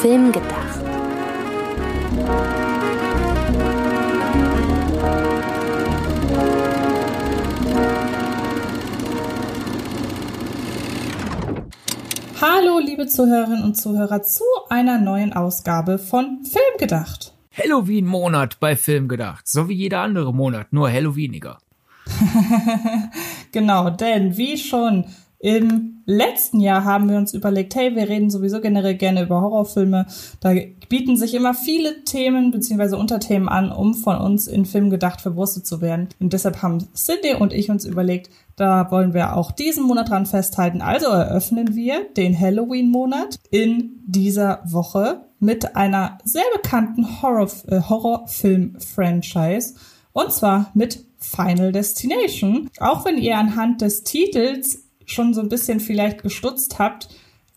Film gedacht. Hallo, liebe Zuhörerinnen und Zuhörer, zu einer neuen Ausgabe von Film gedacht. Halloween-Monat bei Film gedacht, so wie jeder andere Monat, nur Halloweeniger. genau, denn wie schon im letzten Jahr haben wir uns überlegt, hey, wir reden sowieso generell gerne über Horrorfilme. Da bieten sich immer viele Themen bzw. Unterthemen an, um von uns in Film gedacht verwurstet zu werden. Und deshalb haben Cindy und ich uns überlegt, da wollen wir auch diesen Monat dran festhalten. Also eröffnen wir den Halloween-Monat in dieser Woche mit einer sehr bekannten Horror, äh, Horrorfilm-Franchise. Und zwar mit Final Destination. Auch wenn ihr anhand des Titels schon so ein bisschen vielleicht gestutzt habt,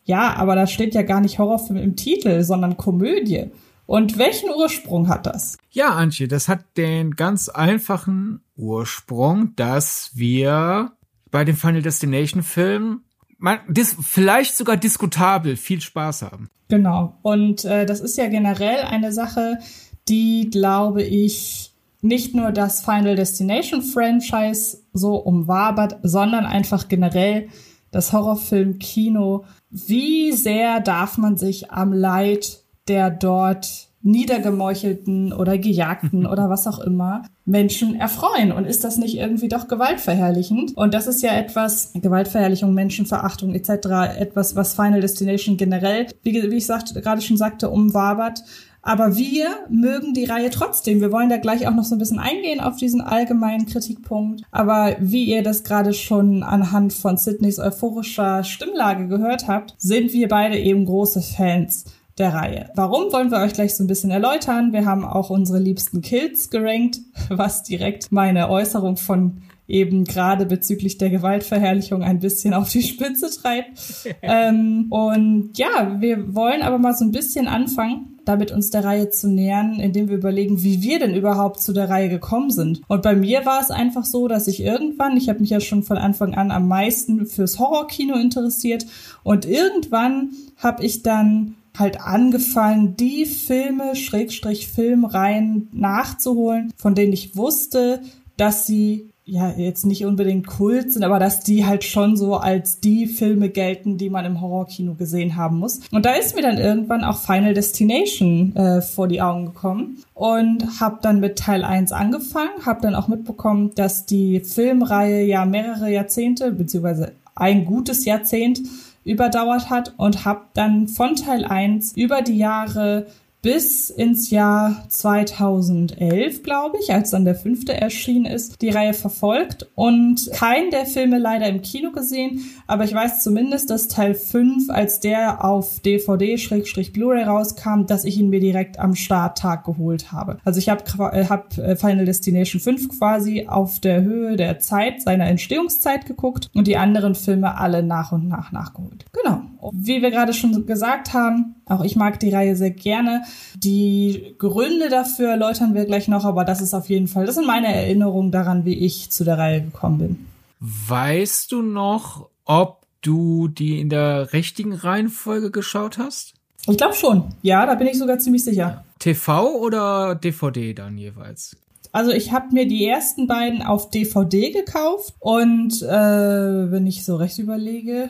ja, aber da steht ja gar nicht Horrorfilm im Titel, sondern Komödie. Und welchen Ursprung hat das? Ja, Antje, das hat den ganz einfachen Ursprung, dass wir bei dem Final Destination Film man, dis, vielleicht sogar diskutabel viel Spaß haben. Genau. Und äh, das ist ja generell eine Sache, die, glaube ich, nicht nur das Final Destination Franchise so umwabert, sondern einfach generell das Horrorfilm-Kino. Wie sehr darf man sich am Leid der dort niedergemeuchelten oder gejagten oder was auch immer Menschen erfreuen. Und ist das nicht irgendwie doch gewaltverherrlichend? Und das ist ja etwas, Gewaltverherrlichung, Menschenverachtung etc., etwas, was Final Destination generell, wie, wie ich sagte, gerade schon sagte, umwabert. Aber wir mögen die Reihe trotzdem. Wir wollen da gleich auch noch so ein bisschen eingehen auf diesen allgemeinen Kritikpunkt. Aber wie ihr das gerade schon anhand von Sydneys euphorischer Stimmlage gehört habt, sind wir beide eben große Fans der Reihe. Warum wollen wir euch gleich so ein bisschen erläutern? Wir haben auch unsere liebsten Kills gerankt, was direkt meine Äußerung von eben gerade bezüglich der Gewaltverherrlichung ein bisschen auf die Spitze treibt. ähm, und ja, wir wollen aber mal so ein bisschen anfangen, damit uns der Reihe zu nähern, indem wir überlegen, wie wir denn überhaupt zu der Reihe gekommen sind. Und bei mir war es einfach so, dass ich irgendwann, ich habe mich ja schon von Anfang an am meisten fürs Horrorkino interessiert und irgendwann habe ich dann halt angefangen, die Filme, Schrägstrich Filmreihen nachzuholen, von denen ich wusste, dass sie ja jetzt nicht unbedingt Kult sind, aber dass die halt schon so als die Filme gelten, die man im Horrorkino gesehen haben muss. Und da ist mir dann irgendwann auch Final Destination äh, vor die Augen gekommen und habe dann mit Teil 1 angefangen, habe dann auch mitbekommen, dass die Filmreihe ja mehrere Jahrzehnte beziehungsweise ein gutes Jahrzehnt überdauert hat und habe dann von Teil 1 über die Jahre bis ins Jahr 2011, glaube ich, als dann der fünfte erschienen ist, die Reihe verfolgt und keinen der Filme leider im Kino gesehen, aber ich weiß zumindest, dass Teil 5, als der auf DVD-Blu-ray rauskam, dass ich ihn mir direkt am Starttag geholt habe. Also ich habe äh, hab äh, Final Destination 5 quasi auf der Höhe der Zeit, seiner Entstehungszeit geguckt und die anderen Filme alle nach und nach nachgeholt. Genau. Wie wir gerade schon gesagt haben, auch ich mag die Reihe sehr gerne. Die Gründe dafür erläutern wir gleich noch, aber das ist auf jeden Fall, das sind meine Erinnerungen daran, wie ich zu der Reihe gekommen bin. Weißt du noch, ob du die in der richtigen Reihenfolge geschaut hast? Ich glaube schon. Ja, da bin ich sogar ziemlich sicher. TV oder DVD dann jeweils? Also ich habe mir die ersten beiden auf DVD gekauft und äh, wenn ich so recht überlege,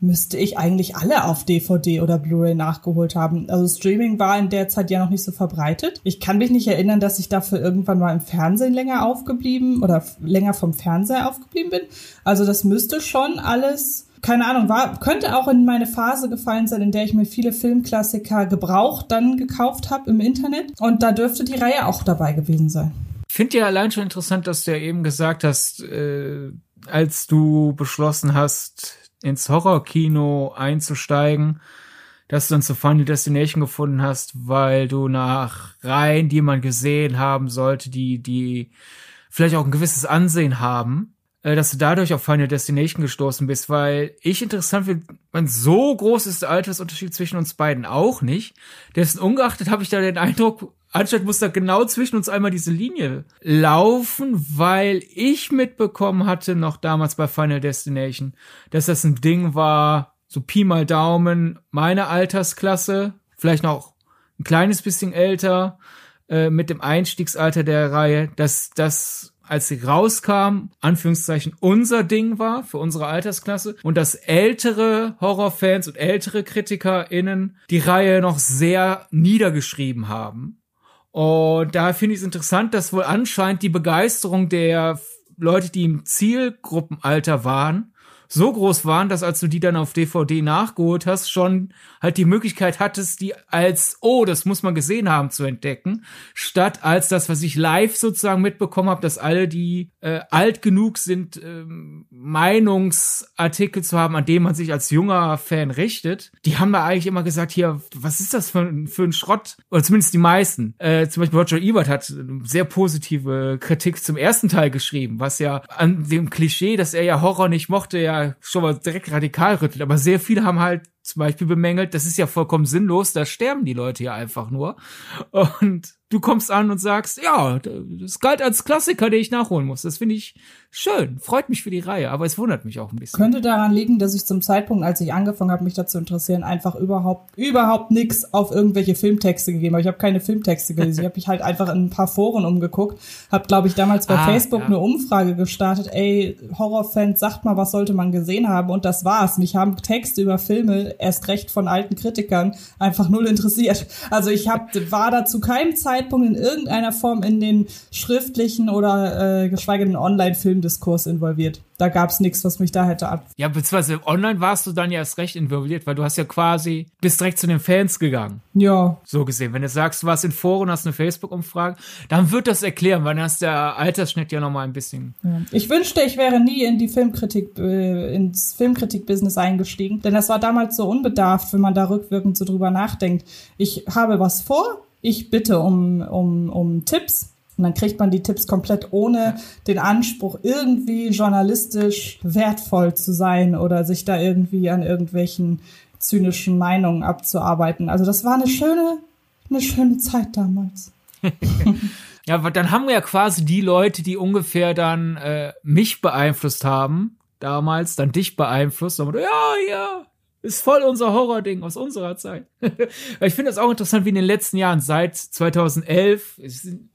müsste ich eigentlich alle auf DVD oder Blu-ray nachgeholt haben. Also Streaming war in der Zeit ja noch nicht so verbreitet. Ich kann mich nicht erinnern, dass ich dafür irgendwann mal im Fernsehen länger aufgeblieben oder länger vom Fernseher aufgeblieben bin. Also das müsste schon alles keine Ahnung, war, könnte auch in meine Phase gefallen sein, in der ich mir viele Filmklassiker gebraucht dann gekauft habe im Internet. Und da dürfte die Reihe auch dabei gewesen sein. Finde ja allein schon interessant, dass du ja eben gesagt hast, äh, als du beschlossen hast, ins Horrorkino einzusteigen, dass du dann zu Final Destination gefunden hast, weil du nach Reihen, die man gesehen haben sollte, die, die vielleicht auch ein gewisses Ansehen haben, äh, dass du dadurch auf Final Destination gestoßen bist, weil ich interessant finde, man so groß ist der Altersunterschied zwischen uns beiden auch nicht. Dessen ungeachtet habe ich da den Eindruck, Anstatt muss da genau zwischen uns einmal diese Linie laufen, weil ich mitbekommen hatte, noch damals bei Final Destination, dass das ein Ding war, so Pi mal Daumen, meine Altersklasse, vielleicht noch ein kleines bisschen älter, äh, mit dem Einstiegsalter der Reihe, dass das als sie rauskam, Anführungszeichen unser Ding war für unsere Altersklasse und dass ältere Horrorfans und ältere KritikerInnen die Reihe noch sehr niedergeschrieben haben. Und da finde ich es interessant, dass wohl anscheinend die Begeisterung der Leute, die im Zielgruppenalter waren, so groß waren, dass als du die dann auf DVD nachgeholt hast, schon halt die Möglichkeit hattest, die als, oh, das muss man gesehen haben, zu entdecken, statt als das, was ich live sozusagen mitbekommen habe, dass alle, die äh, alt genug sind, äh, Meinungsartikel zu haben, an dem man sich als junger Fan richtet, die haben da eigentlich immer gesagt, hier, was ist das für, für ein Schrott? Oder zumindest die meisten. Äh, zum Beispiel Roger Ebert hat sehr positive Kritik zum ersten Teil geschrieben, was ja an dem Klischee, dass er ja Horror nicht mochte, ja schon mal direkt radikal rüttelt. Aber sehr viele haben halt zum Beispiel bemängelt, das ist ja vollkommen sinnlos, da sterben die Leute ja einfach nur. Und du kommst an und sagst, ja, das galt als Klassiker, den ich nachholen muss. Das finde ich schön, freut mich für die Reihe, aber es wundert mich auch ein bisschen. Könnte daran liegen, dass ich zum Zeitpunkt, als ich angefangen habe, mich dazu zu interessieren, einfach überhaupt überhaupt nichts auf irgendwelche Filmtexte gegeben habe. Ich habe keine Filmtexte gelesen. ich habe mich halt einfach in ein paar Foren umgeguckt, habe glaube ich damals bei ah, Facebook ja. eine Umfrage gestartet, ey, Horrorfans, sagt mal, was sollte man gesehen haben und das war's. Mich haben Texte über Filme erst recht von alten Kritikern einfach null interessiert. Also ich hab, war da zu keinem Zeitpunkt in irgendeiner Form in den schriftlichen oder äh, geschweige denn Online-Filmdiskurs involviert. Da gab's nichts, was mich da hätte ab. Ja, beziehungsweise online warst du dann ja erst recht involviert, weil du hast ja quasi bist direkt zu den Fans gegangen. Ja. So gesehen. Wenn du sagst, du warst in Foren, hast eine Facebook-Umfrage, dann wird das erklären, weil dann hast der Altersschnitt ja nochmal ein bisschen. Ja. Ich wünschte, ich wäre nie in die Filmkritik, äh, ins Filmkritik-Business eingestiegen, denn das war damals so unbedarft, wenn man da rückwirkend so drüber nachdenkt. Ich habe was vor, ich bitte um, um, um Tipps. Und dann kriegt man die Tipps komplett ohne den Anspruch, irgendwie journalistisch wertvoll zu sein oder sich da irgendwie an irgendwelchen zynischen Meinungen abzuarbeiten. Also das war eine schöne, eine schöne Zeit damals. ja, dann haben wir ja quasi die Leute, die ungefähr dann äh, mich beeinflusst haben, damals, dann dich beeinflusst. Und, ja, ja, ist voll unser Horror-Ding aus unserer Zeit. ich finde das auch interessant, wie in den letzten Jahren, seit 2011,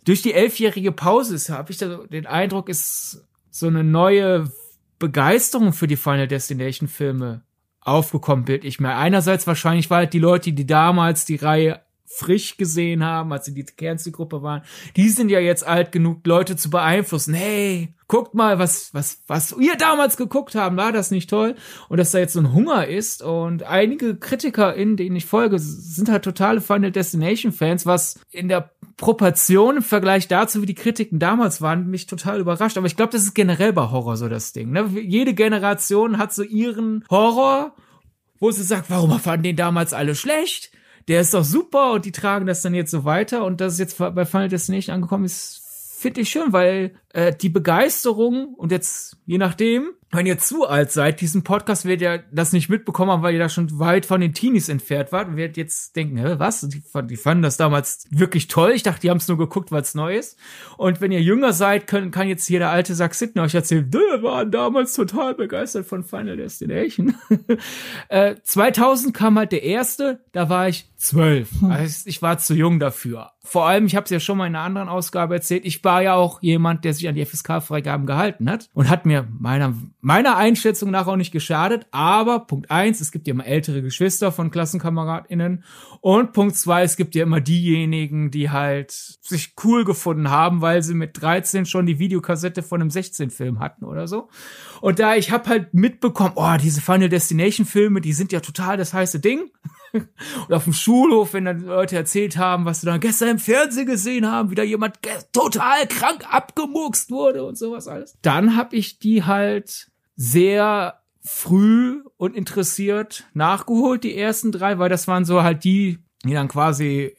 durch die elfjährige Pause habe ich da den Eindruck, ist so eine neue Begeisterung für die Final Destination Filme aufgekommen, bild ich mir. Einerseits wahrscheinlich, weil halt die Leute, die damals die Reihe frisch gesehen haben, als sie die Kernzielgruppe waren, die sind ja jetzt alt genug, Leute zu beeinflussen. Hey, guckt mal, was, was, was ihr damals geguckt haben, war das nicht toll? Und dass da jetzt so ein Hunger ist und einige Kritiker, in denen ich folge, sind halt totale Final Destination Fans, was in der Proportion im Vergleich dazu, wie die Kritiken damals waren, mich total überrascht. Aber ich glaube, das ist generell bei Horror so das Ding. Ne? Jede Generation hat so ihren Horror, wo sie sagt, warum fanden den damals alle schlecht? Der ist doch super und die tragen das dann jetzt so weiter und dass es jetzt bei Final Destination angekommen ist, finde ich schön, weil äh, die Begeisterung und jetzt je nachdem, wenn ihr zu alt seid, diesen Podcast werdet ihr das nicht mitbekommen haben, weil ihr da schon weit von den Teenies entfernt wart und werdet jetzt denken, hä, was? Die, die fanden das damals wirklich toll. Ich dachte, die haben es nur geguckt, weil es neu ist. Und wenn ihr jünger seid, können, kann jetzt hier der alte Sack Sidney euch erzählen, wir waren damals total begeistert von Final Destination. äh, 2000 kam halt der erste, da war ich zwölf. Also ich war zu jung dafür. Vor allem, ich habe es ja schon mal in einer anderen Ausgabe erzählt, ich war ja auch jemand, der sich an die FSK-Freigaben gehalten hat und hat mir meiner, meiner Einschätzung nach auch nicht geschadet. Aber Punkt eins, es gibt ja immer ältere Geschwister von KlassenkameradInnen. Und Punkt zwei, es gibt ja immer diejenigen, die halt sich cool gefunden haben, weil sie mit 13 schon die Videokassette von einem 16-Film hatten oder so. Und da ich habe halt mitbekommen, oh, diese Final Destination-Filme, die sind ja total das heiße Ding. Und auf dem Schulhof, wenn dann Leute erzählt haben, was sie dann gestern im Fernsehen gesehen haben, wie da jemand total krank abgemurkst wurde und sowas alles. Dann habe ich die halt sehr früh und interessiert nachgeholt, die ersten drei, weil das waren so halt die, die dann quasi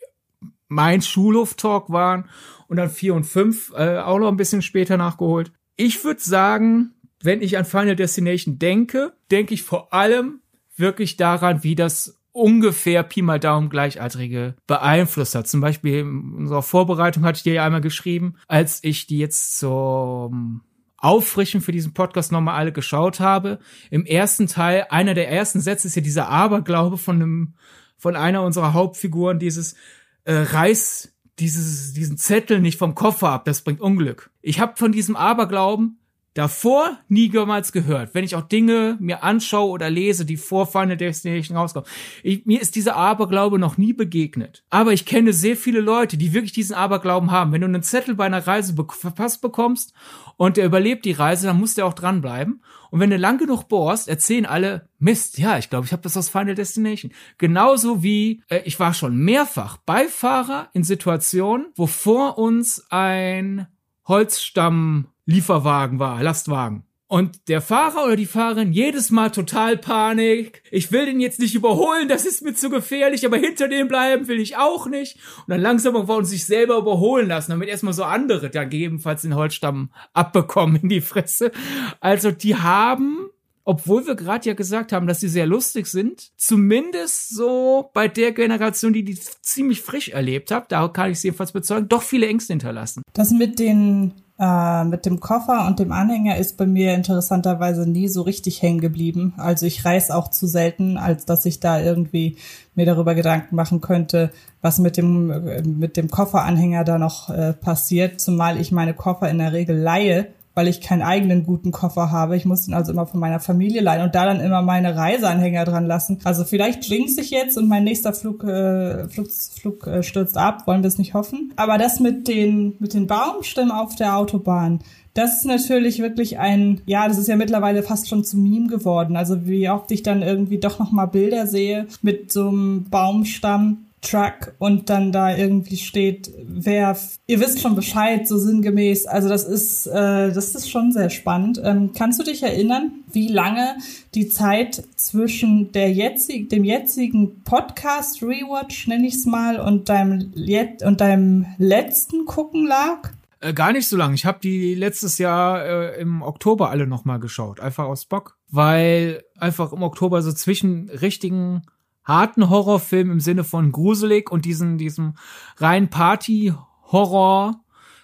mein Schulhof-Talk waren und dann vier und fünf äh, auch noch ein bisschen später nachgeholt. Ich würde sagen, wenn ich an Final Destination denke, denke ich vor allem wirklich daran, wie das ungefähr Pi mal Daumen Gleichaltrige beeinflusst hat. Zum Beispiel in unserer Vorbereitung hatte ich dir ja einmal geschrieben, als ich die jetzt zum Auffrischen für diesen Podcast nochmal alle geschaut habe. Im ersten Teil, einer der ersten Sätze ist ja dieser Aberglaube von einem von einer unserer Hauptfiguren dieses äh, Reiß dieses, diesen Zettel nicht vom Koffer ab, das bringt Unglück. Ich habe von diesem Aberglauben davor nie jemals gehört. Wenn ich auch Dinge mir anschaue oder lese, die vor Final Destination rauskommen. Ich, mir ist dieser Aberglaube noch nie begegnet. Aber ich kenne sehr viele Leute, die wirklich diesen Aberglauben haben. Wenn du einen Zettel bei einer Reise be verpasst bekommst und der überlebt die Reise, dann musst du auch dranbleiben. Und wenn du lang genug bohrst, erzählen alle, Mist, ja, ich glaube, ich habe das aus Final Destination. Genauso wie äh, ich war schon mehrfach Beifahrer in Situationen, wo vor uns ein Holzstamm Lieferwagen war, Lastwagen. Und der Fahrer oder die Fahrerin jedes Mal total Panik. Ich will den jetzt nicht überholen, das ist mir zu gefährlich, aber hinter dem bleiben will ich auch nicht. Und dann langsam wollen sich selber überholen lassen, damit erstmal so andere dann gegebenenfalls den Holzstamm abbekommen in die Fresse. Also die haben obwohl wir gerade ja gesagt haben, dass sie sehr lustig sind, zumindest so bei der Generation, die die ziemlich frisch erlebt hat, da kann ich sie jedenfalls bezeugen, doch viele Ängste hinterlassen. Das mit den äh, mit dem Koffer und dem Anhänger ist bei mir interessanterweise nie so richtig hängen geblieben. Also ich reise auch zu selten, als dass ich da irgendwie mir darüber Gedanken machen könnte, was mit dem, mit dem Kofferanhänger da noch äh, passiert, zumal ich meine Koffer in der Regel leihe weil ich keinen eigenen guten Koffer habe. Ich muss den also immer von meiner Familie leihen und da dann immer meine Reiseanhänger dran lassen. Also vielleicht jinx ich jetzt und mein nächster Flug, äh, Flug, Flug äh, stürzt ab, wollen wir es nicht hoffen. Aber das mit den, mit den Baumstämmen auf der Autobahn, das ist natürlich wirklich ein, ja, das ist ja mittlerweile fast schon zu Meme geworden. Also wie oft ich dann irgendwie doch noch mal Bilder sehe mit so einem Baumstamm Truck und dann da irgendwie steht, wer, ihr wisst schon Bescheid, so sinngemäß. Also das ist, äh, das ist schon sehr spannend. Ähm, kannst du dich erinnern, wie lange die Zeit zwischen der jetzig, dem jetzigen Podcast Rewatch, nenne ich es mal, und deinem, und deinem letzten Gucken lag? Äh, gar nicht so lange. Ich habe die letztes Jahr äh, im Oktober alle nochmal geschaut, einfach aus Bock, weil einfach im Oktober so zwischen richtigen harten Horrorfilm im Sinne von gruselig und diesen, diesem rein Party-Horror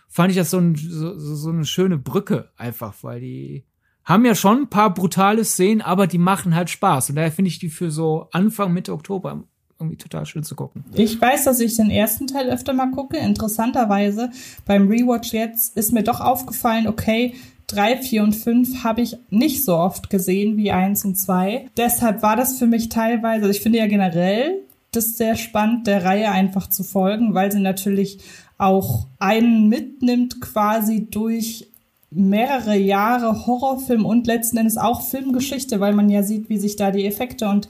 fand ich das so, ein, so, so eine schöne Brücke einfach, weil die haben ja schon ein paar brutale Szenen, aber die machen halt Spaß. Und daher finde ich die für so Anfang, Mitte Oktober irgendwie total schön zu gucken. Ich weiß, dass ich den ersten Teil öfter mal gucke. Interessanterweise beim Rewatch jetzt ist mir doch aufgefallen, okay, drei, vier und fünf habe ich nicht so oft gesehen wie eins und zwei. Deshalb war das für mich teilweise, also ich finde ja generell das sehr spannend, der Reihe einfach zu folgen, weil sie natürlich auch einen mitnimmt quasi durch mehrere Jahre Horrorfilm und letzten Endes auch Filmgeschichte, weil man ja sieht, wie sich da die Effekte und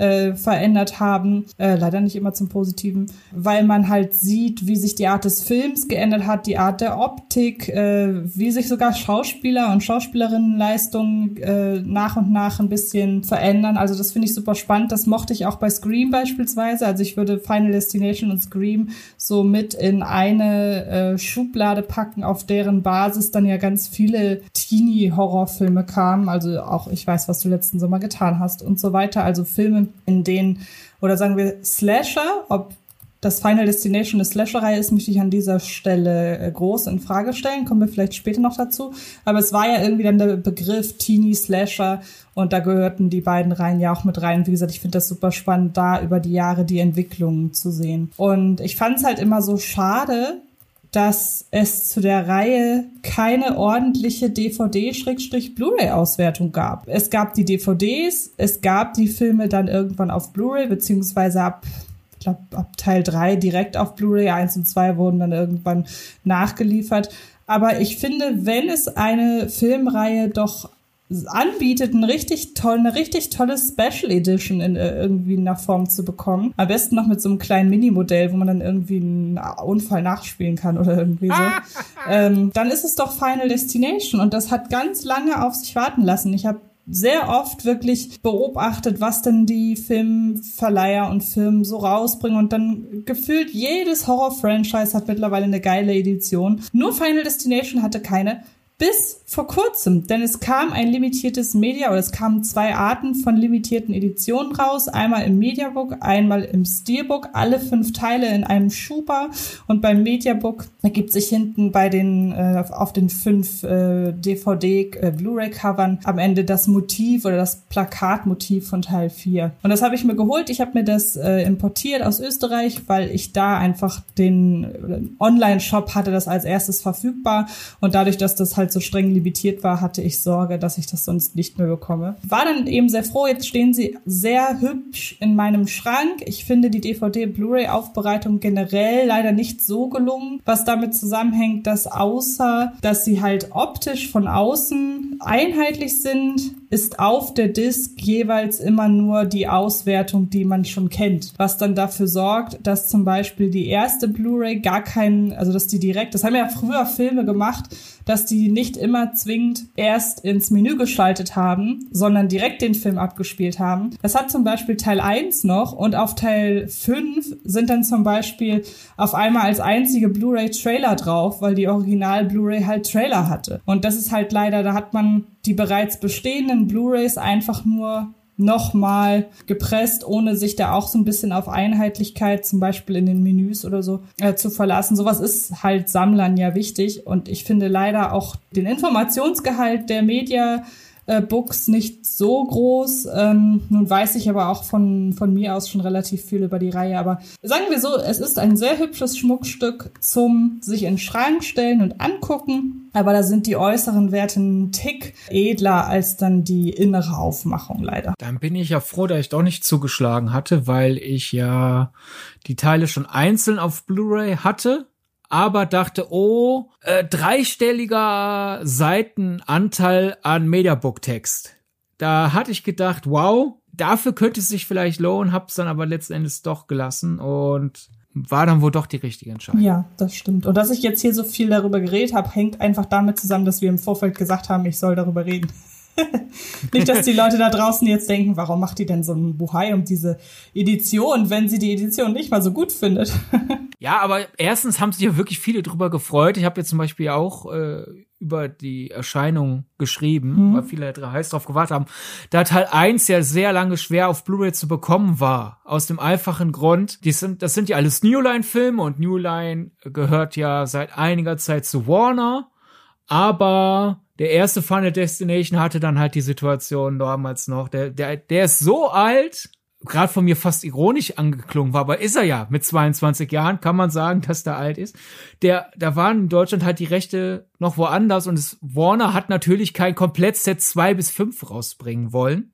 äh, verändert haben. Äh, leider nicht immer zum Positiven, weil man halt sieht, wie sich die Art des Films geändert hat, die Art der Optik, äh, wie sich sogar Schauspieler und Schauspielerinnenleistungen äh, nach und nach ein bisschen verändern. Also das finde ich super spannend. Das mochte ich auch bei Scream beispielsweise. Also ich würde Final Destination und Scream so mit in eine äh, Schublade packen, auf deren Basis dann ja ganz viele Teenie-Horrorfilme kamen. Also auch ich weiß, was du letzten Sommer getan hast und so weiter. Also Filme, in denen, oder sagen wir Slasher, ob das Final Destination eine Slasherei ist, möchte ich an dieser Stelle äh, groß in Frage stellen. Kommen wir vielleicht später noch dazu. Aber es war ja irgendwie dann der Begriff Teenie Slasher und da gehörten die beiden Reihen ja auch mit rein. Wie gesagt, ich finde das super spannend, da über die Jahre die Entwicklungen zu sehen. Und ich fand es halt immer so schade, dass es zu der Reihe keine ordentliche DVD-Blu-ray-Auswertung gab. Es gab die DVDs, es gab die Filme dann irgendwann auf Blu-ray, beziehungsweise ab, ich glaube, ab Teil 3 direkt auf Blu-ray, 1 und 2 wurden dann irgendwann nachgeliefert. Aber ich finde, wenn es eine Filmreihe doch anbietet, ein richtig toll, eine richtig tolle Special Edition in äh, irgendwie in einer Form zu bekommen. Am besten noch mit so einem kleinen Minimodell, wo man dann irgendwie einen Unfall nachspielen kann oder irgendwie so. ähm, dann ist es doch Final Destination und das hat ganz lange auf sich warten lassen. Ich habe sehr oft wirklich beobachtet, was denn die Filmverleiher und Firmen so rausbringen und dann gefühlt jedes Horror-Franchise hat mittlerweile eine geile Edition. Nur Final Destination hatte keine bis vor kurzem, denn es kam ein limitiertes Media oder es kamen zwei Arten von limitierten Editionen raus, einmal im Mediabook, einmal im Steelbook, alle fünf Teile in einem Schuber. Und beim Mediabook ergibt sich hinten bei den äh, auf den fünf äh, DVD äh, Blu-ray Covern am Ende das Motiv oder das Plakatmotiv von Teil 4. Und das habe ich mir geholt, ich habe mir das äh, importiert aus Österreich, weil ich da einfach den äh, Online Shop hatte das als erstes verfügbar. Und dadurch, dass das halt so streng limitiert war, hatte ich Sorge, dass ich das sonst nicht mehr bekomme. War dann eben sehr froh. Jetzt stehen sie sehr hübsch in meinem Schrank. Ich finde die DVD-Blu-ray-Aufbereitung generell leider nicht so gelungen, was damit zusammenhängt, dass außer, dass sie halt optisch von außen einheitlich sind, ist auf der Disc jeweils immer nur die Auswertung, die man schon kennt, was dann dafür sorgt, dass zum Beispiel die erste Blu-ray gar keinen, also dass die direkt, das haben ja früher Filme gemacht, dass die nicht immer zwingend erst ins Menü geschaltet haben, sondern direkt den Film abgespielt haben. Das hat zum Beispiel Teil 1 noch und auf Teil 5 sind dann zum Beispiel auf einmal als einzige Blu-ray Trailer drauf, weil die Original Blu-ray halt Trailer hatte. Und das ist halt leider, da hat man die bereits bestehenden Blu-rays einfach nur nochmal gepresst, ohne sich da auch so ein bisschen auf Einheitlichkeit, zum Beispiel in den Menüs oder so, äh, zu verlassen. Sowas ist halt Sammlern ja wichtig und ich finde leider auch den Informationsgehalt der Media äh, Books nicht so groß. Ähm, nun weiß ich aber auch von, von mir aus schon relativ viel über die Reihe. Aber sagen wir so, es ist ein sehr hübsches Schmuckstück zum sich in den Schrank stellen und angucken. Aber da sind die äußeren Werte ein Tick edler als dann die innere Aufmachung leider. Dann bin ich ja froh, dass ich doch nicht zugeschlagen hatte, weil ich ja die Teile schon einzeln auf Blu-ray hatte aber dachte, oh, äh, dreistelliger Seitenanteil an Mediabook-Text. Da hatte ich gedacht, wow, dafür könnte es sich vielleicht lohnen, hab's dann aber letzten Endes doch gelassen und war dann wohl doch die richtige Entscheidung. Ja, das stimmt. Und dass ich jetzt hier so viel darüber geredet habe, hängt einfach damit zusammen, dass wir im Vorfeld gesagt haben, ich soll darüber reden. Nicht, dass die Leute da draußen jetzt denken, warum macht die denn so ein Buhai um diese Edition, wenn sie die Edition nicht mal so gut findet. ja, aber erstens haben sich ja wirklich viele drüber gefreut. Ich habe jetzt zum Beispiel auch äh, über die Erscheinung geschrieben, mhm. weil viele heiß drauf gewartet haben. Da Teil 1 ja sehr lange schwer auf Blu-ray zu bekommen war. Aus dem einfachen Grund, die sind, das sind ja alles New Line-Filme und New Line gehört ja seit einiger Zeit zu Warner. Aber der erste Final Destination hatte dann halt die Situation damals noch. Der, der, der ist so alt, gerade von mir fast ironisch angeklungen war, aber ist er ja. Mit 22 Jahren kann man sagen, dass der alt ist. Der, da waren in Deutschland halt die Rechte noch woanders und es, Warner hat natürlich kein Komplettset zwei bis fünf rausbringen wollen.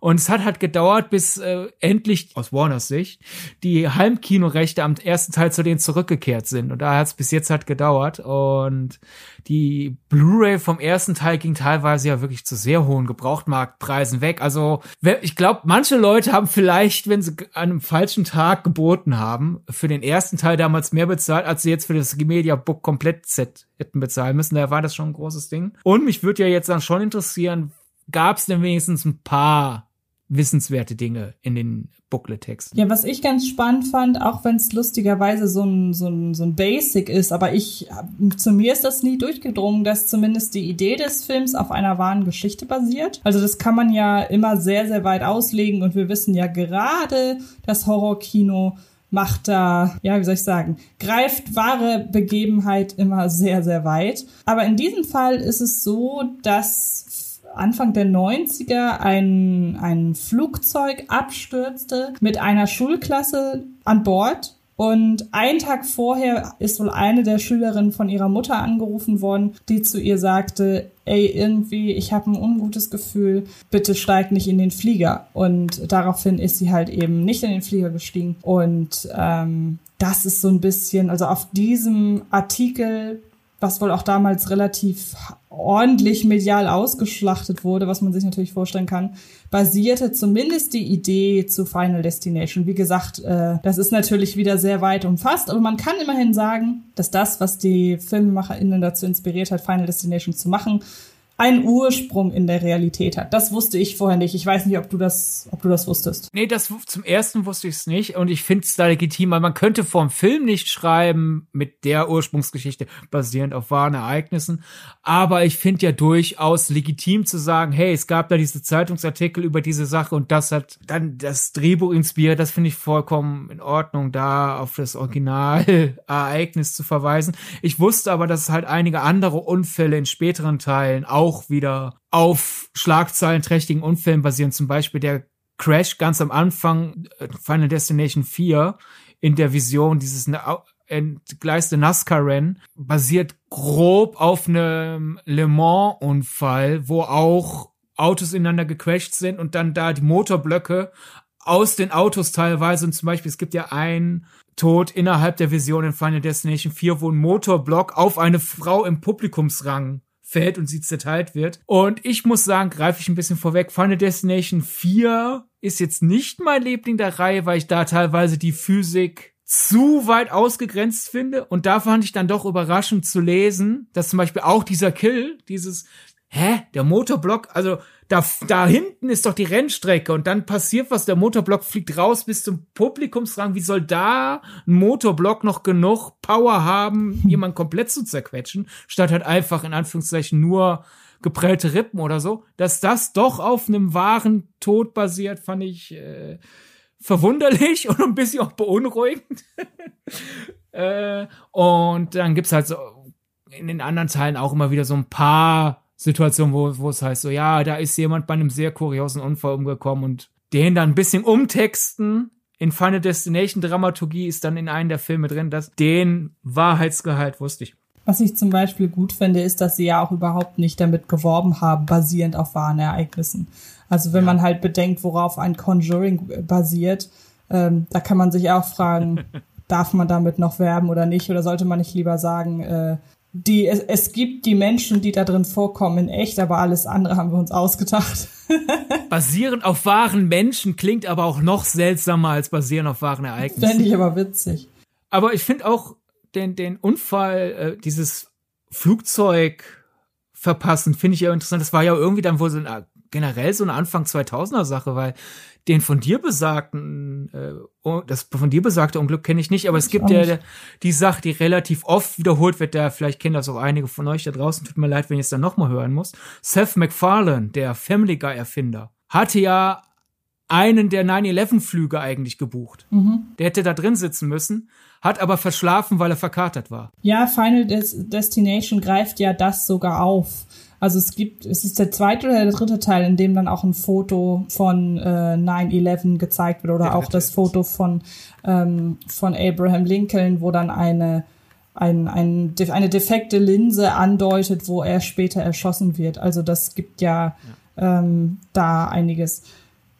Und es hat halt gedauert, bis äh, endlich, aus Warners Sicht, die Heimkinorechte am ersten Teil zu denen zurückgekehrt sind. Und da hat es bis jetzt halt gedauert. Und die Blu-ray vom ersten Teil ging teilweise ja wirklich zu sehr hohen Gebrauchtmarktpreisen weg. Also ich glaube, manche Leute haben vielleicht, wenn sie an einem falschen Tag geboten haben, für den ersten Teil damals mehr bezahlt, als sie jetzt für das Media Book Komplett-Set hätten bezahlen müssen. Da war das schon ein großes Ding. Und mich würde ja jetzt dann schon interessieren, gab es denn wenigstens ein paar wissenswerte Dinge in den Booklet-Texten. Ja, was ich ganz spannend fand, auch wenn es lustigerweise so ein, so, ein, so ein Basic ist, aber ich, zu mir ist das nie durchgedrungen, dass zumindest die Idee des Films auf einer wahren Geschichte basiert. Also das kann man ja immer sehr, sehr weit auslegen und wir wissen ja gerade, das Horrorkino macht da, ja, wie soll ich sagen, greift wahre Begebenheit immer sehr, sehr weit. Aber in diesem Fall ist es so, dass Anfang der 90er ein, ein Flugzeug abstürzte mit einer Schulklasse an Bord. Und einen Tag vorher ist wohl eine der Schülerinnen von ihrer Mutter angerufen worden, die zu ihr sagte, ey, irgendwie, ich habe ein ungutes Gefühl, bitte steig nicht in den Flieger. Und daraufhin ist sie halt eben nicht in den Flieger gestiegen. Und ähm, das ist so ein bisschen, also auf diesem Artikel was wohl auch damals relativ ordentlich medial ausgeschlachtet wurde, was man sich natürlich vorstellen kann, basierte zumindest die Idee zu Final Destination. Wie gesagt, äh, das ist natürlich wieder sehr weit umfasst, aber man kann immerhin sagen, dass das, was die FilmemacherInnen dazu inspiriert hat, Final Destination zu machen, einen Ursprung in der Realität hat. Das wusste ich vorher nicht. Ich weiß nicht, ob du das, ob du das wusstest. Nee, das zum ersten wusste ich es nicht und ich finde es da legitim, weil man könnte vom Film nicht schreiben mit der Ursprungsgeschichte basierend auf wahren Ereignissen, aber ich finde ja durchaus legitim zu sagen, hey, es gab da diese Zeitungsartikel über diese Sache und das hat dann das Drehbuch inspiriert. Das finde ich vollkommen in Ordnung, da auf das Originalereignis zu verweisen. Ich wusste aber, dass es halt einige andere Unfälle in späteren Teilen auch wieder auf schlagzeilenträchtigen Unfällen basieren. Zum Beispiel der Crash ganz am Anfang, äh, Final Destination 4, in der Vision dieses entgleiste NASCAR-Rennen basiert grob auf einem Le Mans-Unfall, wo auch Autos ineinander gecrashed sind und dann da die Motorblöcke aus den Autos teilweise und zum Beispiel, es gibt ja einen Tod innerhalb der Vision in Final Destination 4, wo ein Motorblock auf eine Frau im Publikumsrang fällt und sie zerteilt wird. Und ich muss sagen, greife ich ein bisschen vorweg, Final Destination 4 ist jetzt nicht mein Liebling der Reihe, weil ich da teilweise die Physik zu weit ausgegrenzt finde. Und da fand ich dann doch überraschend zu lesen, dass zum Beispiel auch dieser Kill, dieses, hä, der Motorblock, also da, da hinten ist doch die Rennstrecke und dann passiert was, der Motorblock fliegt raus bis zum Publikumsrang. Wie soll da ein Motorblock noch genug Power haben, jemanden komplett zu zerquetschen, statt halt einfach in Anführungszeichen nur geprellte Rippen oder so. Dass das doch auf einem wahren Tod basiert, fand ich äh, verwunderlich und ein bisschen auch beunruhigend. äh, und dann gibt's halt so in den anderen Teilen auch immer wieder so ein paar Situation, wo, wo es heißt, so ja, da ist jemand bei einem sehr kuriosen Unfall umgekommen und den dann ein bisschen umtexten. In Final Destination Dramaturgie ist dann in einem der Filme drin, dass den Wahrheitsgehalt wusste ich. Was ich zum Beispiel gut finde, ist, dass sie ja auch überhaupt nicht damit geworben haben, basierend auf wahren Ereignissen. Also wenn ja. man halt bedenkt, worauf ein Conjuring basiert, ähm, da kann man sich auch fragen, darf man damit noch werben oder nicht? Oder sollte man nicht lieber sagen, äh, die, es, es gibt die Menschen, die da drin vorkommen in echt, aber alles andere haben wir uns ausgedacht. basierend auf wahren Menschen klingt aber auch noch seltsamer als basierend auf wahren Ereignissen. Fände ich aber witzig. Aber ich finde auch den, den Unfall, äh, dieses Flugzeug verpassen, finde ich ja interessant. Das war ja irgendwie dann wohl so ein, generell so eine Anfang 2000er Sache, weil den von dir besagten, äh, das von dir besagte Unglück kenne ich nicht, aber es gibt ja die Sache, die relativ oft wiederholt wird, da vielleicht kennen das auch einige von euch da draußen, tut mir leid, wenn ich es dann nochmal hören muss. Seth MacFarlane, der Family Guy Erfinder, hatte ja einen der 9-11-Flüge eigentlich gebucht. Mhm. Der hätte da drin sitzen müssen, hat aber verschlafen, weil er verkatert war. Ja, Final Des Destination greift ja das sogar auf. Also es gibt, es ist der zweite oder der dritte Teil, in dem dann auch ein Foto von äh, 9-11 gezeigt wird oder ja, auch das Foto von, ähm, von Abraham Lincoln, wo dann eine, ein, ein, eine defekte Linse andeutet, wo er später erschossen wird. Also das gibt ja, ja. Ähm, da einiges.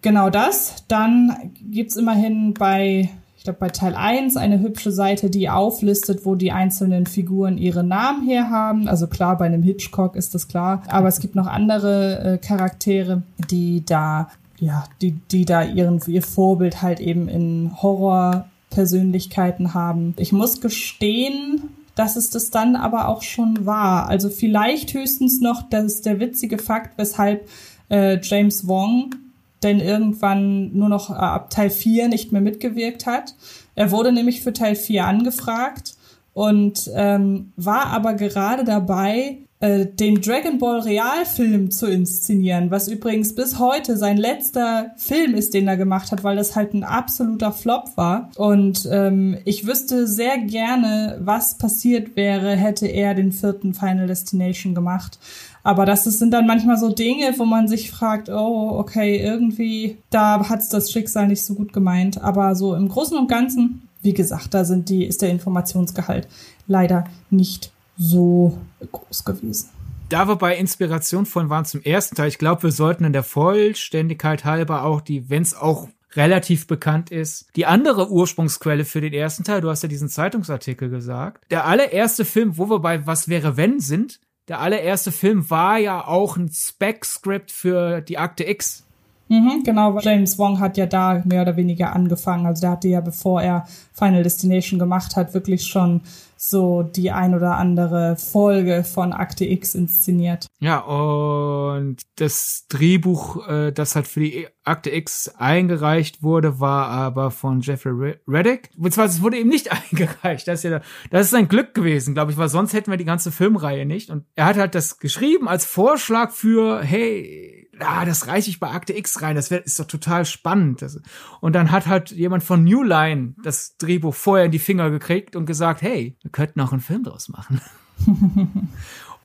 Genau das. Dann gibt's immerhin bei ich glaube, bei Teil 1 eine hübsche Seite, die auflistet, wo die einzelnen Figuren ihre Namen herhaben. Also klar, bei einem Hitchcock ist das klar. Aber es gibt noch andere äh, Charaktere, die da, ja, die, die da ihren, ihr Vorbild halt eben in Horrorpersönlichkeiten haben. Ich muss gestehen, dass es das dann aber auch schon war. Also vielleicht höchstens noch, das ist der witzige Fakt, weshalb äh, James Wong denn irgendwann nur noch äh, ab Teil 4 nicht mehr mitgewirkt hat. Er wurde nämlich für Teil 4 angefragt und ähm, war aber gerade dabei, äh, den Dragon Ball Realfilm zu inszenieren, was übrigens bis heute sein letzter Film ist, den er gemacht hat, weil das halt ein absoluter Flop war. Und ähm, ich wüsste sehr gerne, was passiert wäre, hätte er den vierten Final Destination gemacht. Aber das sind dann manchmal so Dinge, wo man sich fragt, oh, okay, irgendwie, da hat's das Schicksal nicht so gut gemeint. Aber so im Großen und Ganzen, wie gesagt, da sind die, ist der Informationsgehalt leider nicht so groß gewesen. Da wir bei Inspiration von waren zum ersten Teil, ich glaube, wir sollten in der Vollständigkeit halber auch die, wenn es auch relativ bekannt ist. Die andere Ursprungsquelle für den ersten Teil, du hast ja diesen Zeitungsartikel gesagt. Der allererste Film, wo wir bei Was wäre wenn sind, der allererste Film war ja auch ein Spec-Script für die Akte X. Mhm, genau, James Wong hat ja da mehr oder weniger angefangen. Also der hatte ja, bevor er Final Destination gemacht hat, wirklich schon so die ein oder andere Folge von Akte X inszeniert. Ja, und das Drehbuch, äh, das halt für die Akte X eingereicht wurde, war aber von Jeffrey Reddick. Beziehungsweise es wurde eben nicht eingereicht. Das ist ja, das ist ein Glück gewesen, glaube ich, weil sonst hätten wir die ganze Filmreihe nicht. Und er hat halt das geschrieben als Vorschlag für, hey, ah, das reiche ich bei Akte X rein, das wär, ist doch total spannend. Das, und dann hat halt jemand von New Line das Drehbuch vorher in die Finger gekriegt und gesagt, hey, wir könnten auch einen Film draus machen.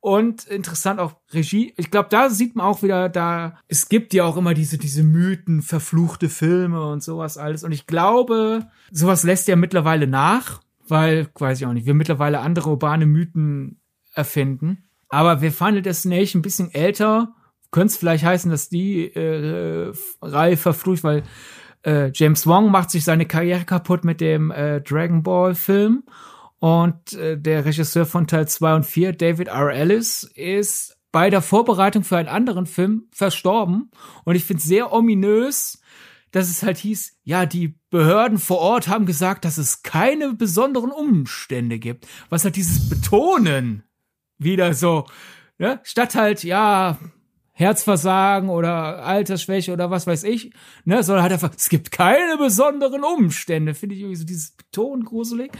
und interessant auch Regie. Ich glaube, da sieht man auch wieder, da es gibt ja auch immer diese diese Mythen, verfluchte Filme und sowas alles. Und ich glaube, sowas lässt ja mittlerweile nach, weil weiß ich auch nicht, wir mittlerweile andere urbane Mythen erfinden. Aber wir Final Destination ein bisschen älter könnte es vielleicht heißen, dass die äh, Reihe verflucht, weil äh, James Wong macht sich seine Karriere kaputt mit dem äh, Dragon Ball Film und äh, der Regisseur von Teil 2 und 4, David R. Ellis, ist bei der Vorbereitung für einen anderen Film verstorben und ich finde es sehr ominös, dass es halt hieß, ja, die Behörden vor Ort haben gesagt, dass es keine besonderen Umstände gibt. Was halt dieses Betonen wieder so, ne? Statt halt, ja, Herzversagen oder Altersschwäche oder was weiß ich, ne, sondern halt einfach, es gibt keine besonderen Umstände, finde ich irgendwie so dieses Beton gruselig.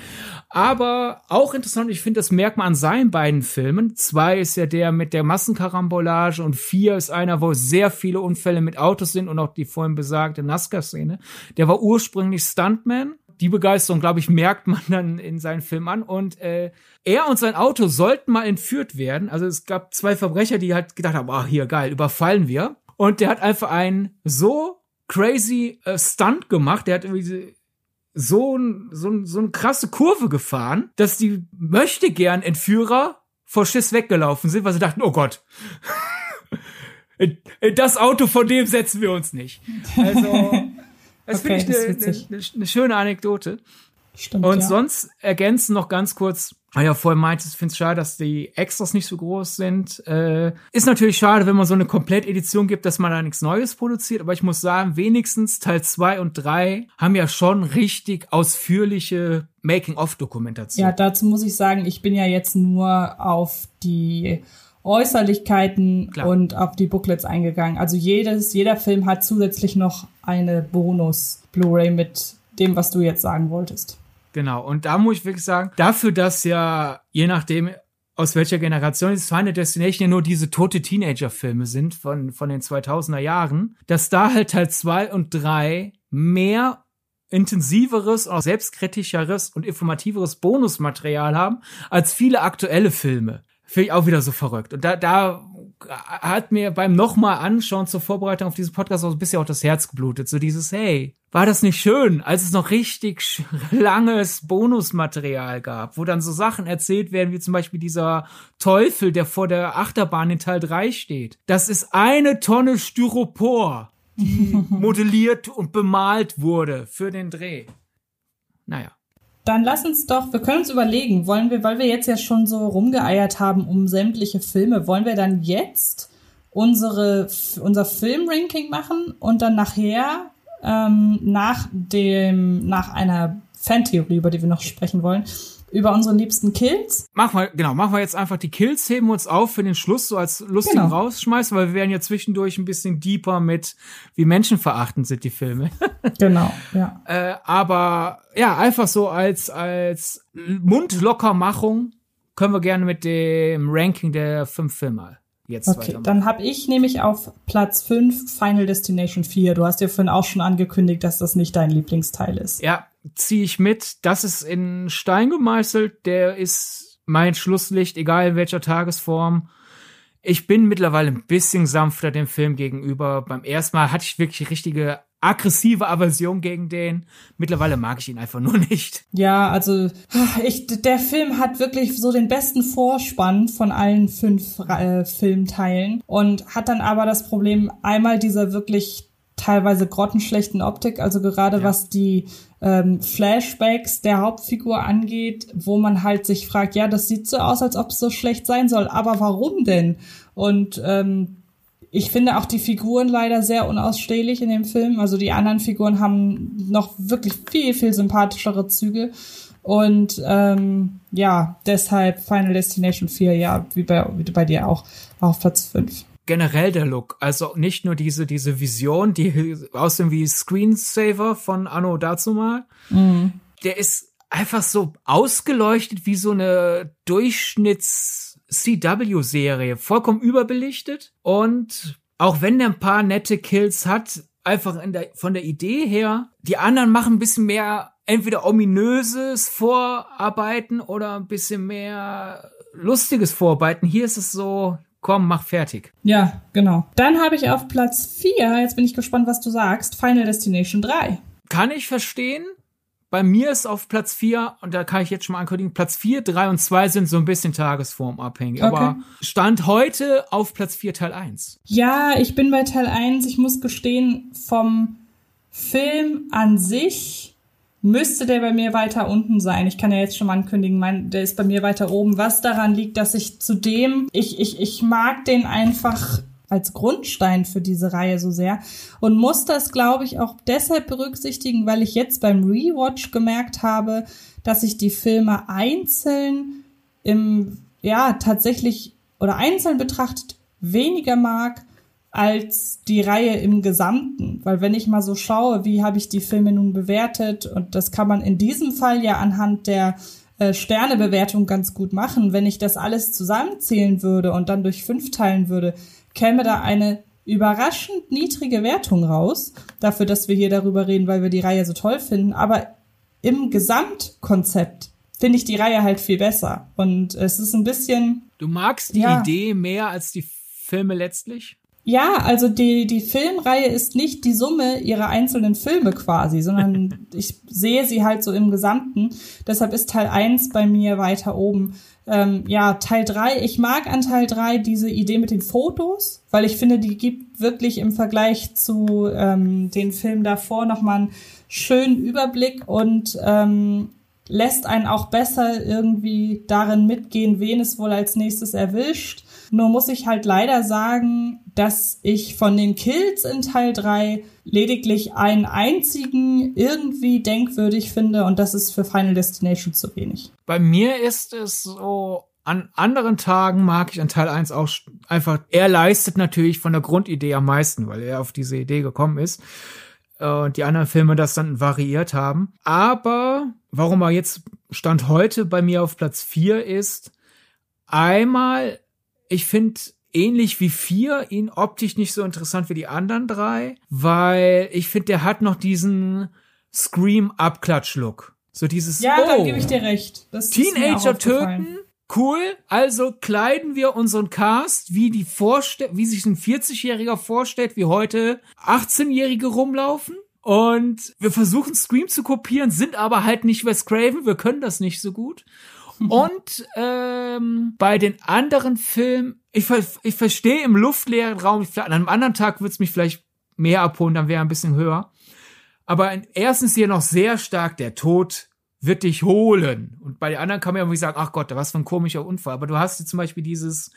Aber auch interessant, ich finde, das merkt man an seinen beiden Filmen. Zwei ist ja der mit der Massenkarambolage und vier ist einer, wo sehr viele Unfälle mit Autos sind und auch die vorhin besagte NASCAR-Szene. Der war ursprünglich Stuntman die Begeisterung, glaube ich, merkt man dann in seinen Film an. Und äh, er und sein Auto sollten mal entführt werden. Also es gab zwei Verbrecher, die halt gedacht haben, ah, hier, geil, überfallen wir. Und der hat einfach einen so crazy äh, Stunt gemacht. Der hat irgendwie so, so, so eine krasse Kurve gefahren, dass die möchte gern Entführer vor Schiss weggelaufen sind, weil sie dachten, oh Gott. das Auto von dem setzen wir uns nicht. Also das okay, finde ich eine, eine, eine, schöne Anekdote. Stimmt, und ja. sonst ergänzen noch ganz kurz, weil ah ja vorhin meintest, ich finde es schade, dass die Extras nicht so groß sind. Äh, ist natürlich schade, wenn man so eine Komplettedition gibt, dass man da nichts Neues produziert, aber ich muss sagen, wenigstens Teil 2 und 3 haben ja schon richtig ausführliche Making-of-Dokumentation. Ja, dazu muss ich sagen, ich bin ja jetzt nur auf die Äußerlichkeiten Klar. und auf die Booklets eingegangen. Also jedes, jeder Film hat zusätzlich noch eine Bonus-Blu-ray mit dem, was du jetzt sagen wolltest. Genau. Und da muss ich wirklich sagen, dafür, dass ja, je nachdem, aus welcher Generation ist Final Destination ja nur diese tote Teenager-Filme sind von, von den 2000er Jahren, dass da halt Teil 2 und 3 mehr intensiveres, auch selbstkritischeres und informativeres Bonusmaterial haben als viele aktuelle Filme. Finde ich auch wieder so verrückt. Und da, da hat mir beim nochmal anschauen zur Vorbereitung auf diesen Podcast auch ein bisschen auch das Herz geblutet. So dieses, hey, war das nicht schön, als es noch richtig langes Bonusmaterial gab, wo dann so Sachen erzählt werden, wie zum Beispiel dieser Teufel, der vor der Achterbahn in Teil 3 steht. Das ist eine Tonne Styropor, die modelliert und bemalt wurde für den Dreh. Naja. Dann lass uns doch, wir können uns überlegen, wollen wir, weil wir jetzt ja schon so rumgeeiert haben um sämtliche Filme, wollen wir dann jetzt unsere, unser Filmranking machen und dann nachher ähm, nach dem, nach einer Fantheorie, über die wir noch sprechen wollen, über unsere liebsten Kills. Machen wir, genau, machen wir jetzt einfach die Kills, heben wir uns auf für den Schluss, so als lustigen genau. rausschmeißen, weil wir werden ja zwischendurch ein bisschen deeper mit, wie menschenverachtend sind die Filme. genau, ja. Äh, aber ja, einfach so als, als Mundlockermachung können wir gerne mit dem Ranking der fünf Filme jetzt Okay, dann habe ich nämlich auf Platz 5 Final Destination 4. Du hast ja vorhin auch schon angekündigt, dass das nicht dein Lieblingsteil ist. Ja, ziehe ich mit. Das ist in Stein gemeißelt. Der ist mein Schlusslicht, egal in welcher Tagesform. Ich bin mittlerweile ein bisschen sanfter dem Film gegenüber. Beim ersten Mal hatte ich wirklich richtige aggressive Aversion gegen den. Mittlerweile mag ich ihn einfach nur nicht. Ja, also ich, der Film hat wirklich so den besten Vorspann von allen fünf äh, Filmteilen und hat dann aber das Problem einmal dieser wirklich teilweise grottenschlechten Optik, also gerade ja. was die ähm, Flashbacks der Hauptfigur angeht, wo man halt sich fragt, ja, das sieht so aus, als ob es so schlecht sein soll, aber warum denn? Und ähm, ich finde auch die Figuren leider sehr unausstehlich in dem Film. Also die anderen Figuren haben noch wirklich viel, viel sympathischere Züge. Und ähm, ja, deshalb Final Destination 4, ja, wie bei, wie bei dir auch, auf Platz 5 generell der Look. Also nicht nur diese, diese Vision, die aussehen wie Screensaver von Anno dazu mal. Mhm. Der ist einfach so ausgeleuchtet wie so eine Durchschnitts CW-Serie. Vollkommen überbelichtet. Und auch wenn der ein paar nette Kills hat, einfach der, von der Idee her, die anderen machen ein bisschen mehr entweder ominöses Vorarbeiten oder ein bisschen mehr lustiges Vorarbeiten. Hier ist es so, komm, mach fertig. Ja, genau. Dann habe ich auf Platz 4, jetzt bin ich gespannt, was du sagst, Final Destination 3. Kann ich verstehen. Bei mir ist auf Platz 4, und da kann ich jetzt schon mal ankündigen, Platz 4, 3 und 2 sind so ein bisschen tagesformabhängig. Okay. Aber Stand heute auf Platz 4 Teil 1. Ja, ich bin bei Teil 1. Ich muss gestehen, vom Film an sich müsste der bei mir weiter unten sein. Ich kann ja jetzt schon mal ankündigen, mein, der ist bei mir weiter oben. Was daran liegt, dass ich zudem, ich, ich, ich mag den einfach als Grundstein für diese Reihe so sehr und muss das, glaube ich, auch deshalb berücksichtigen, weil ich jetzt beim Rewatch gemerkt habe, dass ich die Filme einzeln im, ja, tatsächlich oder einzeln betrachtet weniger mag als die Reihe im Gesamten. Weil wenn ich mal so schaue, wie habe ich die Filme nun bewertet, und das kann man in diesem Fall ja anhand der äh, Sternebewertung ganz gut machen. Wenn ich das alles zusammenzählen würde und dann durch fünf teilen würde, käme da eine überraschend niedrige Wertung raus. Dafür, dass wir hier darüber reden, weil wir die Reihe so toll finden. Aber im Gesamtkonzept finde ich die Reihe halt viel besser. Und es ist ein bisschen. Du magst die ja, Idee mehr als die Filme letztlich? Ja, also die, die Filmreihe ist nicht die Summe ihrer einzelnen Filme quasi, sondern ich sehe sie halt so im Gesamten. Deshalb ist Teil 1 bei mir weiter oben. Ähm, ja, Teil 3, ich mag an Teil 3 diese Idee mit den Fotos, weil ich finde, die gibt wirklich im Vergleich zu ähm, den Filmen davor nochmal einen schönen Überblick und ähm, lässt einen auch besser irgendwie darin mitgehen, wen es wohl als nächstes erwischt. Nur muss ich halt leider sagen, dass ich von den Kills in Teil 3 lediglich einen einzigen irgendwie denkwürdig finde und das ist für Final Destination zu wenig. Bei mir ist es so, an anderen Tagen mag ich an Teil 1 auch einfach, er leistet natürlich von der Grundidee am meisten, weil er auf diese Idee gekommen ist äh, und die anderen Filme das dann variiert haben. Aber warum er jetzt Stand heute bei mir auf Platz 4 ist, einmal, ich finde ähnlich wie vier ihn optisch nicht so interessant wie die anderen drei, weil ich finde, der hat noch diesen Scream-Abklatsch-Look. So dieses, ja, oh, da gebe ich dir recht. Das Teenager töten, cool. Also kleiden wir unseren Cast, wie die vorste wie sich ein 40-Jähriger vorstellt, wie heute 18-Jährige rumlaufen. Und wir versuchen Scream zu kopieren, sind aber halt nicht Wes Craven, wir können das nicht so gut. Und ähm, bei den anderen Filmen, ich, ich verstehe im luftleeren Raum, an einem anderen Tag wird es mich vielleicht mehr abholen, dann wäre ein bisschen höher. Aber erstens hier noch sehr stark der Tod wird dich holen. Und bei den anderen kann man ja irgendwie sagen, ach Gott, was für ein komischer Unfall. Aber du hast hier zum Beispiel dieses,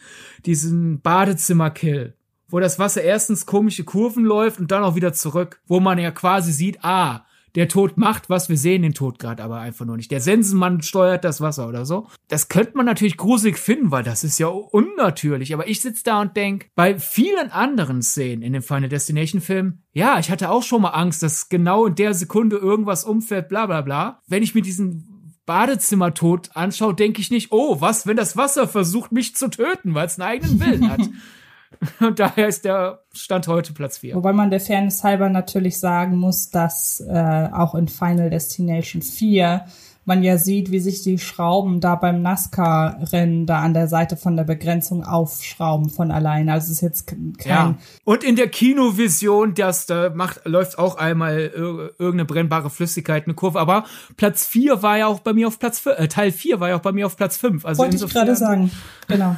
diesen Badezimmer-Kill, wo das Wasser erstens komische Kurven läuft und dann auch wieder zurück, wo man ja quasi sieht, ah, der Tod macht was, wir sehen den Tod gerade aber einfach nur nicht. Der Sensenmann steuert das Wasser oder so. Das könnte man natürlich gruselig finden, weil das ist ja unnatürlich. Aber ich sitze da und denk, bei vielen anderen Szenen in dem Final Destination Film, ja, ich hatte auch schon mal Angst, dass genau in der Sekunde irgendwas umfällt, bla bla bla. Wenn ich mir diesen Badezimmertod anschaue, denke ich nicht, oh, was, wenn das Wasser versucht, mich zu töten, weil es einen eigenen Willen hat. Und daher ist der Stand heute Platz 4. Wobei man der Fairness halber natürlich sagen muss, dass äh, auch in Final Destination 4 man ja sieht, wie sich die Schrauben da beim NASCAR-Rennen da an der Seite von der Begrenzung aufschrauben von alleine. Also es ist jetzt kein. Ja. Und in der Kinovision, das da macht, läuft auch einmal irgendeine brennbare Flüssigkeit, eine Kurve. Aber Platz 4 war ja auch bei mir auf Platz, äh, Teil 4 war ja auch bei mir auf Platz 5. Also Wollte ich gerade sagen. Genau.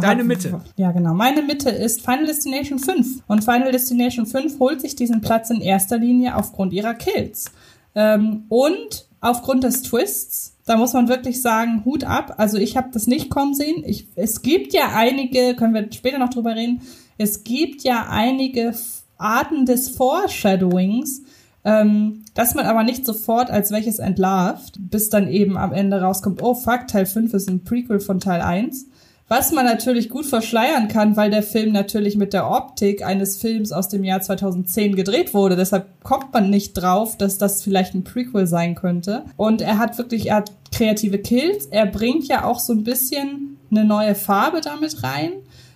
Deine Mitte. Ja, genau. Meine Mitte ist Final Destination 5. Und Final Destination 5 holt sich diesen Platz in erster Linie aufgrund ihrer Kills. Ähm, und aufgrund des Twists. Da muss man wirklich sagen, Hut ab. Also ich habe das nicht kommen sehen. Ich, es gibt ja einige, können wir später noch drüber reden, es gibt ja einige Arten des Foreshadowings, ähm, dass man aber nicht sofort als welches entlarvt, bis dann eben am Ende rauskommt, oh fuck, Teil 5 ist ein Prequel von Teil 1. Was man natürlich gut verschleiern kann, weil der Film natürlich mit der Optik eines Films aus dem Jahr 2010 gedreht wurde. Deshalb kommt man nicht drauf, dass das vielleicht ein Prequel sein könnte. Und er hat wirklich, er hat kreative Kills. Er bringt ja auch so ein bisschen eine neue Farbe damit rein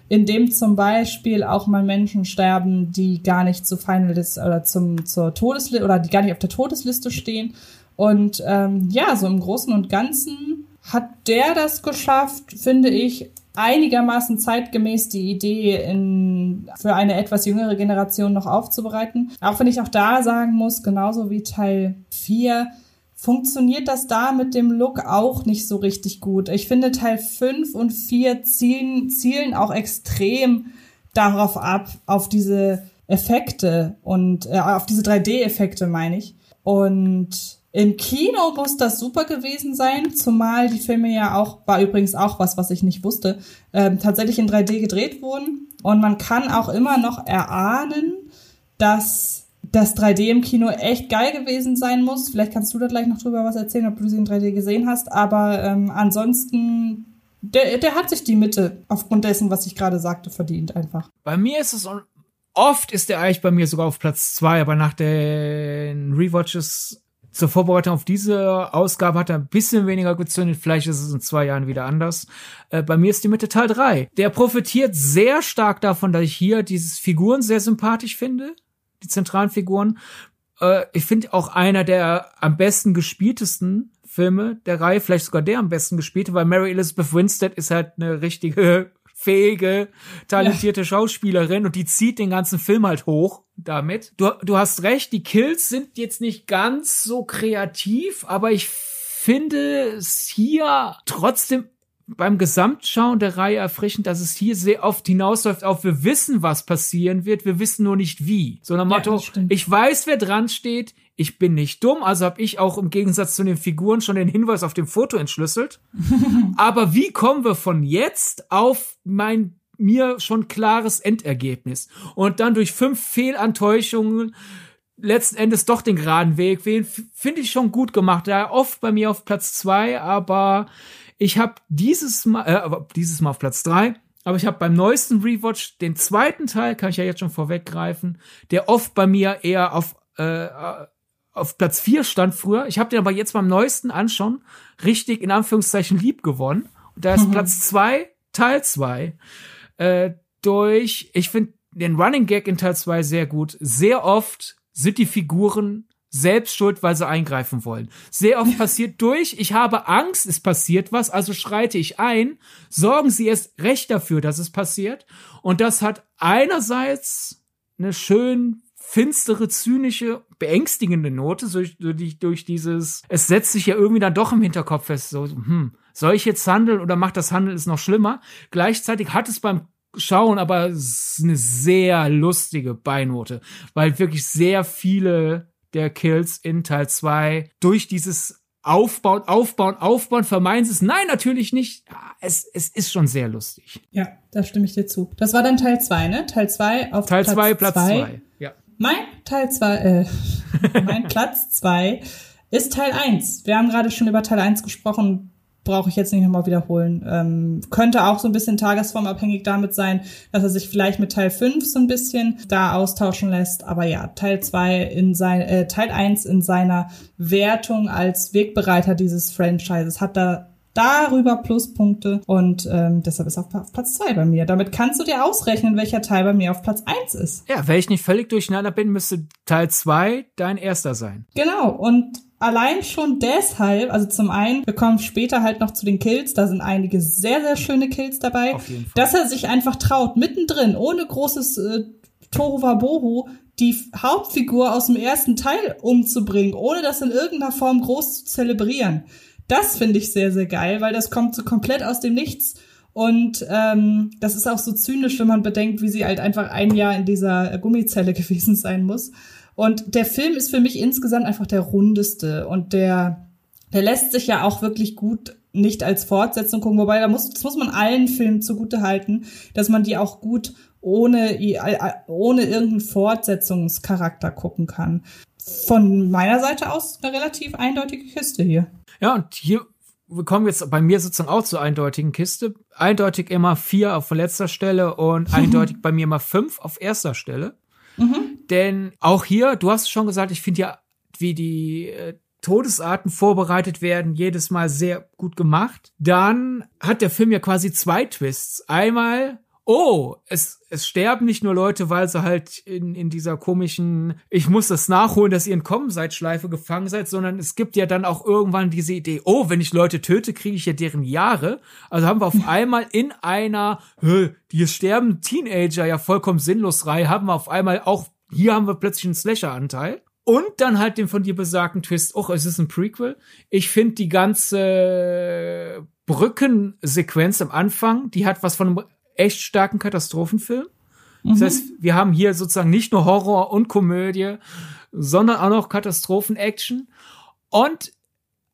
in dem zum Beispiel auch mal Menschen sterben, die gar nicht zu Final List oder zum zur Todesliste oder die gar nicht auf der Todesliste stehen. Und ähm, ja, so im Großen und Ganzen hat der das geschafft, finde ich, einigermaßen zeitgemäß die Idee in, für eine etwas jüngere Generation noch aufzubereiten. Auch wenn ich auch da sagen muss, genauso wie Teil 4, funktioniert das da mit dem Look auch nicht so richtig gut. Ich finde Teil 5 und 4 zielen, zielen auch extrem darauf ab, auf diese Effekte und äh, auf diese 3D-Effekte meine ich. Und im Kino muss das super gewesen sein, zumal die Filme ja auch, war übrigens auch was, was ich nicht wusste, ähm, tatsächlich in 3D gedreht wurden. Und man kann auch immer noch erahnen, dass das 3D im Kino echt geil gewesen sein muss. Vielleicht kannst du da gleich noch drüber was erzählen, ob du sie in 3D gesehen hast. Aber ähm, ansonsten, der, der hat sich die Mitte aufgrund dessen, was ich gerade sagte, verdient einfach. Bei mir ist es oft ist der eigentlich bei mir sogar auf Platz zwei, aber nach den Rewatches zur Vorbereitung auf diese Ausgabe hat er ein bisschen weniger gezündet. Vielleicht ist es in zwei Jahren wieder anders. Äh, bei mir ist die Mitte Teil drei. Der profitiert sehr stark davon, dass ich hier dieses Figuren sehr sympathisch finde die zentralen Figuren. Äh, ich finde auch einer der am besten gespieltesten Filme der Reihe, vielleicht sogar der am besten gespielte, weil Mary Elizabeth Winstead ist halt eine richtige fähige, talentierte ja. Schauspielerin und die zieht den ganzen Film halt hoch damit. Du, du hast recht, die Kills sind jetzt nicht ganz so kreativ, aber ich finde es hier trotzdem beim Gesamtschauen der Reihe erfrischend, dass es hier sehr oft hinausläuft auf, wir wissen, was passieren wird, wir wissen nur nicht wie. So nach Motto, ja, ich weiß, wer dran steht, ich bin nicht dumm, also habe ich auch im Gegensatz zu den Figuren schon den Hinweis auf dem Foto entschlüsselt. Aber wie kommen wir von jetzt auf mein mir schon klares Endergebnis? Und dann durch fünf Fehlantäuschungen letzten Endes doch den geraden Weg wählen, finde ich schon gut gemacht. Da oft bei mir auf Platz zwei, aber ich habe dieses Mal, äh, dieses Mal auf Platz drei, aber ich habe beim neuesten Rewatch den zweiten Teil, kann ich ja jetzt schon vorweggreifen, der oft bei mir eher auf äh, auf Platz vier stand früher. Ich habe den aber jetzt beim neuesten Anschauen richtig in Anführungszeichen lieb gewonnen. Und da ist mhm. Platz zwei, Teil zwei äh, durch, ich finde den Running Gag in Teil zwei sehr gut. Sehr oft sind die Figuren selbst schuld, weil sie eingreifen wollen. Sehr oft passiert durch, ich habe Angst, es passiert was, also schreite ich ein, sorgen sie erst recht dafür, dass es passiert. Und das hat einerseits eine schön finstere, zynische, beängstigende Note, so durch, durch dieses, es setzt sich ja irgendwie dann doch im Hinterkopf fest, so, hm, soll ich jetzt handeln oder macht das Handeln es noch schlimmer? Gleichzeitig hat es beim Schauen aber eine sehr lustige Beinote, weil wirklich sehr viele der Kills in Teil 2 durch dieses Aufbauen, Aufbauen, Aufbauen, vermeiden sie es. Nein, natürlich nicht. Es, es ist schon sehr lustig. Ja, da stimme ich dir zu. Das war dann Teil 2, ne? Teil 2 auf Teil 2, Platz 2. Ja. Mein Teil 2, äh, mein Platz 2 ist Teil 1. Wir haben gerade schon über Teil 1 gesprochen brauche ich jetzt nicht nochmal wiederholen. Ähm, könnte auch so ein bisschen tagesformabhängig damit sein, dass er sich vielleicht mit Teil 5 so ein bisschen da austauschen lässt. Aber ja, Teil 2 in sein, äh, Teil 1 in seiner Wertung als Wegbereiter dieses Franchises hat da darüber Pluspunkte und ähm, deshalb ist er auf, auf Platz 2 bei mir. Damit kannst du dir ausrechnen, welcher Teil bei mir auf Platz 1 ist. Ja, wenn ich nicht völlig durcheinander bin, müsste Teil 2 dein erster sein. Genau, und allein schon deshalb, also zum einen, wir kommen später halt noch zu den Kills, da sind einige sehr, sehr schöne Kills dabei, dass er sich einfach traut, mittendrin, ohne großes äh, Tohu Wabohu, die Hauptfigur aus dem ersten Teil umzubringen, ohne das in irgendeiner Form groß zu zelebrieren. Das finde ich sehr, sehr geil, weil das kommt so komplett aus dem Nichts. Und ähm, das ist auch so zynisch, wenn man bedenkt, wie sie halt einfach ein Jahr in dieser Gummizelle gewesen sein muss. Und der Film ist für mich insgesamt einfach der rundeste und der, der lässt sich ja auch wirklich gut nicht als Fortsetzung gucken, wobei da muss, das muss man allen Filmen zugute halten, dass man die auch gut ohne, ohne irgendeinen Fortsetzungscharakter gucken kann. Von meiner Seite aus eine relativ eindeutige Kiste hier. Ja, und hier wir kommen jetzt bei mir sozusagen auch zur eindeutigen Kiste. Eindeutig immer vier auf letzter Stelle und eindeutig bei mir immer fünf auf erster Stelle. Mhm. Denn auch hier, du hast schon gesagt, ich finde ja, wie die äh, Todesarten vorbereitet werden, jedes Mal sehr gut gemacht. Dann hat der Film ja quasi zwei Twists. Einmal oh, es, es sterben nicht nur Leute, weil sie halt in, in dieser komischen, ich muss das nachholen, dass ihr entkommen seid, Schleife gefangen seid, sondern es gibt ja dann auch irgendwann diese Idee, oh, wenn ich Leute töte, kriege ich ja deren Jahre. Also haben wir auf einmal in einer, die sterben Teenager ja vollkommen sinnlos Reihe, haben wir auf einmal auch, hier haben wir plötzlich einen Slasher-Anteil. Und dann halt den von dir besagten Twist, oh, es ist ein Prequel. Ich finde die ganze Brückensequenz am Anfang, die hat was von einem echt starken Katastrophenfilm. Das mhm. heißt, wir haben hier sozusagen nicht nur Horror und Komödie, sondern auch noch Katastrophen-Action. Und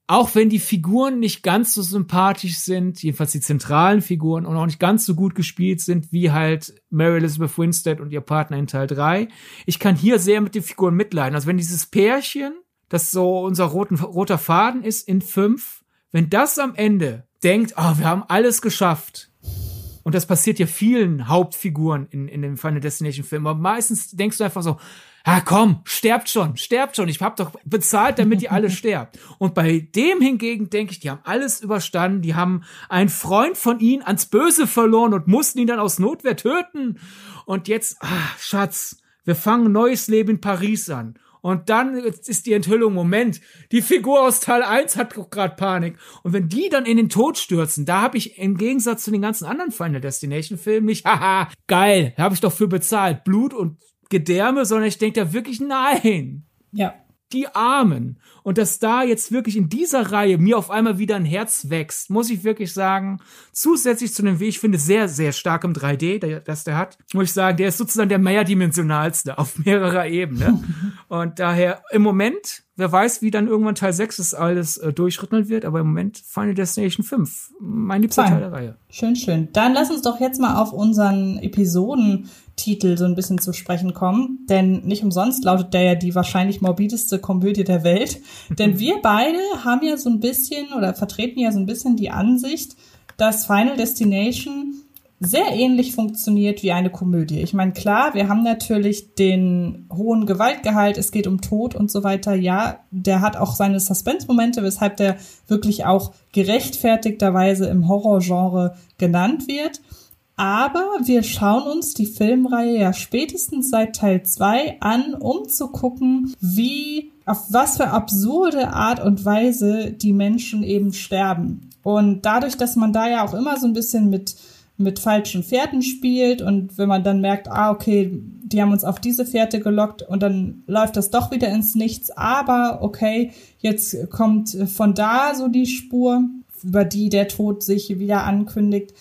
auch wenn die Figuren nicht ganz so sympathisch sind, jedenfalls die zentralen Figuren und auch nicht ganz so gut gespielt sind wie halt Mary Elizabeth Winstead und ihr Partner in Teil 3, ich kann hier sehr mit den Figuren mitleiden. Also wenn dieses Pärchen, das so unser roten, roter Faden ist in 5, wenn das am Ende denkt, oh, wir haben alles geschafft, und das passiert ja vielen Hauptfiguren in, in dem Final Destination Film. Aber meistens denkst du einfach so, ah komm, sterbt schon, sterbt schon. Ich hab doch bezahlt, damit ihr alle sterbt. Und bei dem hingegen denke ich, die haben alles überstanden. Die haben einen Freund von ihnen ans Böse verloren und mussten ihn dann aus Notwehr töten. Und jetzt, ah, Schatz, wir fangen ein neues Leben in Paris an. Und dann ist die Enthüllung, Moment, die Figur aus Teil 1 hat gerade Panik. Und wenn die dann in den Tod stürzen, da habe ich im Gegensatz zu den ganzen anderen Final Destination Filmen nicht, haha, geil, habe ich doch für bezahlt, Blut und Gedärme, sondern ich denke da wirklich, nein. Ja. Die Armen. Und dass da jetzt wirklich in dieser Reihe mir auf einmal wieder ein Herz wächst, muss ich wirklich sagen, zusätzlich zu dem, wie ich finde, sehr, sehr starkem 3D, der, das der hat, muss ich sagen, der ist sozusagen der mehrdimensionalste auf mehrerer Ebene. Und daher im Moment Wer weiß, wie dann irgendwann Teil 6 das alles äh, durchrütteln wird, aber im Moment Final Destination 5. Mein liebster Teil der Reihe. Schön, schön. Dann lass uns doch jetzt mal auf unseren Episodentitel so ein bisschen zu sprechen kommen, denn nicht umsonst lautet der ja die wahrscheinlich morbideste Komödie der Welt. denn wir beide haben ja so ein bisschen oder vertreten ja so ein bisschen die Ansicht, dass Final Destination sehr ähnlich funktioniert wie eine Komödie. Ich meine, klar, wir haben natürlich den hohen Gewaltgehalt, es geht um Tod und so weiter. Ja, der hat auch seine Suspense-Momente, weshalb der wirklich auch gerechtfertigterweise im Horrorgenre genannt wird. Aber wir schauen uns die Filmreihe ja spätestens seit Teil 2 an, um zu gucken, wie, auf was für absurde Art und Weise die Menschen eben sterben. Und dadurch, dass man da ja auch immer so ein bisschen mit mit falschen Pferden spielt und wenn man dann merkt, ah, okay, die haben uns auf diese Pferde gelockt und dann läuft das doch wieder ins Nichts, aber okay, jetzt kommt von da so die Spur, über die der Tod sich wieder ankündigt.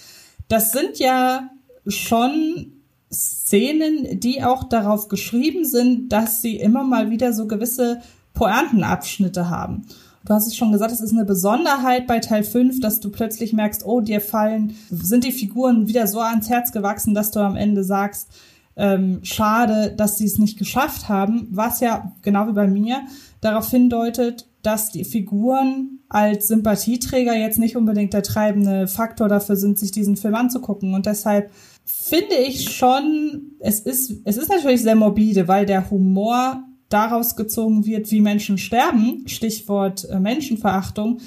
Das sind ja schon Szenen, die auch darauf geschrieben sind, dass sie immer mal wieder so gewisse Pointenabschnitte haben. Du hast es schon gesagt, es ist eine Besonderheit bei Teil 5, dass du plötzlich merkst, oh, dir fallen, sind die Figuren wieder so ans Herz gewachsen, dass du am Ende sagst, ähm, schade, dass sie es nicht geschafft haben, was ja, genau wie bei mir, darauf hindeutet, dass die Figuren als Sympathieträger jetzt nicht unbedingt der treibende Faktor dafür sind, sich diesen Film anzugucken. Und deshalb finde ich schon, es ist, es ist natürlich sehr morbide, weil der Humor daraus gezogen wird, wie Menschen sterben, Stichwort äh, Menschenverachtung,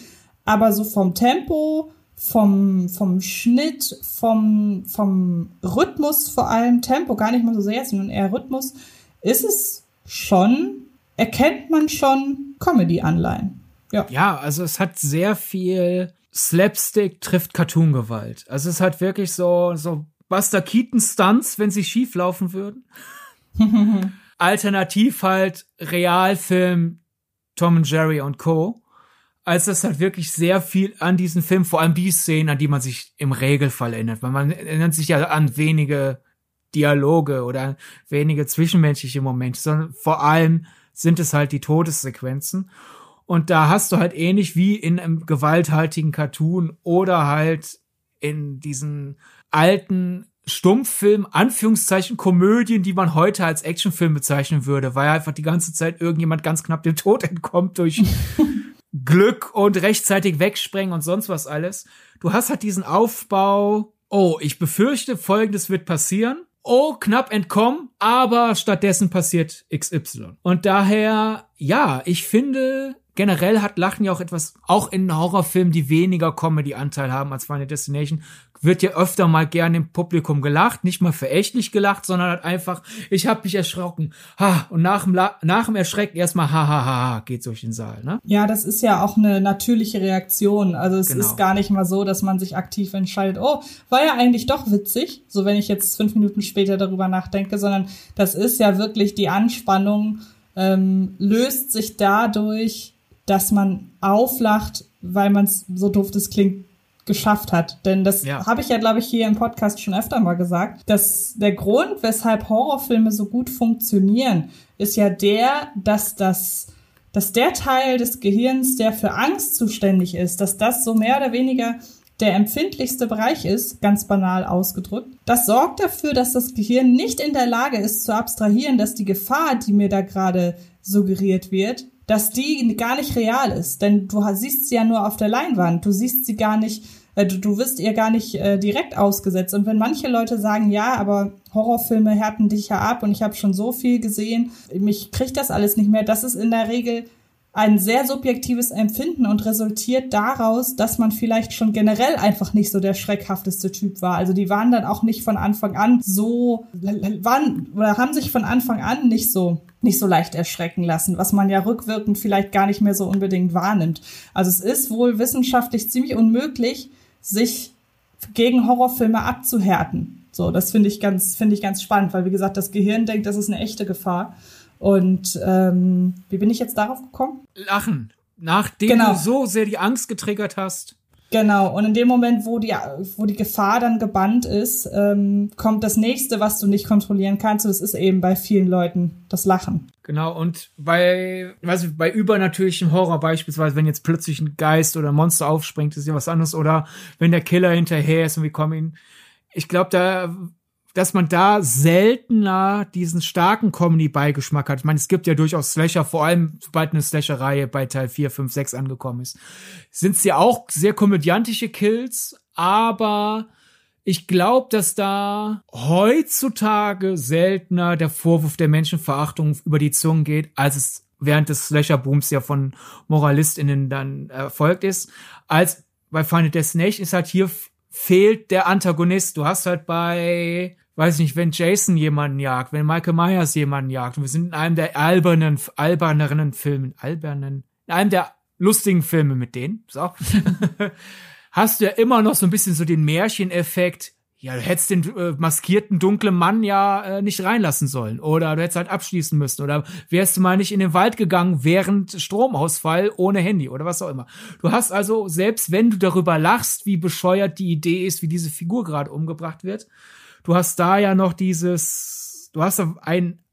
aber so vom Tempo, vom, vom Schnitt, vom, vom Rhythmus vor allem, Tempo gar nicht mal so sehr, sondern eher Rhythmus, ist es schon, erkennt man schon Comedy-Anleihen. Ja. ja, also es hat sehr viel Slapstick trifft Cartoon-Gewalt. Also es hat wirklich so, so Buster Keaton-Stunts, wenn sie schief laufen würden. Alternativ halt Realfilm Tom und Jerry und Co. Als das halt wirklich sehr viel an diesen Film, vor allem die Szenen, an die man sich im Regelfall erinnert. Weil man erinnert sich ja an wenige Dialoge oder wenige zwischenmenschliche Momente, sondern vor allem sind es halt die Todessequenzen. Und da hast du halt ähnlich wie in einem gewalthaltigen Cartoon oder halt in diesen alten Stummfilm, Anführungszeichen, Komödien, die man heute als Actionfilm bezeichnen würde, weil einfach die ganze Zeit irgendjemand ganz knapp dem Tod entkommt durch Glück und rechtzeitig wegsprengen und sonst was alles. Du hast halt diesen Aufbau, oh, ich befürchte, folgendes wird passieren. Oh, knapp entkommen, aber stattdessen passiert XY. Und daher, ja, ich finde, generell hat Lachen ja auch etwas, auch in Horrorfilmen, die weniger Comedy-Anteil haben als Final Destination, wird ja öfter mal gerne im Publikum gelacht, nicht mal verächtlich gelacht, sondern halt einfach, ich habe mich erschrocken. Ha, und nach dem, La nach dem Erschrecken erstmal ha, ha, ha, ha, geht durch den Saal, ne? Ja, das ist ja auch eine natürliche Reaktion. Also es genau. ist gar nicht mal so, dass man sich aktiv entscheidet, oh, war ja eigentlich doch witzig, so wenn ich jetzt fünf Minuten später darüber nachdenke, sondern das ist ja wirklich die Anspannung, ähm, löst sich dadurch, dass man auflacht, weil man es, so doof das klingt, geschafft hat. Denn das ja. habe ich ja, glaube ich, hier im Podcast schon öfter mal gesagt, dass der Grund, weshalb Horrorfilme so gut funktionieren, ist ja der, dass das dass der Teil des Gehirns, der für Angst zuständig ist, dass das so mehr oder weniger der empfindlichste Bereich ist, ganz banal ausgedrückt. Das sorgt dafür, dass das Gehirn nicht in der Lage ist zu abstrahieren, dass die Gefahr, die mir da gerade suggeriert wird, dass die gar nicht real ist. Denn du siehst sie ja nur auf der Leinwand. Du siehst sie gar nicht, äh, du, wirst ihr gar nicht äh, direkt ausgesetzt. Und wenn manche Leute sagen, ja, aber Horrorfilme härten dich ja ab und ich habe schon so viel gesehen, mich kriegt das alles nicht mehr, das ist in der Regel ein sehr subjektives Empfinden und resultiert daraus, dass man vielleicht schon generell einfach nicht so der schreckhafteste Typ war. Also die waren dann auch nicht von Anfang an so, waren oder haben sich von Anfang an nicht so nicht so leicht erschrecken lassen, was man ja rückwirkend vielleicht gar nicht mehr so unbedingt wahrnimmt. Also es ist wohl wissenschaftlich ziemlich unmöglich, sich gegen Horrorfilme abzuhärten. So, das finde ich ganz, finde ich ganz spannend, weil wie gesagt, das Gehirn denkt, das ist eine echte Gefahr. Und ähm, wie bin ich jetzt darauf gekommen? Lachen. Nachdem genau. du so sehr die Angst getriggert hast. Genau, und in dem Moment, wo die, wo die Gefahr dann gebannt ist, ähm, kommt das nächste, was du nicht kontrollieren kannst. Und das ist eben bei vielen Leuten das Lachen. Genau, und bei, weiß ich, bei übernatürlichen Horror beispielsweise, wenn jetzt plötzlich ein Geist oder ein Monster aufspringt, ist ja was anderes. Oder wenn der Killer hinterher ist und wir kommen ihn. Ich glaube, da dass man da seltener diesen starken Comedy-Beigeschmack hat. Ich meine, es gibt ja durchaus Slasher, vor allem sobald eine Slasher-Reihe bei Teil 4, 5, 6 angekommen ist. Sind sie ja auch sehr komödiantische Kills, aber ich glaube, dass da heutzutage seltener der Vorwurf der Menschenverachtung über die Zunge geht, als es während des Slasher-Booms ja von MoralistInnen dann erfolgt ist. Als bei Final Destination ist halt hier fehlt der Antagonist. Du hast halt bei weiß nicht, wenn Jason jemanden jagt, wenn Michael Myers jemanden jagt, und wir sind in einem der albernen, alberneren Filmen, albernen, in einem der lustigen Filme mit denen, so, hast du ja immer noch so ein bisschen so den Märcheneffekt, ja, du hättest den äh, maskierten dunklen Mann ja äh, nicht reinlassen sollen. Oder du hättest halt abschließen müssen. Oder wärst du mal nicht in den Wald gegangen während Stromausfall ohne Handy oder was auch immer. Du hast also, selbst wenn du darüber lachst, wie bescheuert die Idee ist, wie diese Figur gerade umgebracht wird, du hast da ja noch dieses, du hast einen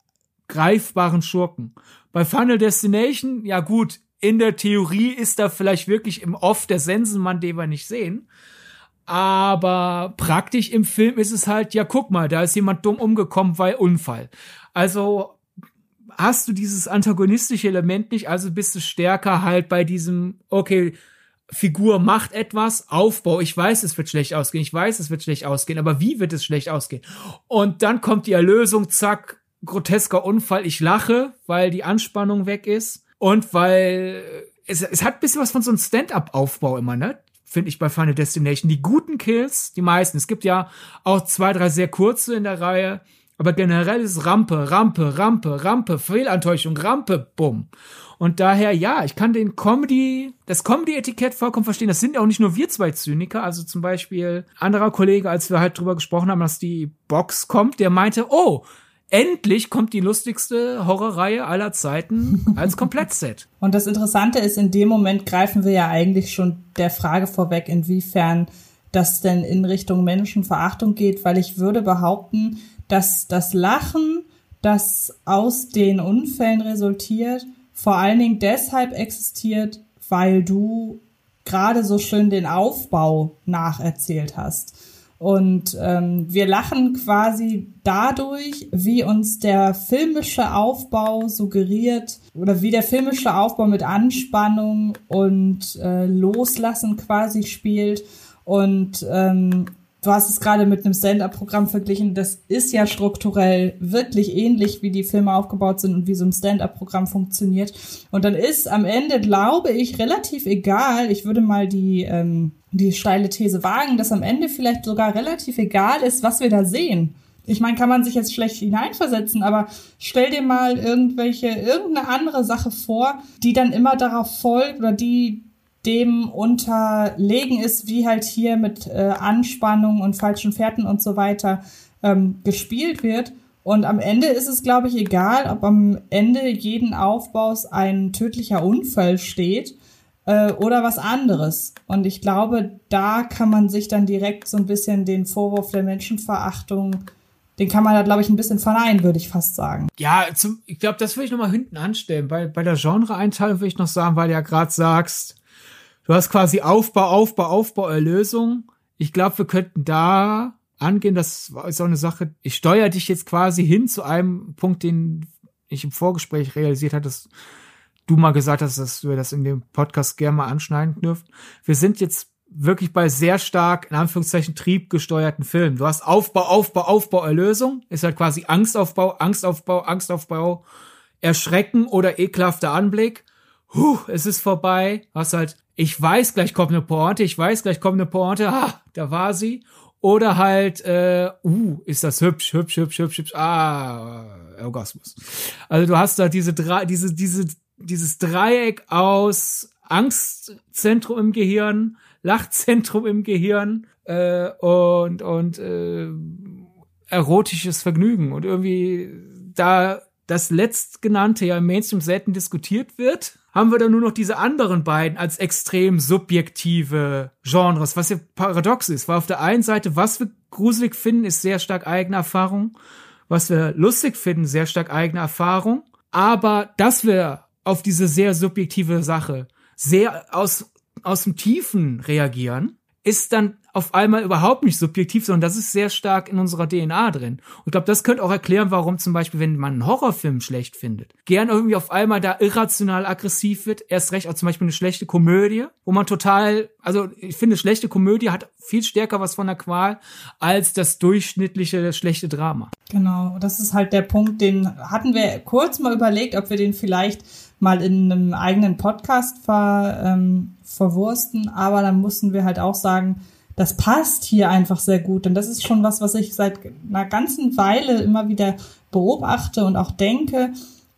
greifbaren Schurken. Bei Final Destination, ja gut, in der Theorie ist da vielleicht wirklich im Off der Sensenmann, den wir nicht sehen. Aber praktisch im Film ist es halt, ja, guck mal, da ist jemand dumm umgekommen, weil Unfall. Also hast du dieses antagonistische Element nicht, also bist du stärker halt bei diesem, okay, Figur macht etwas, Aufbau, ich weiß, es wird schlecht ausgehen, ich weiß, es wird schlecht ausgehen, aber wie wird es schlecht ausgehen? Und dann kommt die Erlösung, zack, grotesker Unfall, ich lache, weil die Anspannung weg ist und weil es, es hat bisschen was von so einem Stand-up-Aufbau immer, ne? Finde ich bei Final Destination. Die guten Kills, die meisten. Es gibt ja auch zwei, drei sehr kurze in der Reihe, aber generell ist Rampe, Rampe, Rampe, Rampe, Fehlantäuschung, Rampe, bumm. Und daher, ja, ich kann den Comedy, das Comedy-Etikett vollkommen verstehen. Das sind ja auch nicht nur wir zwei Zyniker. Also zum Beispiel anderer Kollege, als wir halt drüber gesprochen haben, dass die Box kommt, der meinte, oh, endlich kommt die lustigste Horrorreihe aller Zeiten als Komplettset. Und das Interessante ist, in dem Moment greifen wir ja eigentlich schon der Frage vorweg, inwiefern das denn in Richtung Menschenverachtung geht, weil ich würde behaupten, dass das Lachen, das aus den Unfällen resultiert, vor allen Dingen deshalb existiert, weil du gerade so schön den Aufbau nacherzählt hast. Und ähm, wir lachen quasi dadurch, wie uns der filmische Aufbau suggeriert oder wie der filmische Aufbau mit Anspannung und äh, Loslassen quasi spielt. Und ähm, du hast es gerade mit einem Stand-up-Programm verglichen. Das ist ja strukturell wirklich ähnlich, wie die Filme aufgebaut sind und wie so ein Stand-up-Programm funktioniert. Und dann ist am Ende, glaube ich, relativ egal. Ich würde mal die ähm, die steile These wagen, dass am Ende vielleicht sogar relativ egal ist, was wir da sehen. Ich meine, kann man sich jetzt schlecht hineinversetzen, aber stell dir mal irgendwelche, irgendeine andere Sache vor, die dann immer darauf folgt oder die dem unterlegen ist, wie halt hier mit äh, Anspannung und falschen Fährten und so weiter ähm, gespielt wird. Und am Ende ist es, glaube ich, egal, ob am Ende jeden Aufbaus ein tödlicher Unfall steht äh, oder was anderes. Und ich glaube, da kann man sich dann direkt so ein bisschen den Vorwurf der Menschenverachtung, den kann man da, glaube ich, ein bisschen verneinen, würde ich fast sagen. Ja, zum, ich glaube, das würde ich nochmal hinten anstellen. Bei, bei der Genre-Einteilung würde ich noch sagen, weil du ja gerade sagst, du hast quasi Aufbau, Aufbau, Aufbau, Erlösung. Ich glaube, wir könnten da angehen, das ist auch eine Sache, ich steuere dich jetzt quasi hin zu einem Punkt, den ich im Vorgespräch realisiert hatte, dass du mal gesagt hast, dass wir das in dem Podcast gerne mal anschneiden dürfen. Wir sind jetzt wirklich bei sehr stark, in Anführungszeichen, triebgesteuerten Filmen. Du hast Aufbau, Aufbau, Aufbau, Erlösung. Ist halt quasi Angstaufbau, Angstaufbau, Angstaufbau, Erschrecken oder ekelhafter Anblick. Huh, es ist vorbei. Hast halt, ich weiß, gleich kommt eine Pointe, ich weiß, gleich kommt eine Pointe, ah, da war sie. Oder halt, äh, uh, ist das hübsch, hübsch, hübsch, hübsch, hübsch, ah, Orgasmus. Also du hast da diese drei, diese, diese dieses Dreieck aus Angstzentrum im Gehirn, Lachzentrum im Gehirn äh, und und äh, erotisches Vergnügen und irgendwie da das letztgenannte ja im Mainstream selten diskutiert wird, haben wir dann nur noch diese anderen beiden als extrem subjektive Genres, was ja paradox ist, weil auf der einen Seite, was wir gruselig finden, ist sehr stark eigene Erfahrung, was wir lustig finden, sehr stark eigene Erfahrung, aber dass wir auf diese sehr subjektive Sache sehr aus, aus dem Tiefen reagieren, ist dann auf einmal überhaupt nicht subjektiv, sondern das ist sehr stark in unserer DNA drin. Und ich glaube, das könnte auch erklären, warum zum Beispiel, wenn man einen Horrorfilm schlecht findet, gern irgendwie auf einmal da irrational aggressiv wird. Erst recht auch zum Beispiel eine schlechte Komödie, wo man total, also ich finde, schlechte Komödie hat viel stärker was von der Qual als das durchschnittliche schlechte Drama. Genau, das ist halt der Punkt, den hatten wir kurz mal überlegt, ob wir den vielleicht mal in einem eigenen Podcast ver, ähm, verwursten, aber dann mussten wir halt auch sagen, das passt hier einfach sehr gut. Und das ist schon was, was ich seit einer ganzen Weile immer wieder beobachte und auch denke.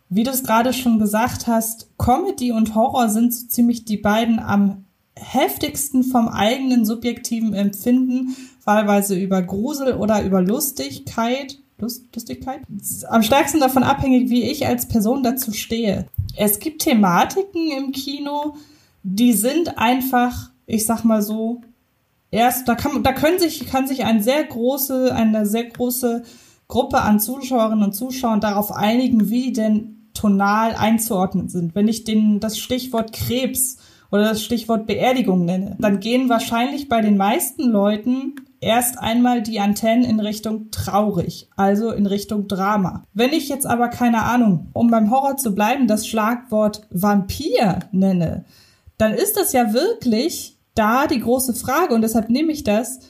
Wie du es gerade schon gesagt hast, Comedy und Horror sind so ziemlich die beiden am heftigsten vom eigenen subjektiven Empfinden, wahlweise über Grusel oder über Lustigkeit. Lust, Lustigkeit? Am stärksten davon abhängig, wie ich als Person dazu stehe. Es gibt Thematiken im Kino, die sind einfach, ich sag mal so, erst, da kann, da können sich, kann sich ein sehr große, eine sehr große Gruppe an Zuschauerinnen und Zuschauern darauf einigen, wie denn tonal einzuordnen sind. Wenn ich den, das Stichwort Krebs oder das Stichwort Beerdigung nenne, dann gehen wahrscheinlich bei den meisten Leuten erst einmal die Antennen in Richtung traurig, also in Richtung Drama. Wenn ich jetzt aber keine Ahnung, um beim Horror zu bleiben, das Schlagwort Vampir nenne, dann ist das ja wirklich da die große Frage und deshalb nehme ich das.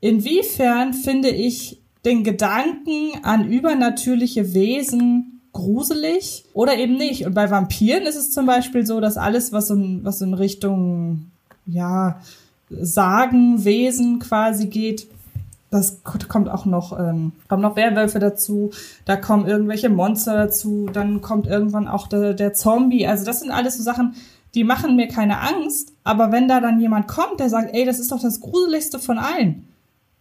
Inwiefern finde ich den Gedanken an übernatürliche Wesen gruselig oder eben nicht? Und bei Vampiren ist es zum Beispiel so, dass alles, was in, was in Richtung, ja, Sagen, Wesen quasi geht. Das kommt auch noch, ähm, kommen noch Werwölfe dazu, da kommen irgendwelche Monster dazu, dann kommt irgendwann auch der, der Zombie. Also das sind alles so Sachen, die machen mir keine Angst, aber wenn da dann jemand kommt, der sagt, ey, das ist doch das Gruseligste von allen,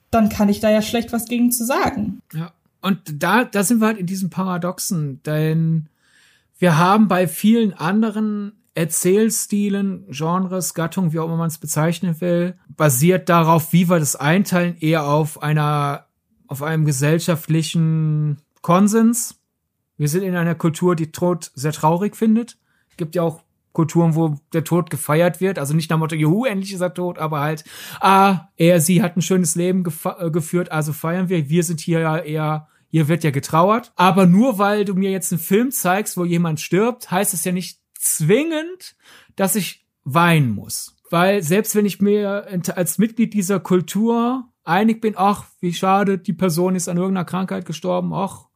dann kann ich da ja schlecht was gegen zu sagen. Ja. Und da, da sind wir halt in diesem Paradoxen, denn wir haben bei vielen anderen Erzählstilen, Genres, Gattungen, wie auch immer man es bezeichnen will, basiert darauf, wie wir das einteilen, eher auf einer, auf einem gesellschaftlichen Konsens. Wir sind in einer Kultur, die Tod sehr traurig findet. Gibt ja auch Kulturen, wo der Tod gefeiert wird. Also nicht nach Motto, juhu, endlich ist er tot, aber halt, ah, er, sie hat ein schönes Leben äh, geführt, also feiern wir. Wir sind hier ja eher, hier wird ja getrauert. Aber nur weil du mir jetzt einen Film zeigst, wo jemand stirbt, heißt es ja nicht zwingend, dass ich weinen muss. Weil selbst wenn ich mir als Mitglied dieser Kultur einig bin, ach, wie schade, die Person ist an irgendeiner Krankheit gestorben, ach,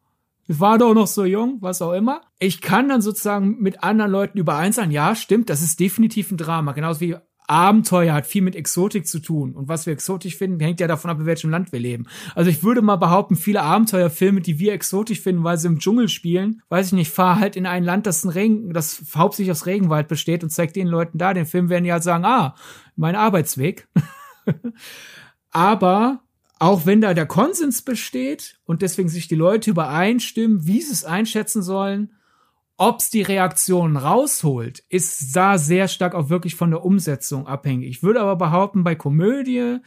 ich war doch noch so jung, was auch immer. Ich kann dann sozusagen mit anderen Leuten überein sein, ja, stimmt, das ist definitiv ein Drama. Genauso wie Abenteuer hat viel mit Exotik zu tun. Und was wir exotisch finden, hängt ja davon ab, in welchem Land wir leben. Also ich würde mal behaupten, viele Abenteuerfilme, die wir exotisch finden, weil sie im Dschungel spielen, weiß ich nicht, fahr halt in ein Land, das ein Regen, das hauptsächlich aus Regenwald besteht und zeigt den Leuten da den Film, werden die halt sagen, ah, mein Arbeitsweg. Aber auch wenn da der Konsens besteht und deswegen sich die Leute übereinstimmen, wie sie es einschätzen sollen, ob's die Reaktionen rausholt, ist da sehr stark auch wirklich von der Umsetzung abhängig. Ich würde aber behaupten, bei Komödie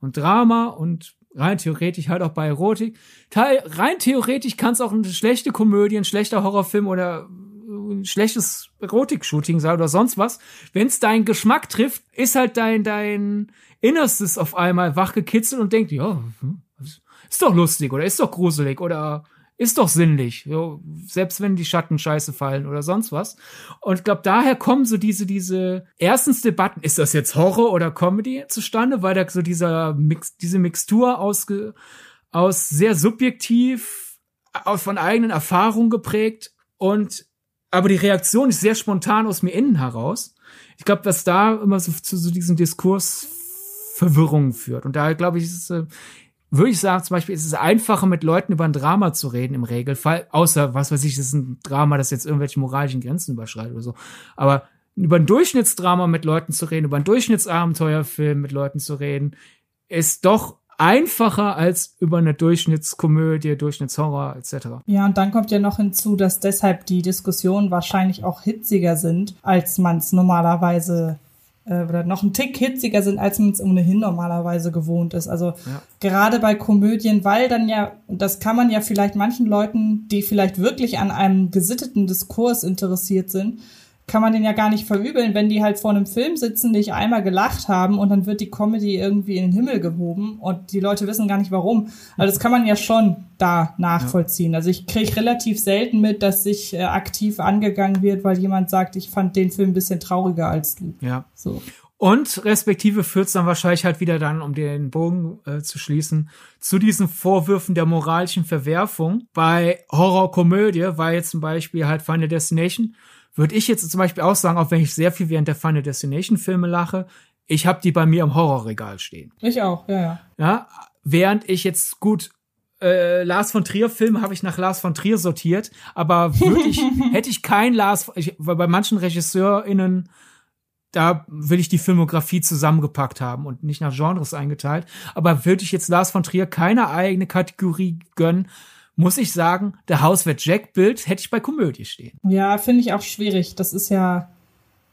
und Drama und rein theoretisch halt auch bei Erotik, teil, rein theoretisch kann es auch eine schlechte Komödie, ein schlechter Horrorfilm oder ein schlechtes Erotik-Shooting sein oder sonst was. Wenn's deinen Geschmack trifft, ist halt dein, dein, Innerstes auf einmal wachgekitzelt und denkt, ja, hm, ist doch lustig oder ist doch gruselig oder ist doch sinnlich, so, selbst wenn die Schatten scheiße fallen oder sonst was. Und ich glaube, daher kommen so diese, diese erstens Debatten, ist das jetzt Horror oder Comedy zustande, weil da so dieser Mix, diese Mixtur aus, aus sehr subjektiv, aus von eigenen Erfahrungen geprägt und aber die Reaktion ist sehr spontan aus mir innen heraus. Ich glaube, dass da immer so zu so diesem Diskurs Verwirrung führt. Und da glaube ich, ist äh, würde ich sagen, zum Beispiel ist es einfacher, mit Leuten über ein Drama zu reden im Regelfall, außer, was weiß ich, das ist ein Drama, das jetzt irgendwelche moralischen Grenzen überschreitet oder so. Aber über ein Durchschnittsdrama mit Leuten zu reden, über ein Durchschnittsabenteuerfilm mit Leuten zu reden, ist doch einfacher als über eine Durchschnittskomödie, Durchschnittshorror etc. Ja, und dann kommt ja noch hinzu, dass deshalb die Diskussionen wahrscheinlich auch hitziger sind, als man es normalerweise äh, oder noch ein Tick hitziger sind, als man es ohnehin normalerweise gewohnt ist. Also ja. gerade bei Komödien, weil dann ja, das kann man ja vielleicht manchen Leuten, die vielleicht wirklich an einem gesitteten Diskurs interessiert sind, kann man den ja gar nicht verübeln, wenn die halt vor einem Film sitzen, nicht einmal gelacht haben und dann wird die Comedy irgendwie in den Himmel gehoben und die Leute wissen gar nicht warum. Also das kann man ja schon da nachvollziehen. Also ich kriege relativ selten mit, dass sich äh, aktiv angegangen wird, weil jemand sagt, ich fand den Film ein bisschen trauriger als du. Ja. So. Und respektive führt dann wahrscheinlich halt wieder dann, um den Bogen äh, zu schließen, zu diesen Vorwürfen der moralischen Verwerfung. Bei Horrorkomödie war jetzt zum Beispiel halt Final Destination würde ich jetzt zum Beispiel auch sagen, auch wenn ich sehr viel während der Final Destination Filme lache, ich habe die bei mir im Horrorregal stehen. Ich auch, ja, ja. Ja, während ich jetzt gut äh, Lars von Trier Filme habe ich nach Lars von Trier sortiert, aber würde ich hätte ich kein Lars, ich, weil bei manchen RegisseurInnen da will ich die Filmografie zusammengepackt haben und nicht nach Genres eingeteilt. Aber würde ich jetzt Lars von Trier keine eigene Kategorie gönnen, muss ich sagen, der Hauswert Jack-Bild hätte ich bei Komödie stehen. Ja, finde ich auch schwierig. Das ist ja,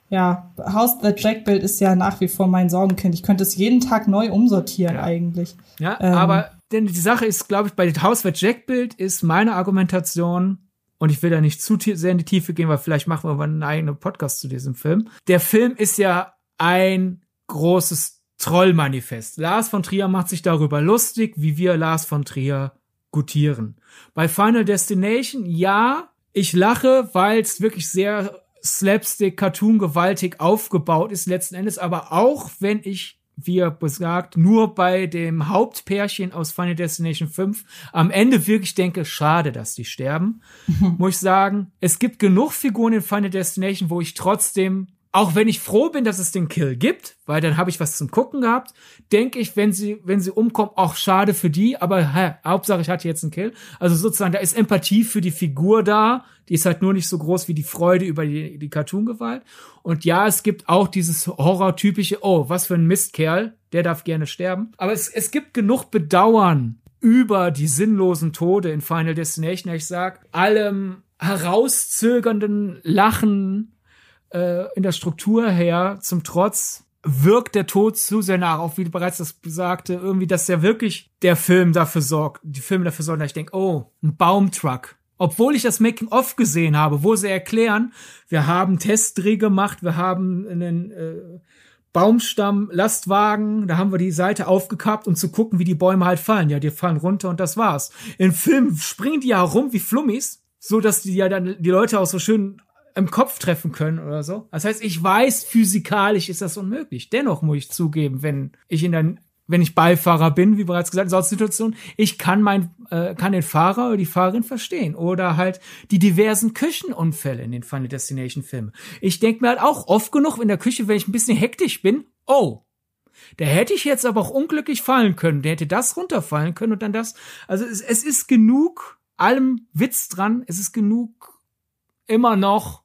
ja, House That Jack Bild ist ja nach wie vor mein Sorgenkind. Ich könnte es jeden Tag neu umsortieren ja. eigentlich. Ja, ähm, aber denn die Sache ist, glaube ich, bei That Jack Bild ist meine Argumentation, und ich will da nicht zu sehr in die Tiefe gehen, weil vielleicht machen wir mal einen eigenen Podcast zu diesem Film. Der Film ist ja ein großes Trollmanifest. Lars von Trier macht sich darüber lustig, wie wir Lars von Trier gutieren. Bei Final Destination, ja, ich lache, weil es wirklich sehr slapstick, cartoon gewaltig aufgebaut ist letzten Endes, aber auch wenn ich wie er besagt, nur bei dem Hauptpärchen aus Final Destination 5 am Ende wirklich denke, schade, dass die sterben, muss ich sagen, es gibt genug Figuren in Final Destination, wo ich trotzdem auch wenn ich froh bin, dass es den Kill gibt, weil dann habe ich was zum Gucken gehabt, denke ich, wenn sie, wenn sie umkommen, auch schade für die, aber hä, Hauptsache ich hatte jetzt einen Kill. Also sozusagen, da ist Empathie für die Figur da, die ist halt nur nicht so groß wie die Freude über die, die Cartoon-Gewalt. Und ja, es gibt auch dieses Horror-typische, oh, was für ein Mistkerl, der darf gerne sterben. Aber es, es gibt genug Bedauern über die sinnlosen Tode in Final Destination. Ich sag, allem herauszögernden Lachen, äh, in der Struktur her zum Trotz wirkt der Tod zu sehr nach, auch wie bereits das besagte, irgendwie, dass ja wirklich der Film dafür sorgt, die Filme dafür sorgen, dass ich denke, oh, ein Baumtruck Obwohl ich das Making-of gesehen habe, wo sie erklären, wir haben Testdreh gemacht, wir haben einen äh, Baumstamm, Lastwagen, da haben wir die Seite aufgekappt, um zu gucken, wie die Bäume halt fallen. Ja, die fallen runter und das war's. In Filmen springen die ja rum wie Flummis, so dass die ja dann die Leute auch so schön im Kopf treffen können oder so. Das heißt, ich weiß, physikalisch ist das unmöglich. Dennoch muss ich zugeben, wenn ich in der wenn ich Beifahrer bin, wie bereits gesagt, in solchen Situationen, ich kann mein, äh, kann den Fahrer oder die Fahrerin verstehen. Oder halt die diversen Küchenunfälle in den Final Destination Filmen. Ich denke mir halt auch oft genug in der Küche, wenn ich ein bisschen hektisch bin, oh, da hätte ich jetzt aber auch unglücklich fallen können. Der hätte das runterfallen können und dann das. Also es, es ist genug allem Witz dran. Es ist genug immer noch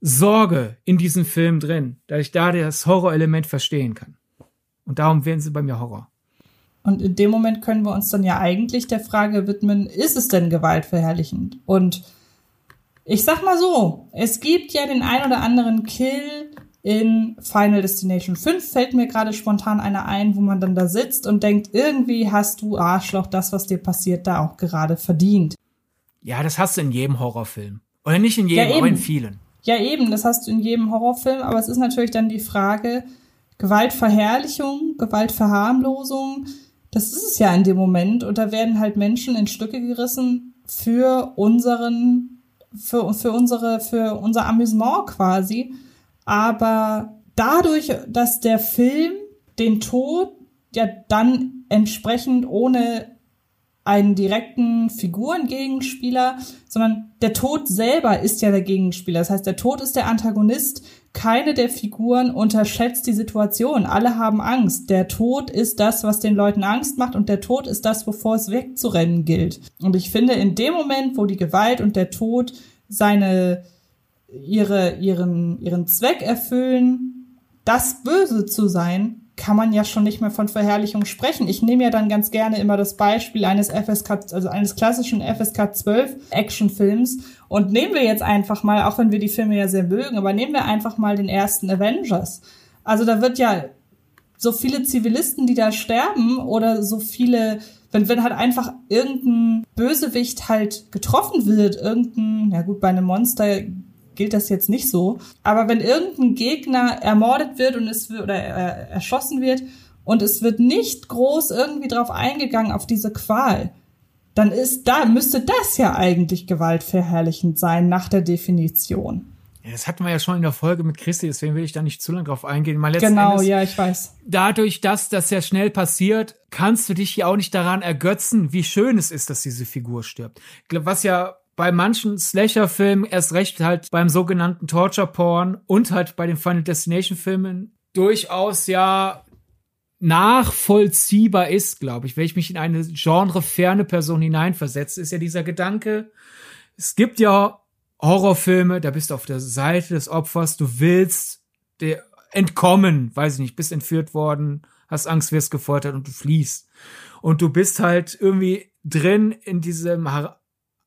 Sorge in diesem Film drin, dass ich da das Horrorelement verstehen kann. Und darum werden sie bei mir Horror. Und in dem Moment können wir uns dann ja eigentlich der Frage widmen, ist es denn gewaltverherrlichend? Und ich sag mal so, es gibt ja den ein oder anderen Kill in Final Destination 5, fällt mir gerade spontan einer ein, wo man dann da sitzt und denkt, irgendwie hast du Arschloch das, was dir passiert, da auch gerade verdient. Ja, das hast du in jedem Horrorfilm. Oder nicht in jedem, ja, aber in vielen. Ja, eben, das hast du in jedem Horrorfilm, aber es ist natürlich dann die Frage, Gewaltverherrlichung, Gewaltverharmlosung, das ist es ja in dem Moment. Und da werden halt Menschen in Stücke gerissen für unseren, für, für unsere, für unser Amüsement quasi. Aber dadurch, dass der Film den Tod ja dann entsprechend ohne einen direkten Figurengegenspieler, sondern der Tod selber ist ja der Gegenspieler. Das heißt, der Tod ist der Antagonist. Keine der Figuren unterschätzt die Situation. Alle haben Angst. Der Tod ist das, was den Leuten Angst macht und der Tod ist das, wovor es wegzurennen gilt. Und ich finde, in dem Moment, wo die Gewalt und der Tod seine, ihre, ihren, ihren Zweck erfüllen, das Böse zu sein, kann man ja schon nicht mehr von Verherrlichung sprechen. Ich nehme ja dann ganz gerne immer das Beispiel eines FSK, also eines klassischen FSK 12 Actionfilms. Und nehmen wir jetzt einfach mal, auch wenn wir die Filme ja sehr mögen, aber nehmen wir einfach mal den ersten Avengers. Also da wird ja so viele Zivilisten, die da sterben oder so viele, wenn, wenn halt einfach irgendein Bösewicht halt getroffen wird, irgendein, ja gut, bei einem Monster gilt das jetzt nicht so. Aber wenn irgendein Gegner ermordet wird und es wird, oder äh, erschossen wird und es wird nicht groß irgendwie drauf eingegangen auf diese Qual, dann ist da, müsste das ja eigentlich gewaltverherrlichend sein nach der Definition. Ja, das hatten wir ja schon in der Folge mit Christi, deswegen will ich da nicht zu lange drauf eingehen. Mal genau, Endes, ja, ich weiß. Dadurch, dass das ja schnell passiert, kannst du dich ja auch nicht daran ergötzen, wie schön es ist, dass diese Figur stirbt. Was ja bei manchen Slasher-Filmen erst recht halt beim sogenannten Torture-Porn und halt bei den Final Destination-Filmen durchaus ja nachvollziehbar ist, glaube ich. Wenn ich mich in eine genreferne Person hineinversetze, ist ja dieser Gedanke, es gibt ja Horrorfilme, da bist du auf der Seite des Opfers, du willst der entkommen, weiß ich nicht, bist entführt worden, hast Angst, wirst gefoltert und du fliehst. Und du bist halt irgendwie drin in diesem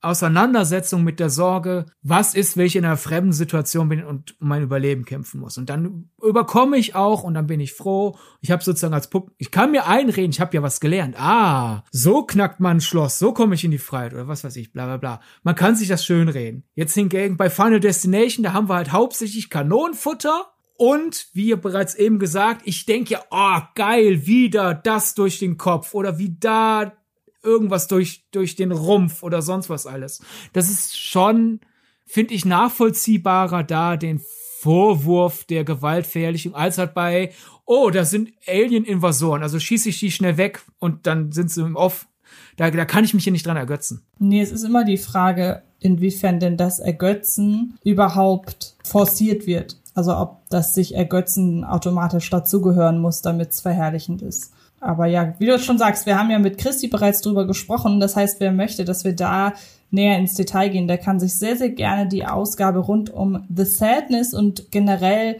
Auseinandersetzung mit der Sorge, was ist, wenn ich in einer fremden Situation bin und um mein Überleben kämpfen muss. Und dann überkomme ich auch und dann bin ich froh. Ich habe sozusagen als Puppe, ich kann mir einreden, ich habe ja was gelernt. Ah, so knackt man ein Schloss, so komme ich in die Freiheit oder was weiß ich, bla bla bla. Man kann sich das schön reden. Jetzt hingegen bei Final Destination, da haben wir halt hauptsächlich Kanonenfutter und wie bereits eben gesagt, ich denke ja, oh geil, wieder das durch den Kopf oder wie da irgendwas durch, durch den Rumpf oder sonst was alles. Das ist schon, finde ich, nachvollziehbarer da, den Vorwurf der Gewaltverherrlichung, als halt bei, oh, da sind Alien-Invasoren, also schieße ich die schnell weg und dann sind sie im Off. Da, da kann ich mich hier nicht dran ergötzen. Nee, es ist immer die Frage, inwiefern denn das Ergötzen überhaupt forciert wird. Also ob das sich Ergötzen automatisch dazugehören muss, damit es verherrlichend ist. Aber ja, wie du schon sagst, wir haben ja mit Christi bereits drüber gesprochen. Das heißt, wer möchte, dass wir da näher ins Detail gehen, der kann sich sehr, sehr gerne die Ausgabe rund um The Sadness und generell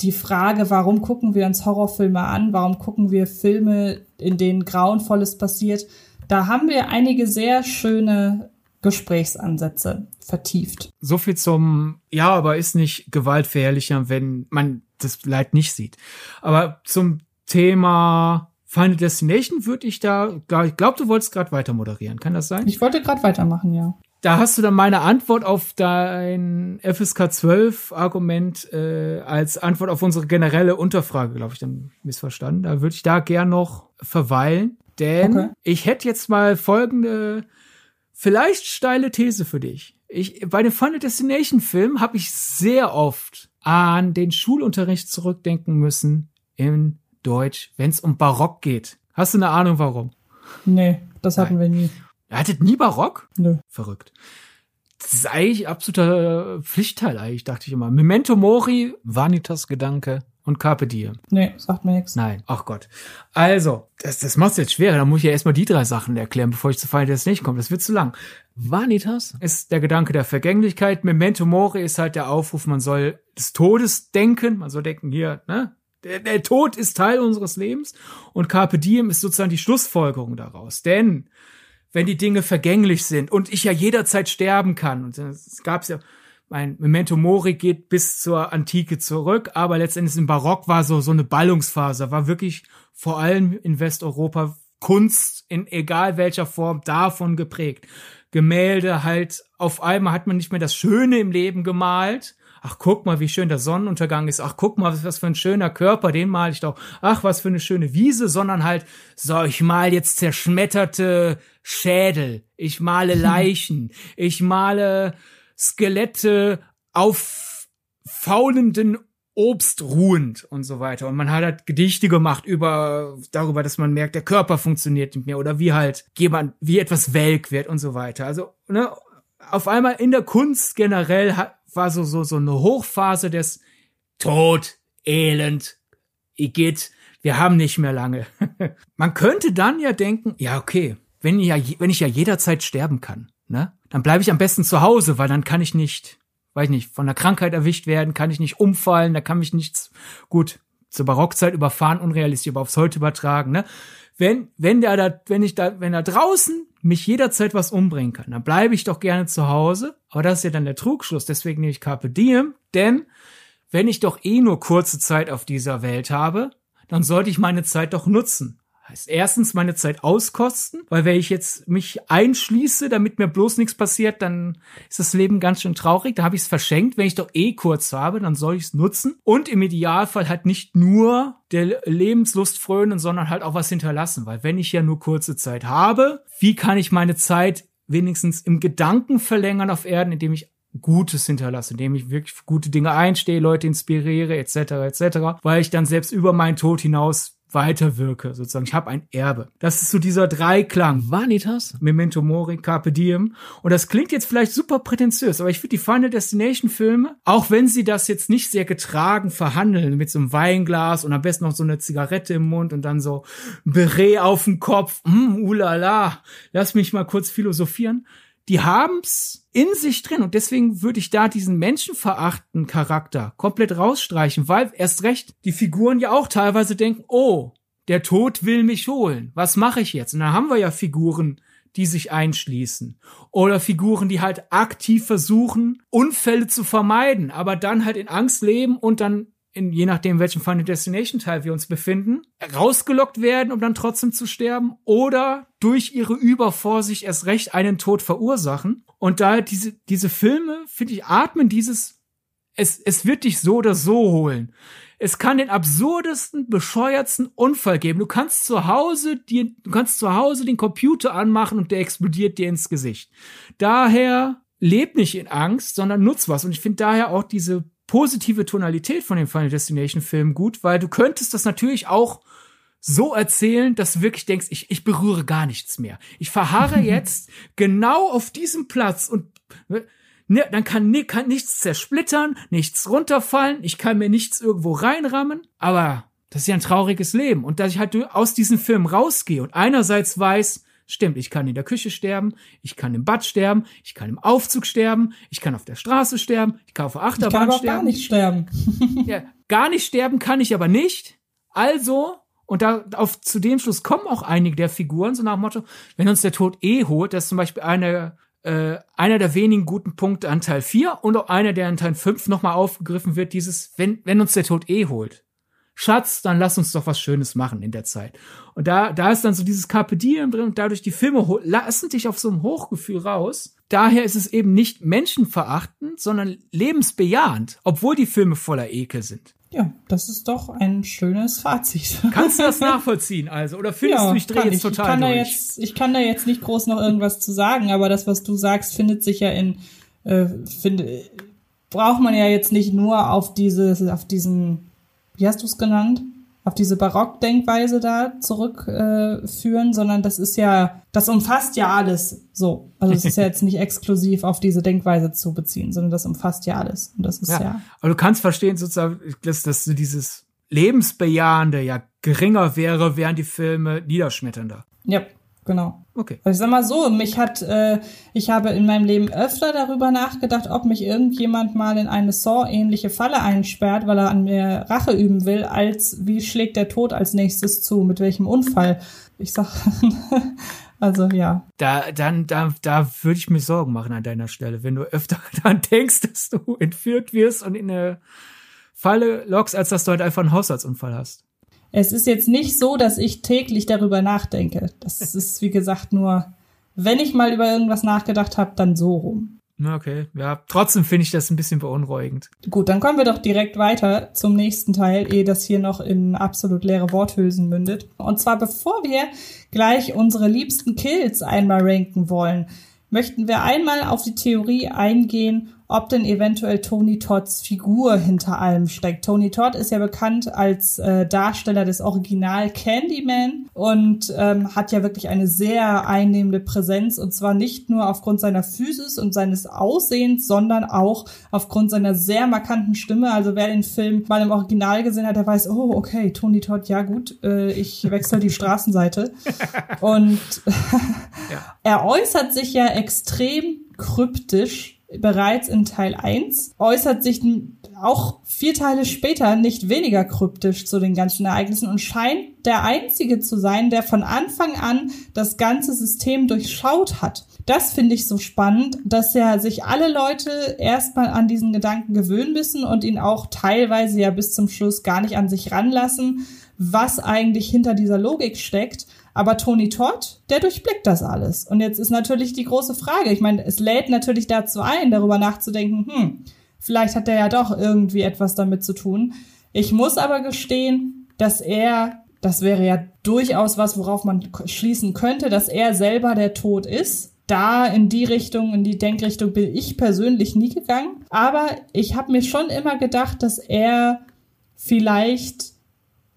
die Frage, warum gucken wir uns Horrorfilme an? Warum gucken wir Filme, in denen Grauenvolles passiert? Da haben wir einige sehr schöne Gesprächsansätze vertieft. So viel zum, ja, aber ist nicht gewaltverherrlicher, wenn man das Leid nicht sieht. Aber zum Thema Final Destination würde ich da, ich glaube, du wolltest gerade weiter moderieren. Kann das sein? Ich wollte gerade weitermachen, ja. da hast du dann meine Antwort auf dein FSK 12 Argument äh, als Antwort auf unsere generelle Unterfrage, glaube ich, dann missverstanden. Da würde ich da gern noch verweilen, denn okay. ich hätte jetzt mal folgende vielleicht steile These für dich. Ich, bei den Final Destination Filmen habe ich sehr oft an den Schulunterricht zurückdenken müssen in Deutsch, wenn es um Barock geht. Hast du eine Ahnung warum? Nee, das hatten Nein. wir nie. Ihr hattet nie Barock? Nö. Verrückt. Das ist eigentlich absoluter Pflichtteil eigentlich, dachte ich immer. Memento Mori, Vanitas Gedanke und Carpe Diem. Nee, sagt mir nichts. Nein, ach Gott. Also, das, das macht's jetzt schwerer. Da muss ich ja erstmal die drei Sachen erklären, bevor ich zu Final nicht komme. Das wird zu lang. Vanitas ist der Gedanke der Vergänglichkeit. Memento Mori ist halt der Aufruf, man soll des Todes denken. Man soll denken, hier, ne? Der, der Tod ist Teil unseres Lebens. Und Carpe Diem ist sozusagen die Schlussfolgerung daraus. Denn wenn die Dinge vergänglich sind und ich ja jederzeit sterben kann. Und es gab's ja, mein Memento Mori geht bis zur Antike zurück, aber letztendlich im Barock war so, so eine Ballungsphase, war wirklich vor allem in Westeuropa Kunst in egal welcher Form davon geprägt. Gemälde halt, auf einmal hat man nicht mehr das Schöne im Leben gemalt, ach guck mal, wie schön der Sonnenuntergang ist, ach guck mal, was für ein schöner Körper, den mal ich doch, ach was für eine schöne Wiese, sondern halt, so, ich mal jetzt zerschmetterte Schädel, ich male Leichen, ich male Skelette auf faulenden Obst ruhend und so weiter. Und man hat halt Gedichte gemacht über, darüber, dass man merkt, der Körper funktioniert nicht mehr oder wie halt jemand, wie etwas welk wird und so weiter. Also, ne, auf einmal in der Kunst generell hat, war so, so, so eine Hochphase des Tod, Elend, Igitt, wir haben nicht mehr lange. Man könnte dann ja denken, ja, okay, wenn ich ja, wenn ich ja jederzeit sterben kann, ne, dann bleibe ich am besten zu Hause, weil dann kann ich nicht, weiß ich nicht, von der Krankheit erwischt werden, kann ich nicht umfallen, da kann mich nichts, gut, zur Barockzeit überfahren, unrealistisch, aber aufs Heute übertragen, ne? Wenn, wenn der da, wenn ich da, wenn da draußen mich jederzeit was umbringen kann, dann bleibe ich doch gerne zu Hause. Aber das ist ja dann der Trugschluss. Deswegen nehme ich Carpe Diem. Denn wenn ich doch eh nur kurze Zeit auf dieser Welt habe, dann sollte ich meine Zeit doch nutzen. Heißt erstens meine Zeit auskosten, weil wenn ich jetzt mich einschließe, damit mir bloß nichts passiert, dann ist das Leben ganz schön traurig. Da habe ich es verschenkt. Wenn ich doch eh kurz habe, dann soll ich es nutzen. Und im Idealfall halt nicht nur der Lebenslust frönen, sondern halt auch was hinterlassen. Weil wenn ich ja nur kurze Zeit habe, wie kann ich meine Zeit wenigstens im Gedanken verlängern auf Erden, indem ich Gutes hinterlasse, indem ich wirklich gute Dinge einstehe, Leute inspiriere, etc., etc., weil ich dann selbst über meinen Tod hinaus weiterwirke, sozusagen. Ich habe ein Erbe. Das ist so dieser Dreiklang. Vanitas, Memento Mori, Carpe Diem. Und das klingt jetzt vielleicht super prätentiös, aber ich finde die Final Destination Filme, auch wenn sie das jetzt nicht sehr getragen verhandeln, mit so einem Weinglas und am besten noch so eine Zigarette im Mund und dann so Beret auf dem Kopf, mm, ulala, lass mich mal kurz philosophieren, die haben's in sich drin und deswegen würde ich da diesen menschenverachten Charakter komplett rausstreichen, weil erst recht die Figuren ja auch teilweise denken, oh, der Tod will mich holen. Was mache ich jetzt? Und dann haben wir ja Figuren, die sich einschließen. Oder Figuren, die halt aktiv versuchen, Unfälle zu vermeiden, aber dann halt in Angst leben und dann in, je nachdem, welchem Final Destination Teil wir uns befinden, rausgelockt werden, um dann trotzdem zu sterben, oder durch ihre Übervorsicht erst recht einen Tod verursachen. Und da diese, diese Filme, finde ich, atmen dieses, es, es wird dich so oder so holen. Es kann den absurdesten, bescheuertsten Unfall geben. Du kannst zu Hause dir, du kannst zu Hause den Computer anmachen und der explodiert dir ins Gesicht. Daher leb nicht in Angst, sondern nutz was. Und ich finde daher auch diese positive Tonalität von dem Final Destination Film gut, weil du könntest das natürlich auch so erzählen, dass du wirklich denkst, ich, ich berühre gar nichts mehr. Ich verharre jetzt genau auf diesem Platz und ne, dann kann, ne, kann nichts zersplittern, nichts runterfallen, ich kann mir nichts irgendwo reinrammen, aber das ist ja ein trauriges Leben. Und dass ich halt aus diesem Film rausgehe und einerseits weiß, Stimmt, ich kann in der Küche sterben, ich kann im Bad sterben, ich kann im Aufzug sterben, ich kann auf der Straße sterben, ich kann auf der Achterbahn ich kann sterben. gar nicht sterben. ja, gar nicht sterben kann ich aber nicht. Also, und da auf zu dem Schluss kommen auch einige der Figuren, so nach dem Motto, wenn uns der Tod eh holt, das ist zum Beispiel eine, äh, einer der wenigen guten Punkte an Teil 4 und auch einer, der in Teil 5 nochmal aufgegriffen wird, dieses, wenn, wenn uns der Tod eh holt Schatz, dann lass uns doch was Schönes machen in der Zeit. Und da, da ist dann so dieses Carpe Diem drin und dadurch die Filme lassen dich auf so einem Hochgefühl raus. Daher ist es eben nicht menschenverachtend, sondern lebensbejahend, obwohl die Filme voller Ekel sind. Ja, das ist doch ein schönes Fazit. Kannst du das nachvollziehen also? Oder findest ja, du, ich drehe jetzt ich. total ich kann durch? Da jetzt, ich kann da jetzt nicht groß noch irgendwas zu sagen, aber das, was du sagst, findet sich ja in, äh, finde, braucht man ja jetzt nicht nur auf dieses, auf diesen, wie hast du es genannt? auf diese Barockdenkweise da zurückführen, äh, sondern das ist ja, das umfasst ja alles so. Also es ist ja jetzt nicht exklusiv auf diese Denkweise zu beziehen, sondern das umfasst ja alles. Und das ist ja. ja aber du kannst verstehen sozusagen, dass, dass dieses Lebensbejahende ja geringer wäre, wären die Filme niederschmetternder. Ja, genau. Okay. Also ich sag mal so, mich hat, äh, ich habe in meinem Leben öfter darüber nachgedacht, ob mich irgendjemand mal in eine Saw-ähnliche Falle einsperrt, weil er an mir Rache üben will, als wie schlägt der Tod als nächstes zu, mit welchem Unfall. Ich sag, also ja. Da, dann, da, da würde ich mir Sorgen machen an deiner Stelle, wenn du öfter daran denkst, dass du entführt wirst und in eine Falle lockst, als dass du halt einfach einen Haushaltsunfall hast. Es ist jetzt nicht so, dass ich täglich darüber nachdenke. Das ist, wie gesagt, nur, wenn ich mal über irgendwas nachgedacht habe, dann so rum. Okay, ja, trotzdem finde ich das ein bisschen beunruhigend. Gut, dann kommen wir doch direkt weiter zum nächsten Teil, ehe das hier noch in absolut leere Worthülsen mündet. Und zwar bevor wir gleich unsere liebsten Kills einmal ranken wollen, möchten wir einmal auf die Theorie eingehen, ob denn eventuell Tony Todds Figur hinter allem steckt. Tony Todd ist ja bekannt als äh, Darsteller des Original Candyman und ähm, hat ja wirklich eine sehr einnehmende Präsenz und zwar nicht nur aufgrund seiner Physis und seines Aussehens, sondern auch aufgrund seiner sehr markanten Stimme. Also wer den Film mal im Original gesehen hat, der weiß, oh, okay, Tony Todd, ja gut, äh, ich wechsle die Straßenseite. Und ja. er äußert sich ja extrem kryptisch bereits in Teil 1, äußert sich auch vier Teile später nicht weniger kryptisch zu den ganzen Ereignissen und scheint der Einzige zu sein, der von Anfang an das ganze System durchschaut hat. Das finde ich so spannend, dass ja sich alle Leute erstmal an diesen Gedanken gewöhnen müssen und ihn auch teilweise ja bis zum Schluss gar nicht an sich ranlassen, was eigentlich hinter dieser Logik steckt. Aber Tony Todd, der durchblickt das alles. Und jetzt ist natürlich die große Frage. Ich meine, es lädt natürlich dazu ein, darüber nachzudenken, hm, vielleicht hat er ja doch irgendwie etwas damit zu tun. Ich muss aber gestehen, dass er, das wäre ja durchaus was, worauf man schließen könnte, dass er selber der Tod ist. Da in die Richtung, in die Denkrichtung bin ich persönlich nie gegangen. Aber ich habe mir schon immer gedacht, dass er vielleicht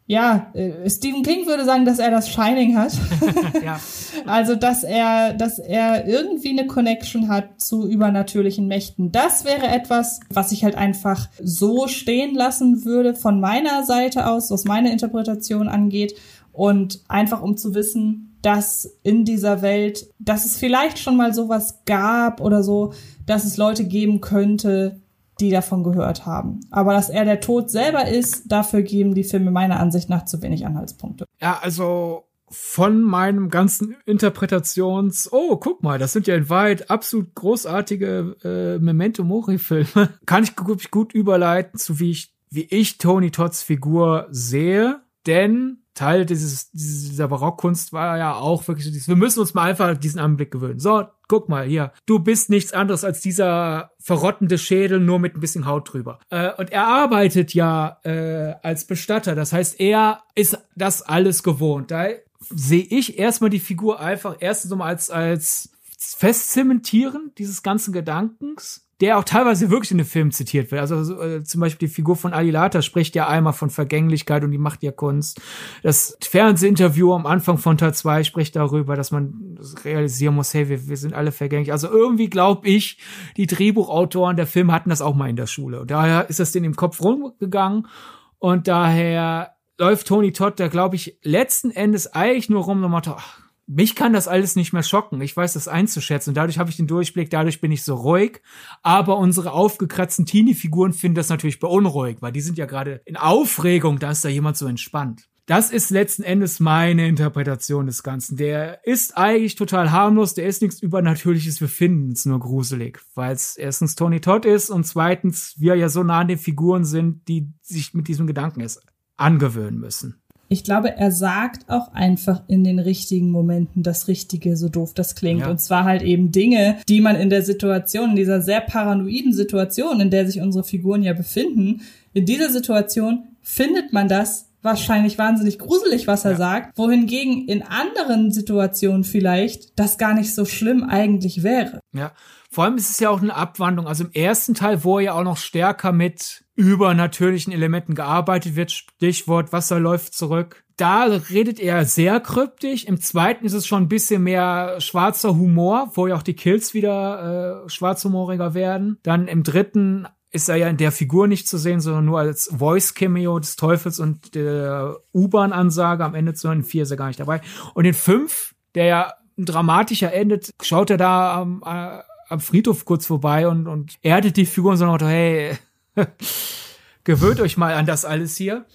ja, äh, Stephen King würde sagen, dass er das Shining hat. ja. Also, dass er, dass er irgendwie eine Connection hat zu übernatürlichen Mächten. Das wäre etwas, was ich halt einfach so stehen lassen würde von meiner Seite aus, was meine Interpretation angeht. Und einfach um zu wissen, dass in dieser Welt, dass es vielleicht schon mal sowas gab oder so, dass es Leute geben könnte, die davon gehört haben. Aber dass er der Tod selber ist, dafür geben die Filme meiner Ansicht nach zu wenig Anhaltspunkte. Ja, also von meinem ganzen Interpretations, oh, guck mal, das sind ja in Wahrheit absolut großartige äh, Memento Mori Filme, kann ich gut, gut überleiten zu wie ich wie ich Tony Todds Figur sehe, denn Teil dieses, dieser Barockkunst war ja auch wirklich so dieses, wir müssen uns mal einfach diesen Anblick gewöhnen. So, guck mal hier, du bist nichts anderes als dieser verrottende Schädel, nur mit ein bisschen Haut drüber. Äh, und er arbeitet ja äh, als Bestatter, das heißt, er ist das alles gewohnt. Da sehe ich erstmal die Figur einfach erstens mal als, als Festzementieren dieses ganzen Gedankens der auch teilweise wirklich in den Filmen zitiert wird. Also äh, zum Beispiel die Figur von Alilata spricht ja einmal von Vergänglichkeit und die macht ja Kunst. Das Fernsehinterview am Anfang von Teil 2 spricht darüber, dass man realisieren muss, hey, wir, wir sind alle vergänglich. Also irgendwie glaube ich, die Drehbuchautoren der Film hatten das auch mal in der Schule. Und daher ist das denen im Kopf rumgegangen und daher läuft Tony Todd da, glaube ich, letzten Endes eigentlich nur rum und macht, ach, mich kann das alles nicht mehr schocken. Ich weiß das einzuschätzen. Und dadurch habe ich den Durchblick, dadurch bin ich so ruhig. Aber unsere aufgekratzten Teenie-Figuren finden das natürlich beunruhigend, weil die sind ja gerade in Aufregung, da ist da jemand so entspannt. Das ist letzten Endes meine Interpretation des Ganzen. Der ist eigentlich total harmlos, der ist nichts Übernatürliches, wir finden es nur gruselig, weil es erstens Tony Todd ist und zweitens wir ja so nah an den Figuren sind, die sich mit diesem Gedanken angewöhnen müssen. Ich glaube, er sagt auch einfach in den richtigen Momenten das Richtige, so doof das klingt. Ja. Und zwar halt eben Dinge, die man in der Situation, in dieser sehr paranoiden Situation, in der sich unsere Figuren ja befinden, in dieser Situation findet man das wahrscheinlich wahnsinnig gruselig, was er ja. sagt, wohingegen in anderen Situationen vielleicht das gar nicht so schlimm eigentlich wäre. Ja, vor allem ist es ja auch eine Abwandlung. Also im ersten Teil, wo er ja auch noch stärker mit übernatürlichen Elementen gearbeitet wird, Stichwort Wasser läuft zurück. Da redet er sehr kryptisch. Im zweiten ist es schon ein bisschen mehr schwarzer Humor, wo ja auch die Kills wieder äh, schwarzhumoriger werden. Dann im dritten ist er ja in der Figur nicht zu sehen, sondern nur als Voice-Cameo des Teufels und der U-Bahn-Ansage am Ende zu hören. In vier ist er gar nicht dabei. Und in fünf, der ja dramatischer endet, schaut er da am, äh, am Friedhof kurz vorbei und, und erdet die Figur und sagt, hey, gewöhnt euch mal an das alles hier.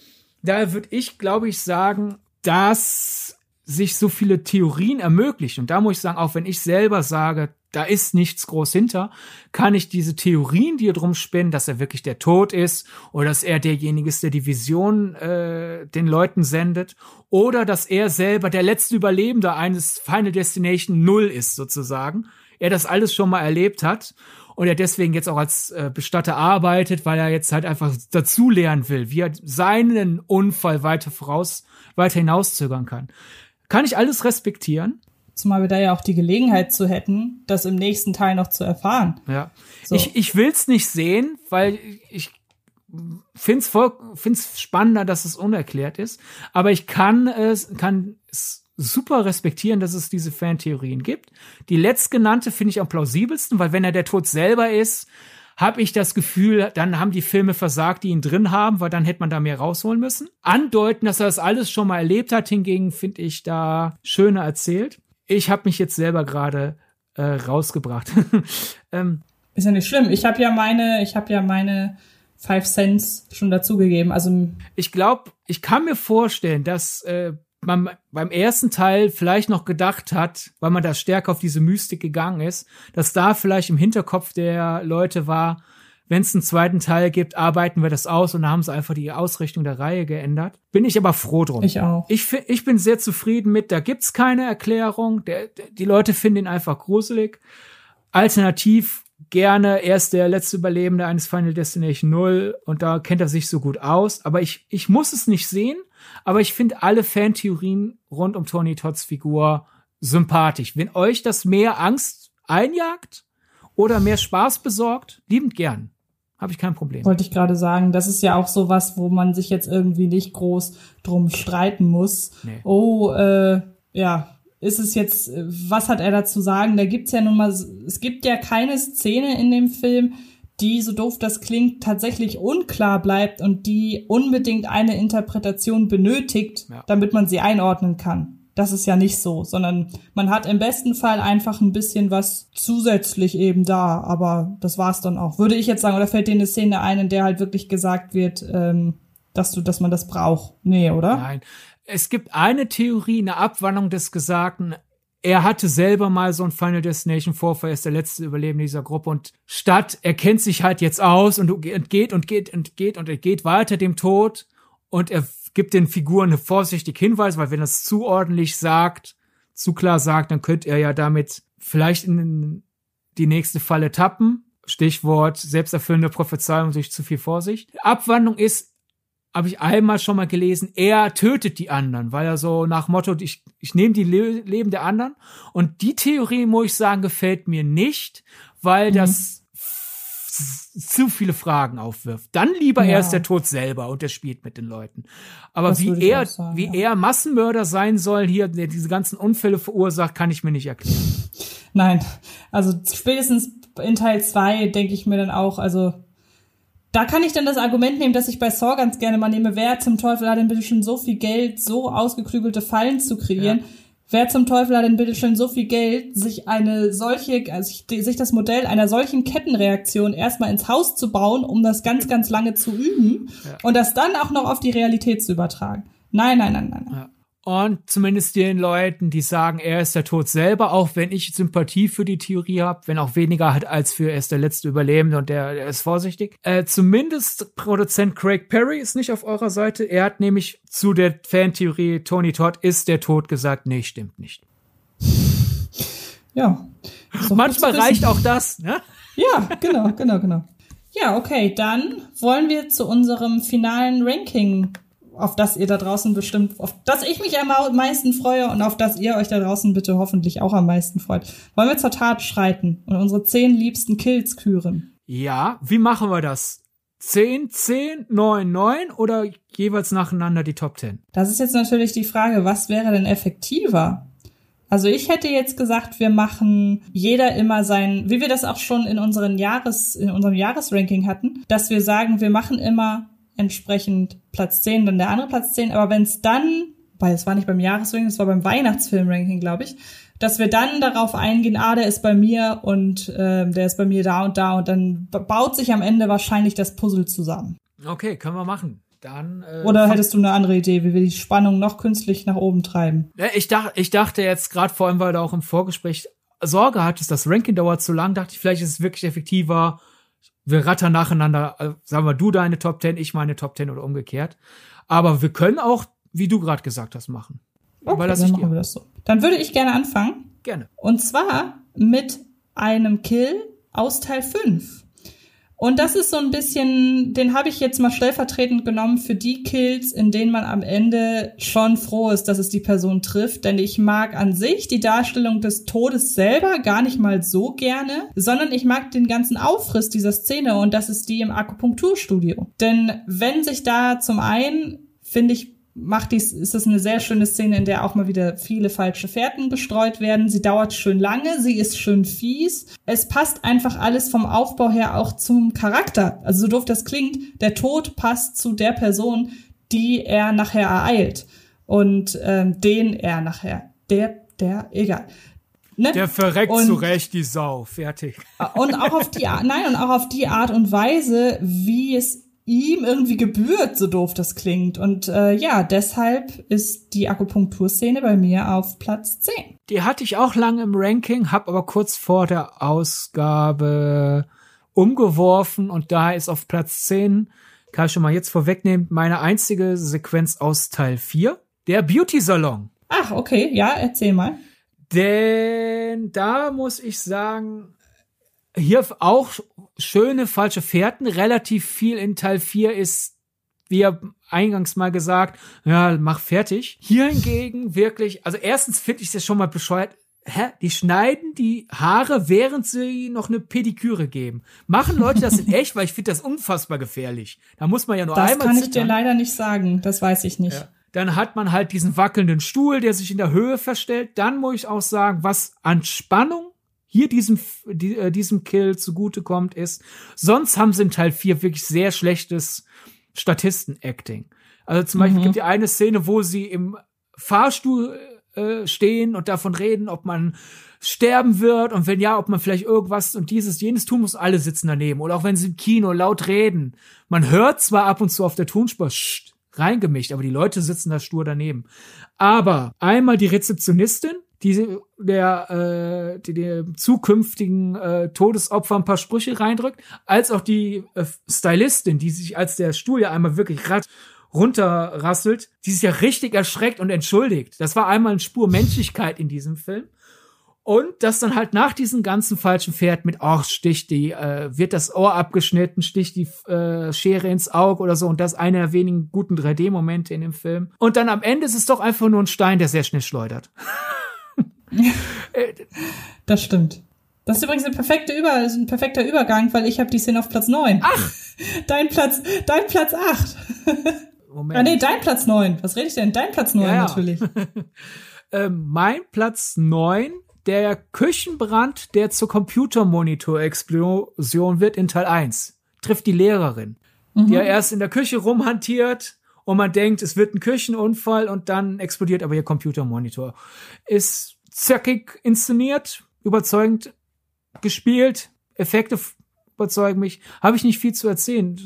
Daher würde ich, glaube ich, sagen, dass sich so viele Theorien ermöglichen. Und da muss ich sagen, auch wenn ich selber sage, da ist nichts groß hinter, kann ich diese Theorien, die drum spinnen, dass er wirklich der Tod ist oder dass er derjenige ist, der die Vision äh, den Leuten sendet oder dass er selber der letzte Überlebende eines Final Destination Null ist sozusagen. Er das alles schon mal erlebt hat und er deswegen jetzt auch als äh, Bestatter arbeitet, weil er jetzt halt einfach dazu lernen will, wie er seinen Unfall weiter voraus, weiter hinauszögern kann. Kann ich alles respektieren. Zumal wir da ja auch die Gelegenheit zu hätten, das im nächsten Teil noch zu erfahren. Ja. So. Ich, ich will's nicht sehen, weil ich find's voll, find's spannender, dass es unerklärt ist. Aber ich kann es, kann es super respektieren, dass es diese Fantheorien gibt. Die letztgenannte finde ich am plausibelsten, weil wenn er der Tod selber ist, habe ich das Gefühl, dann haben die Filme versagt, die ihn drin haben, weil dann hätte man da mehr rausholen müssen. Andeuten, dass er das alles schon mal erlebt hat, hingegen finde ich da schöner erzählt. Ich habe mich jetzt selber gerade äh, rausgebracht. ähm, ist ja nicht schlimm. Ich habe ja meine, ich habe ja meine Five Cents schon dazugegeben. Also ich glaube, ich kann mir vorstellen, dass äh, man beim ersten Teil vielleicht noch gedacht hat, weil man da stärker auf diese Mystik gegangen ist, dass da vielleicht im Hinterkopf der Leute war, wenn es einen zweiten Teil gibt, arbeiten wir das aus und da haben sie einfach die Ausrichtung der Reihe geändert. Bin ich aber froh drum. Ich auch. Ich, ich bin sehr zufrieden mit, da gibt's keine Erklärung. Der, der, die Leute finden ihn einfach gruselig. Alternativ gerne, er ist der letzte Überlebende eines Final Destination 0 und da kennt er sich so gut aus. Aber ich, ich muss es nicht sehen, aber ich finde alle Fantheorien rund um Tony Todds Figur sympathisch. Wenn euch das mehr Angst einjagt oder mehr Spaß besorgt, liebend gern. Habe ich kein Problem. Wollte ich gerade sagen, das ist ja auch so was, wo man sich jetzt irgendwie nicht groß drum streiten muss. Nee. Oh, äh, ja, ist es jetzt, was hat er dazu sagen? Da gibt's ja nun mal, es gibt ja keine Szene in dem Film, die, so doof das klingt, tatsächlich unklar bleibt und die unbedingt eine Interpretation benötigt, ja. damit man sie einordnen kann. Das ist ja nicht so, sondern man hat im besten Fall einfach ein bisschen was zusätzlich eben da, aber das war's dann auch. Würde ich jetzt sagen, oder fällt dir eine Szene ein, in der halt wirklich gesagt wird, ähm, dass du, dass man das braucht? Nee, oder? Nein. Es gibt eine Theorie, eine Abwandlung des Gesagten, er hatte selber mal so ein Final Destination Vorfall, er ist der letzte Überlebende dieser Gruppe und statt, er kennt sich halt jetzt aus und geht und geht und geht und er geht weiter dem Tod und er gibt den Figuren vorsichtig Hinweis, weil wenn er es zu ordentlich sagt, zu klar sagt, dann könnte er ja damit vielleicht in die nächste Falle tappen. Stichwort selbsterfüllende Prophezeiung durch zu viel Vorsicht. Abwandlung ist, habe ich einmal schon mal gelesen, er tötet die anderen, weil er so nach Motto, ich, ich nehme die Le Leben der anderen. Und die Theorie, muss ich sagen, gefällt mir nicht, weil mhm. das zu viele Fragen aufwirft. Dann lieber ja. erst der Tod selber und der spielt mit den Leuten. Aber das wie er, sagen, wie ja. er Massenmörder sein soll hier, der diese ganzen Unfälle verursacht, kann ich mir nicht erklären. Nein, also spätestens in Teil zwei denke ich mir dann auch, also da kann ich dann das Argument nehmen, dass ich bei Saw ganz gerne mal nehme, wer zum Teufel hat denn bitte schon so viel Geld, so ausgeklügelte Fallen zu kreieren? Ja. Wer zum Teufel hat denn bitte schon so viel Geld, sich eine solche, also sich das Modell einer solchen Kettenreaktion erstmal ins Haus zu bauen, um das ganz, ganz lange zu üben ja. und das dann auch noch auf die Realität zu übertragen? Nein, nein, nein, nein. Ja. Und zumindest den Leuten, die sagen, er ist der Tod selber, auch wenn ich Sympathie für die Theorie habe, wenn auch weniger hat als für er ist der letzte Überlebende und der, der ist vorsichtig. Äh, zumindest Produzent Craig Perry ist nicht auf eurer Seite. Er hat nämlich zu der Fantheorie Tony Todd ist der Tod gesagt, nee, stimmt nicht. Ja. Manchmal reicht auch das, ne? Ja, genau, genau, genau. Ja, okay, dann wollen wir zu unserem finalen Ranking auf das ihr da draußen bestimmt, auf das ich mich am meisten freue und auf das ihr euch da draußen bitte hoffentlich auch am meisten freut. Wollen wir zur Tat schreiten und unsere zehn liebsten Kills küren? Ja, wie machen wir das? 10, 10, 9, 9 oder jeweils nacheinander die Top 10? Das ist jetzt natürlich die Frage, was wäre denn effektiver? Also ich hätte jetzt gesagt, wir machen jeder immer sein, wie wir das auch schon in unseren Jahres, in unserem Jahresranking hatten, dass wir sagen, wir machen immer entsprechend Platz 10, dann der andere Platz 10. Aber wenn es dann, weil es war nicht beim Jahresranking, es war beim Weihnachtsfilmranking, glaube ich, dass wir dann darauf eingehen, ah, der ist bei mir und äh, der ist bei mir da und da und dann baut sich am Ende wahrscheinlich das Puzzle zusammen. Okay, können wir machen. Dann, äh, Oder hättest du eine andere Idee, wie wir die Spannung noch künstlich nach oben treiben? Ich, dach, ich dachte jetzt gerade vor allem, weil du auch im Vorgespräch Sorge hattest, das Ranking dauert zu lang, dachte ich, vielleicht ist es wirklich effektiver, wir rattern nacheinander, äh, sagen wir, du deine Top 10, ich meine Top 10 oder umgekehrt. Aber wir können auch, wie du gerade gesagt hast, machen. Okay, Weil das dann machen wir das so. Dann würde ich gerne anfangen. Gerne. Und zwar mit einem Kill aus Teil 5. Und das ist so ein bisschen, den habe ich jetzt mal stellvertretend genommen für die Kills, in denen man am Ende schon froh ist, dass es die Person trifft. Denn ich mag an sich die Darstellung des Todes selber gar nicht mal so gerne, sondern ich mag den ganzen Aufriss dieser Szene und das ist die im Akupunkturstudio. Denn wenn sich da zum einen, finde ich, macht dies, ist das eine sehr schöne Szene, in der auch mal wieder viele falsche Fährten gestreut werden. Sie dauert schön lange, sie ist schön fies. Es passt einfach alles vom Aufbau her auch zum Charakter. Also so doof das klingt, der Tod passt zu der Person, die er nachher ereilt und ähm, den er nachher, der, der, egal. Ne? Der verreckt und, zurecht die Sau, fertig. Und auch auf die Art, nein, und auch auf die Art und Weise, wie es ihm irgendwie gebührt, so doof das klingt. Und äh, ja, deshalb ist die Akupunkturszene bei mir auf Platz 10. Die hatte ich auch lange im Ranking, hab aber kurz vor der Ausgabe umgeworfen und da ist auf Platz 10, kann ich schon mal jetzt vorwegnehmen, meine einzige Sequenz aus Teil 4, der Beauty Salon. Ach, okay, ja, erzähl mal. Denn da muss ich sagen, hier auch schöne falsche Fährten. Relativ viel in Teil 4 ist, wie eingangs mal gesagt, ja, mach fertig. Hier hingegen wirklich, also erstens finde ich das schon mal bescheuert. Hä? Die schneiden die Haare, während sie noch eine Pediküre geben. Machen Leute das in echt? Weil ich finde das unfassbar gefährlich. Da muss man ja nur das einmal Das kann ich dir leider nicht sagen. Das weiß ich nicht. Ja. Dann hat man halt diesen wackelnden Stuhl, der sich in der Höhe verstellt. Dann muss ich auch sagen, was an Spannung hier diesem, die, äh, diesem Kill zugutekommt, ist, sonst haben sie in Teil 4 wirklich sehr schlechtes Statisten-Acting. Also zum mhm. Beispiel gibt es eine Szene, wo sie im Fahrstuhl äh, stehen und davon reden, ob man sterben wird und wenn ja, ob man vielleicht irgendwas und dieses, jenes tun muss, alle sitzen daneben. Oder auch wenn sie im Kino laut reden. Man hört zwar ab und zu auf der Tonspur, Scht, reingemischt, aber die Leute sitzen da stur daneben. Aber einmal die Rezeptionistin, die der, äh, die dem zukünftigen äh, Todesopfer ein paar Sprüche reindrückt, als auch die äh, Stylistin, die sich als der Stuhl ja einmal wirklich rad runterrasselt, die sich ja richtig erschreckt und entschuldigt. Das war einmal eine Spur Menschlichkeit in diesem Film. Und das dann halt nach diesem ganzen falschen Pferd mit, ach, stich die, äh, wird das Ohr abgeschnitten, stich die äh, Schere ins Auge oder so. Und das einer der wenigen guten 3D-Momente in dem Film. Und dann am Ende ist es doch einfach nur ein Stein, der sehr schnell schleudert. das stimmt. Das ist übrigens ein, perfekte Über ein perfekter Übergang, weil ich habe die Szene auf Platz 9. Ach! Dein Platz, dein Platz 8. Moment. Ah, nee, dein Platz 9. Was rede ich denn? Dein Platz 9 ja, ja. natürlich. ähm, mein Platz 9, der Küchenbrand, der zur Computermonitor-Explosion wird in Teil 1, trifft die Lehrerin, mhm. die ja erst in der Küche rumhantiert und man denkt, es wird ein Küchenunfall und dann explodiert aber ihr Computermonitor. Ist zöckig inszeniert, überzeugend gespielt, Effekte überzeugen mich. Habe ich nicht viel zu erzählen.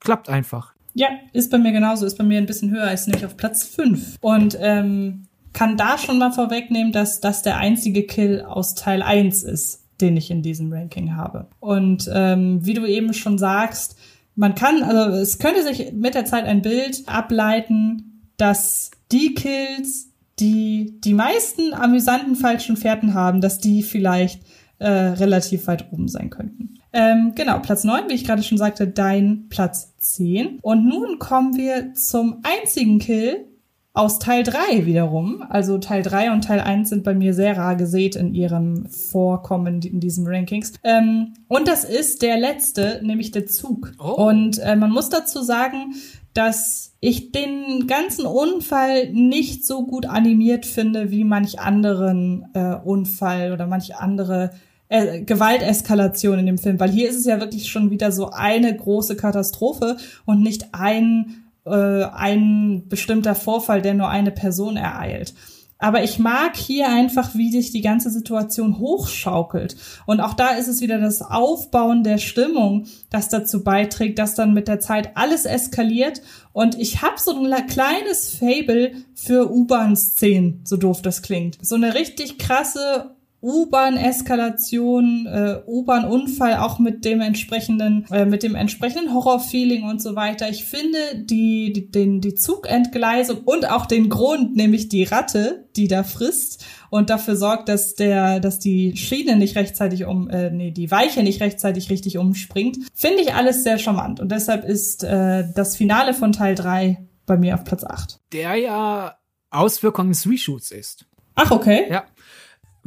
Klappt einfach. Ja, ist bei mir genauso, ist bei mir ein bisschen höher, ist nämlich auf Platz 5. Und ähm, kann da schon mal vorwegnehmen, dass das der einzige Kill aus Teil 1 ist, den ich in diesem Ranking habe. Und ähm, wie du eben schon sagst, man kann, also es könnte sich mit der Zeit ein Bild ableiten, dass die Kills, die die meisten amüsanten falschen Fährten haben, dass die vielleicht äh, relativ weit oben sein könnten. Ähm, genau, Platz 9, wie ich gerade schon sagte, dein Platz 10. Und nun kommen wir zum einzigen Kill aus Teil 3 wiederum. Also Teil 3 und Teil 1 sind bei mir sehr rar gesät in ihrem Vorkommen in diesen Rankings. Ähm, und das ist der letzte, nämlich der Zug. Oh. Und äh, man muss dazu sagen, dass ich den ganzen Unfall nicht so gut animiert finde wie manch anderen äh, Unfall oder manch andere äh, Gewalteskalation in dem Film, weil hier ist es ja wirklich schon wieder so eine große Katastrophe und nicht ein äh, ein bestimmter Vorfall, der nur eine Person ereilt. Aber ich mag hier einfach, wie sich die ganze Situation hochschaukelt. Und auch da ist es wieder das Aufbauen der Stimmung, das dazu beiträgt, dass dann mit der Zeit alles eskaliert. Und ich habe so ein kleines Fable für U-Bahn-Szenen, so doof das klingt. So eine richtig krasse U-Bahn-Eskalation, äh, U-Bahn-Unfall auch mit dem entsprechenden, äh, mit dem entsprechenden Horror-Feeling und so weiter. Ich finde die, die, den, die Zugentgleisung und auch den Grund, nämlich die Ratte, die da frisst und dafür sorgt, dass der, dass die Schiene nicht rechtzeitig um, äh, nee, die Weiche nicht rechtzeitig richtig umspringt, finde ich alles sehr charmant. Und deshalb ist äh, das Finale von Teil 3 bei mir auf Platz 8. Der ja Auswirkungen des Reshoots ist. Ach, okay. Ja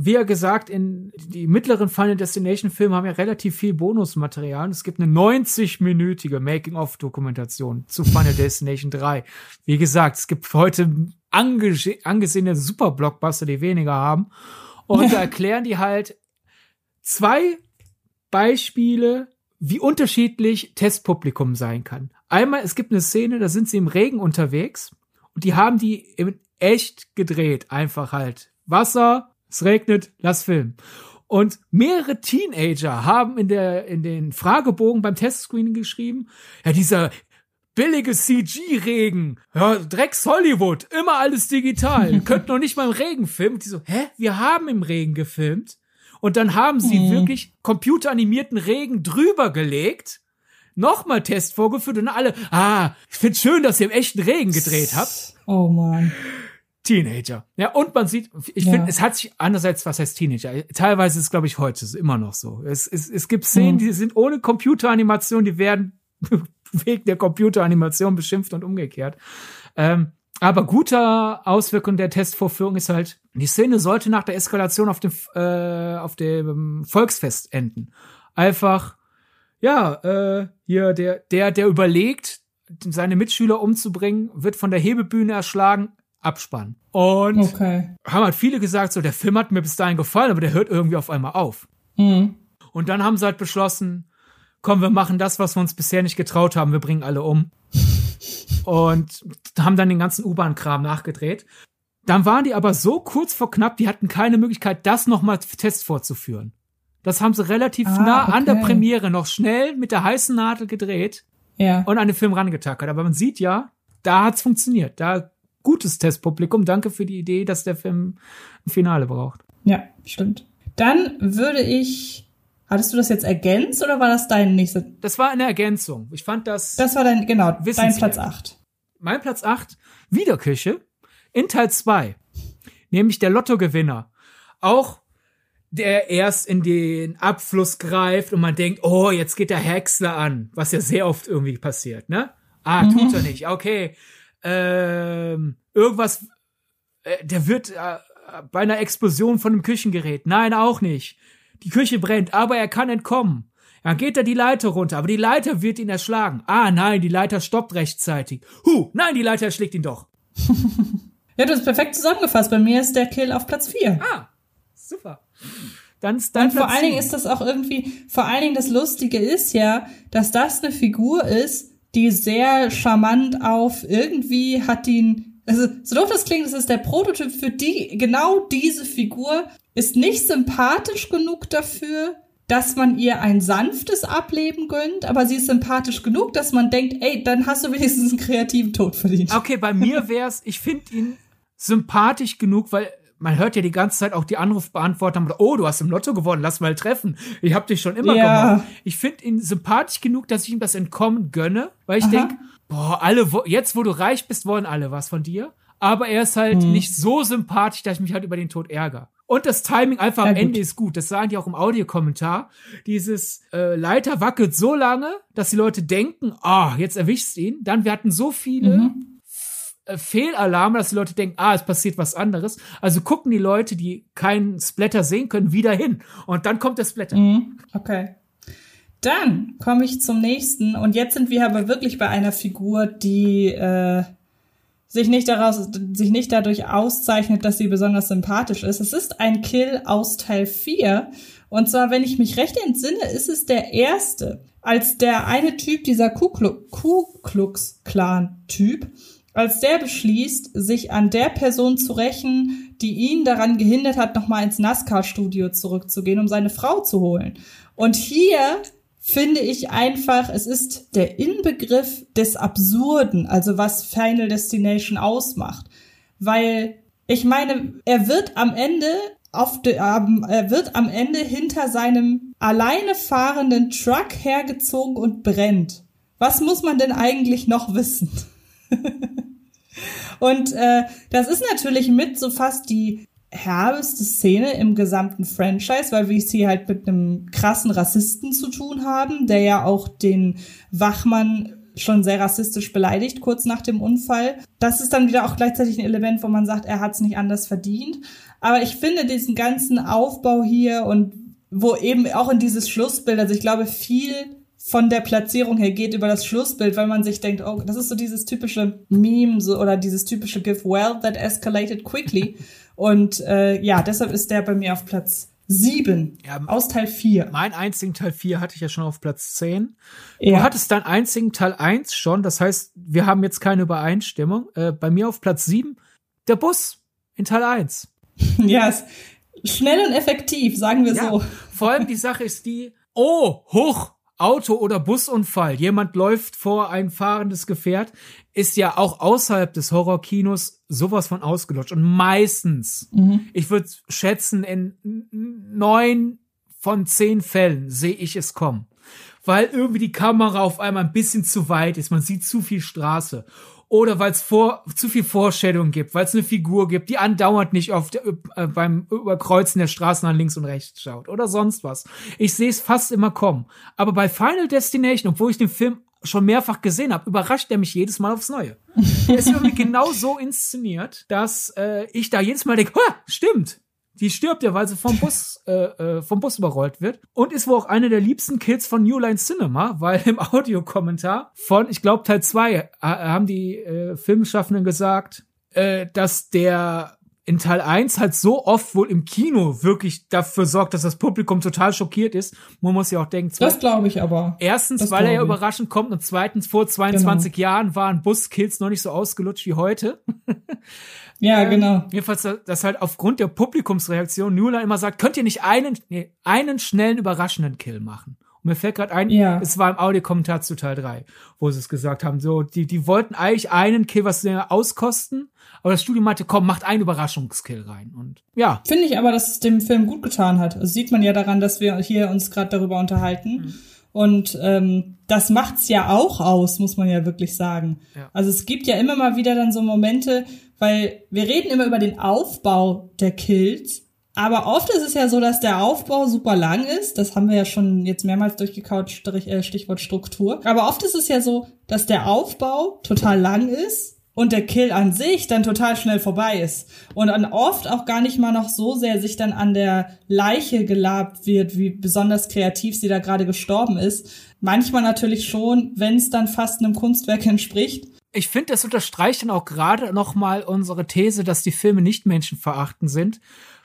wie ja gesagt, in die mittleren Final Destination Filme haben ja relativ viel Bonusmaterial. Es gibt eine 90-minütige Making-of-Dokumentation zu Final Destination 3. Wie gesagt, es gibt heute ange angesehene Super-Blockbuster, die weniger haben. Und da erklären die halt zwei Beispiele, wie unterschiedlich Testpublikum sein kann. Einmal, es gibt eine Szene, da sind sie im Regen unterwegs und die haben die in echt gedreht. Einfach halt Wasser, es regnet, lass filmen. Und mehrere Teenager haben in der, in den Fragebogen beim Testscreening geschrieben, ja, dieser billige CG-Regen, ja, Drecks Hollywood, immer alles digital, könnten noch nicht mal im Regen filmen. Und die so, hä, wir haben im Regen gefilmt. Und dann haben sie mhm. wirklich computeranimierten Regen drüber gelegt, nochmal Test vorgeführt und alle, ah, ich find's schön, dass ihr im echten Regen gedreht habt. Oh man. Teenager. Ja, und man sieht, ich ja. finde, es hat sich andererseits, was heißt Teenager? Teilweise ist es, glaube ich, heute immer noch so. Es, es, es gibt Szenen, mhm. die sind ohne Computeranimation, die werden wegen der Computeranimation beschimpft und umgekehrt. Ähm, aber guter Auswirkung der Testvorführung ist halt, die Szene sollte nach der Eskalation auf dem, äh, auf dem Volksfest enden. Einfach, ja, äh, hier der, der, der überlegt, seine Mitschüler umzubringen, wird von der Hebebühne erschlagen, Abspann. Und okay. haben halt viele gesagt, so, der Film hat mir bis dahin gefallen, aber der hört irgendwie auf einmal auf. Mhm. Und dann haben sie halt beschlossen, komm, wir machen das, was wir uns bisher nicht getraut haben, wir bringen alle um. und haben dann den ganzen U-Bahn-Kram nachgedreht. Dann waren die aber so kurz vor knapp, die hatten keine Möglichkeit, das nochmal Test vorzuführen. Das haben sie relativ ah, nah okay. an der Premiere noch schnell mit der heißen Nadel gedreht ja. und an den Film rangetackert. Aber man sieht ja, da hat's funktioniert. Da gutes Testpublikum. Danke für die Idee, dass der Film ein Finale braucht. Ja, stimmt. Dann würde ich. Hattest du das jetzt ergänzt oder war das dein nächster? Das war eine Ergänzung. Ich fand das. Das war dein, genau, dein Platz 8. Mein Platz 8, Wiederküche, in Teil 2. Nämlich der Lottogewinner. Auch der erst in den Abfluss greift und man denkt, oh, jetzt geht der Häcksler an, was ja sehr oft irgendwie passiert, ne? Ah, tut mhm. er nicht. Okay, ähm, irgendwas, äh, der wird äh, bei einer Explosion von einem Küchengerät. Nein, auch nicht. Die Küche brennt, aber er kann entkommen. Dann geht er die Leiter runter, aber die Leiter wird ihn erschlagen. Ah, nein, die Leiter stoppt rechtzeitig. Huh, nein, die Leiter erschlägt ihn doch. ja, du hast perfekt zusammengefasst. Bei mir ist der Kill auf Platz 4. Ah, super. Dann ist dann Und vor allen Dingen ist das auch irgendwie, vor allen Dingen das Lustige ist ja, dass das eine Figur ist, die sehr charmant auf. Irgendwie hat ihn, also so doof das klingt, das ist der Prototyp für die, genau diese Figur ist nicht sympathisch genug dafür, dass man ihr ein sanftes Ableben gönnt, aber sie ist sympathisch genug, dass man denkt, ey, dann hast du wenigstens einen kreativen Tod verdient. Okay, bei mir wär's, ich finde ihn sympathisch genug, weil man hört ja die ganze Zeit auch die Anrufbeantworter, oh, du hast im Lotto gewonnen, lass mal treffen. Ich hab dich schon immer ja. gemacht. Ich finde ihn sympathisch genug, dass ich ihm das Entkommen gönne, weil ich denke, boah, alle, jetzt wo du reich bist, wollen alle was von dir. Aber er ist halt hm. nicht so sympathisch, dass ich mich halt über den Tod ärgere. Und das Timing einfach am ja, Ende ist gut. Das sagen die auch im Audiokommentar. Dieses äh, Leiter wackelt so lange, dass die Leute denken, ah, oh, jetzt erwischst ihn. Dann, wir hatten so viele mhm. Äh, Fehlalarme, dass die Leute denken, ah, es passiert was anderes. Also gucken die Leute, die keinen Splatter sehen können, wieder hin. Und dann kommt der Splatter. Mhm. Okay. Dann komme ich zum nächsten. Und jetzt sind wir aber wirklich bei einer Figur, die äh, sich nicht daraus, sich nicht dadurch auszeichnet, dass sie besonders sympathisch ist. Es ist ein Kill aus Teil 4. Und zwar, wenn ich mich recht entsinne, ist es der erste. Als der eine Typ, dieser Ku Klux Klan Typ, als der beschließt, sich an der Person zu rächen, die ihn daran gehindert hat, nochmal ins NASCAR-Studio zurückzugehen, um seine Frau zu holen. Und hier finde ich einfach, es ist der Inbegriff des Absurden, also was Final Destination ausmacht. Weil ich meine, er wird am Ende auf de, ähm, er wird am Ende hinter seinem alleine fahrenden Truck hergezogen und brennt. Was muss man denn eigentlich noch wissen? und äh, das ist natürlich mit so fast die herbeste Szene im gesamten Franchise, weil wir es hier halt mit einem krassen Rassisten zu tun haben, der ja auch den Wachmann schon sehr rassistisch beleidigt, kurz nach dem Unfall. Das ist dann wieder auch gleichzeitig ein Element, wo man sagt, er hat es nicht anders verdient. Aber ich finde diesen ganzen Aufbau hier und wo eben auch in dieses Schlussbild, also ich glaube, viel von der Platzierung her geht über das Schlussbild, weil man sich denkt, oh, das ist so dieses typische Meme so, oder dieses typische Give well that escalated quickly. Und äh, ja, deshalb ist der bei mir auf Platz sieben ja, aus Teil 4. Mein einzigen Teil 4 hatte ich ja schon auf Platz 10. Ja. Du hattest deinen einzigen Teil 1 schon, das heißt, wir haben jetzt keine Übereinstimmung. Äh, bei mir auf Platz 7 der Bus in Teil 1. ja, ist schnell und effektiv, sagen wir ja, so. Vor allem die Sache ist die, oh, hoch, Auto- oder Busunfall, jemand läuft vor ein fahrendes Gefährt, ist ja auch außerhalb des Horrorkinos sowas von ausgelutscht. Und meistens, mhm. ich würde schätzen, in neun von zehn Fällen sehe ich es kommen. Weil irgendwie die Kamera auf einmal ein bisschen zu weit ist, man sieht zu viel Straße oder weil es vor, zu viel Vorstellung gibt, weil es eine Figur gibt, die andauernd nicht auf der, äh, beim Überkreuzen der Straßen nach links und rechts schaut oder sonst was. Ich sehe es fast immer kommen. Aber bei Final Destination, obwohl ich den Film schon mehrfach gesehen habe, überrascht er mich jedes Mal aufs Neue. er ist irgendwie genau so inszeniert, dass äh, ich da jedes Mal denke, stimmt, die stirbt ja, weil sie vom Bus, äh, äh, vom Bus überrollt wird. Und ist wohl auch eine der liebsten Kills von New Line Cinema, weil im Audiokommentar von, ich glaube, Teil 2 äh, haben die äh, Filmschaffenden gesagt, äh, dass der in Teil 1 halt so oft wohl im Kino wirklich dafür sorgt, dass das Publikum total schockiert ist. Man muss ja auch denken, das glaube ich aber. Erstens, weil er ja überraschend kommt und zweitens, vor 22 genau. Jahren waren Buskills noch nicht so ausgelutscht wie heute. Ja, genau. Jedenfalls, dass halt aufgrund der Publikumsreaktion Newland immer sagt, könnt ihr nicht einen, nee, einen schnellen, überraschenden Kill machen? Und mir fällt gerade ein, ja. es war im Audiokommentar zu Teil 3, wo sie es gesagt haben. So, die, die wollten eigentlich einen Kill, was auskosten, aber das Studio meinte, komm, macht einen Überraschungskill rein. Und ja. Finde ich aber, dass es dem Film gut getan hat. Das sieht man ja daran, dass wir hier uns gerade darüber unterhalten. Mhm. Und ähm, das macht's ja auch aus, muss man ja wirklich sagen. Ja. Also es gibt ja immer mal wieder dann so Momente, weil wir reden immer über den Aufbau der Kills, aber oft ist es ja so, dass der Aufbau super lang ist. Das haben wir ja schon jetzt mehrmals durchgekaut, äh, Stichwort Struktur. Aber oft ist es ja so, dass der Aufbau total lang ist und der Kill an sich dann total schnell vorbei ist. Und dann oft auch gar nicht mal noch so sehr sich dann an der Leiche gelabt wird, wie besonders kreativ sie da gerade gestorben ist. Manchmal natürlich schon, wenn es dann fast einem Kunstwerk entspricht ich finde, das unterstreicht dann auch gerade nochmal unsere These, dass die Filme nicht menschenverachtend sind,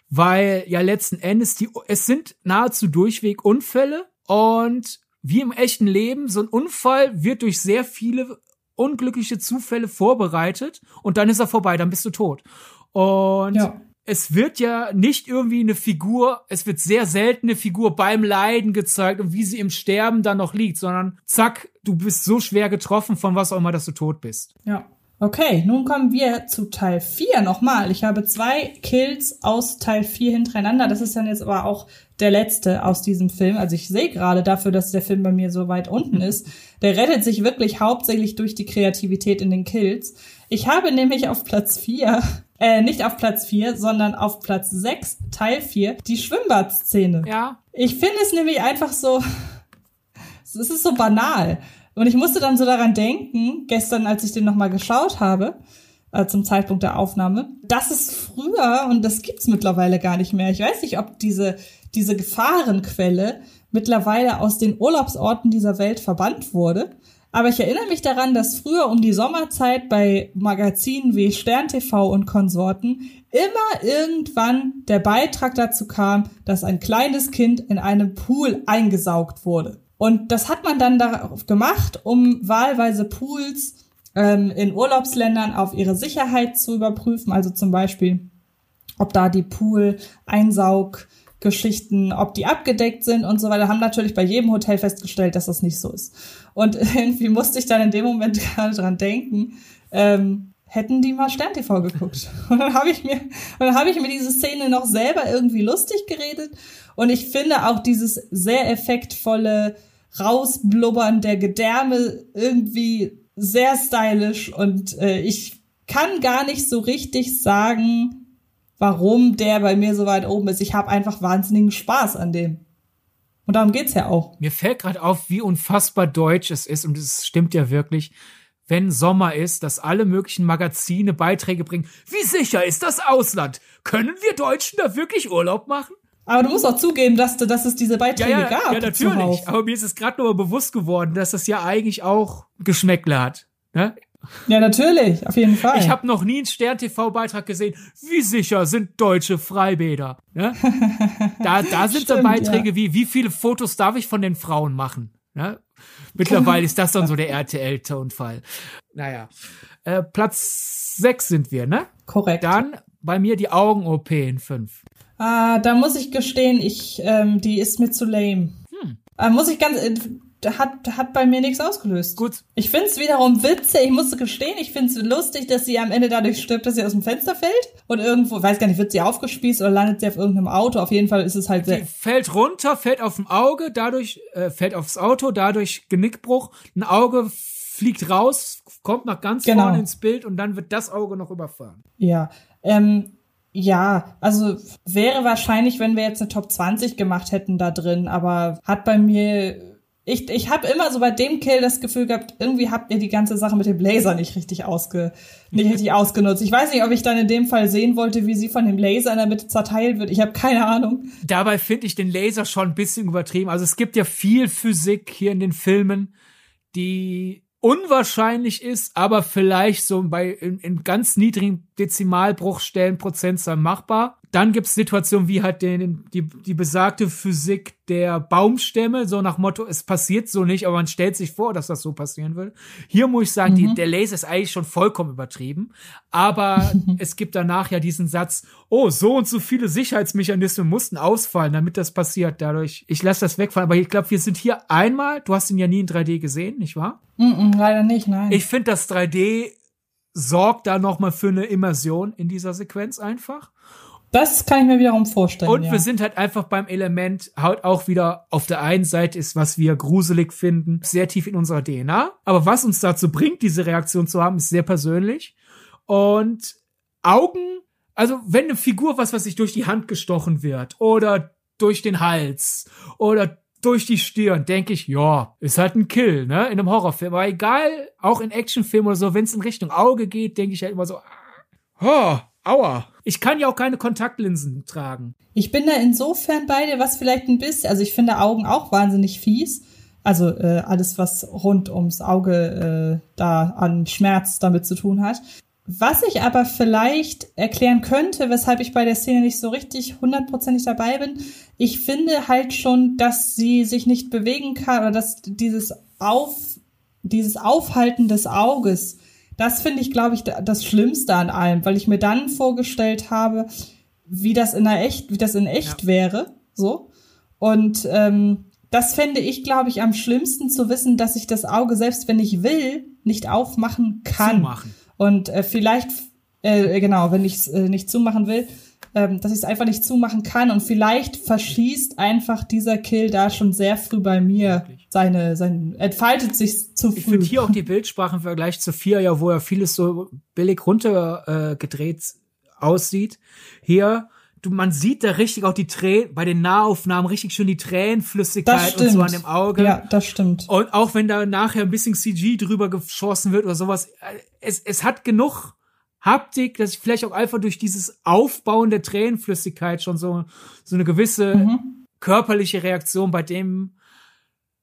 weil ja letzten Endes die, es sind nahezu durchweg Unfälle und wie im echten Leben, so ein Unfall wird durch sehr viele unglückliche Zufälle vorbereitet und dann ist er vorbei, dann bist du tot. Und ja. es wird ja nicht irgendwie eine Figur, es wird sehr selten eine Figur beim Leiden gezeigt und wie sie im Sterben dann noch liegt, sondern zack, du bist so schwer getroffen von was auch immer, dass du tot bist. Ja. Okay, nun kommen wir zu Teil 4 nochmal. Ich habe zwei Kills aus Teil 4 hintereinander. Das ist dann jetzt aber auch der letzte aus diesem Film. Also ich sehe gerade dafür, dass der Film bei mir so weit unten ist. Der rettet sich wirklich hauptsächlich durch die Kreativität in den Kills. Ich habe nämlich auf Platz 4, äh, nicht auf Platz 4, sondern auf Platz 6, Teil 4, die Schwimmbadszene. Ja. Ich finde es nämlich einfach so, es ist so banal. Und ich musste dann so daran denken, gestern, als ich den nochmal geschaut habe, äh, zum Zeitpunkt der Aufnahme, dass es früher, und das gibt's mittlerweile gar nicht mehr, ich weiß nicht, ob diese, diese Gefahrenquelle mittlerweile aus den Urlaubsorten dieser Welt verbannt wurde. Aber ich erinnere mich daran, dass früher um die Sommerzeit bei Magazinen wie Stern TV und Konsorten immer irgendwann der Beitrag dazu kam, dass ein kleines Kind in einem Pool eingesaugt wurde. Und das hat man dann darauf gemacht, um wahlweise Pools ähm, in Urlaubsländern auf ihre Sicherheit zu überprüfen. Also zum Beispiel, ob da die Pool-Einsauggeschichten, ob die abgedeckt sind und so weiter. Haben natürlich bei jedem Hotel festgestellt, dass das nicht so ist. Und irgendwie musste ich dann in dem Moment gerade dran denken, ähm, hätten die mal Stern TV geguckt. Und dann habe ich mir, und dann habe ich mir diese Szene noch selber irgendwie lustig geredet. Und ich finde auch dieses sehr effektvolle Rausblubbern der Gedärme irgendwie sehr stylisch. Und äh, ich kann gar nicht so richtig sagen, warum der bei mir so weit oben ist. Ich habe einfach wahnsinnigen Spaß an dem. Und darum geht's ja auch. Mir fällt gerade auf, wie unfassbar deutsch es ist, und es stimmt ja wirklich, wenn Sommer ist, dass alle möglichen Magazine Beiträge bringen. Wie sicher ist das Ausland? Können wir Deutschen da wirklich Urlaub machen? Aber du musst auch zugeben, dass, dass es diese Beiträge ja, ja, gab. Ja, natürlich. Aber mir ist es gerade nur bewusst geworden, dass das ja eigentlich auch Geschmäckle hat. Ne? Ja, natürlich, auf jeden Fall. Ich habe noch nie einen Stern-TV-Beitrag gesehen. Wie sicher sind deutsche Freibäder? Ne? Da, da sind Stimmt, so Beiträge ja. wie, wie viele Fotos darf ich von den Frauen machen? Ne? Mittlerweile ist das dann so der RTL-Tonfall. Naja. Äh, Platz sechs sind wir, ne? Korrekt. Dann bei mir die Augen-OP in fünf. Ah, da muss ich gestehen, ich, ähm, die ist mir zu lame. Hm. Äh, muss ich ganz, äh, hat, hat bei mir nichts ausgelöst. Gut. Ich find's wiederum witzig, ich musste gestehen, ich find's lustig, dass sie am Ende dadurch stirbt, dass sie aus dem Fenster fällt und irgendwo, weiß gar nicht, wird sie aufgespießt oder landet sie auf irgendeinem Auto. Auf jeden Fall ist es halt sehr. Sie fällt runter, fällt auf dem Auge, dadurch, äh, fällt aufs Auto, dadurch Genickbruch, ein Auge fliegt raus, kommt nach ganz genau. vorne ins Bild und dann wird das Auge noch überfahren. Ja, ähm, ja, also wäre wahrscheinlich, wenn wir jetzt eine Top 20 gemacht hätten da drin, aber hat bei mir ich, ich habe immer so bei dem Kill das Gefühl gehabt, irgendwie habt ihr die ganze Sache mit dem Laser nicht richtig ausge, nicht richtig ausgenutzt. Ich weiß nicht, ob ich dann in dem Fall sehen wollte, wie sie von dem Laser in der Mitte zerteilt wird. Ich habe keine Ahnung. Dabei finde ich den Laser schon ein bisschen übertrieben. Also es gibt ja viel Physik hier in den Filmen, die unwahrscheinlich ist, aber vielleicht so bei in, in ganz niedrigen Dezimalbruchstellen Prozentzahl machbar. Dann gibt es Situationen wie halt den, die, die besagte Physik der Baumstämme, so nach Motto, es passiert so nicht, aber man stellt sich vor, dass das so passieren würde. Hier muss ich sagen, mhm. die, der Laser ist eigentlich schon vollkommen übertrieben, aber es gibt danach ja diesen Satz, oh, so und so viele Sicherheitsmechanismen mussten ausfallen, damit das passiert. Dadurch, ich lasse das wegfallen, aber ich glaube, wir sind hier einmal, du hast ihn ja nie in 3D gesehen, nicht wahr? Mm -mm, leider nicht, nein. Ich finde, das 3D sorgt da noch mal für eine Immersion in dieser Sequenz einfach. Das kann ich mir wiederum vorstellen. Und ja. wir sind halt einfach beim Element halt auch wieder auf der einen Seite ist, was wir gruselig finden, sehr tief in unserer DNA. Aber was uns dazu bringt, diese Reaktion zu haben, ist sehr persönlich. Und Augen, also wenn eine Figur, was was sich durch die Hand gestochen wird oder durch den Hals oder durch die Stirn, denke ich, ja, ist halt ein Kill, ne, in einem Horrorfilm. Aber egal, auch in Actionfilmen oder so, wenn es in Richtung Auge geht, denke ich halt immer so, oh, aua. Ich kann ja auch keine Kontaktlinsen tragen. Ich bin da insofern bei dir, was vielleicht ein bisschen, also ich finde Augen auch wahnsinnig fies. Also äh, alles, was rund ums Auge äh, da an Schmerz damit zu tun hat. Was ich aber vielleicht erklären könnte, weshalb ich bei der Szene nicht so richtig hundertprozentig dabei bin, ich finde halt schon, dass sie sich nicht bewegen kann oder dass dieses Auf, dieses Aufhalten des Auges, das finde ich, glaube ich, das Schlimmste an allem, weil ich mir dann vorgestellt habe, wie das in der echt, wie das in echt ja. wäre, so. Und ähm, das fände ich, glaube ich, am schlimmsten zu wissen, dass ich das Auge, selbst wenn ich will, nicht aufmachen kann. Zumachen. Und äh, vielleicht, äh, genau, wenn ich es äh, nicht zumachen will, ähm, dass ich es einfach nicht zumachen kann. Und vielleicht verschießt einfach dieser Kill da schon sehr früh bei mir seine, sein, entfaltet sich zu früh. Ich finde hier auch die Bildsprache im Vergleich zu vier, ja, wo ja vieles so billig runtergedreht äh, aussieht. Hier du, man sieht da richtig auch die Tränen, bei den Nahaufnahmen richtig schön die Tränenflüssigkeit und so an dem Auge. Ja, das stimmt. Und auch wenn da nachher ein bisschen CG drüber geschossen wird oder sowas, äh, es, es hat genug Haptik, dass ich vielleicht auch einfach durch dieses Aufbauen der Tränenflüssigkeit schon so, so eine gewisse mhm. körperliche Reaktion bei dem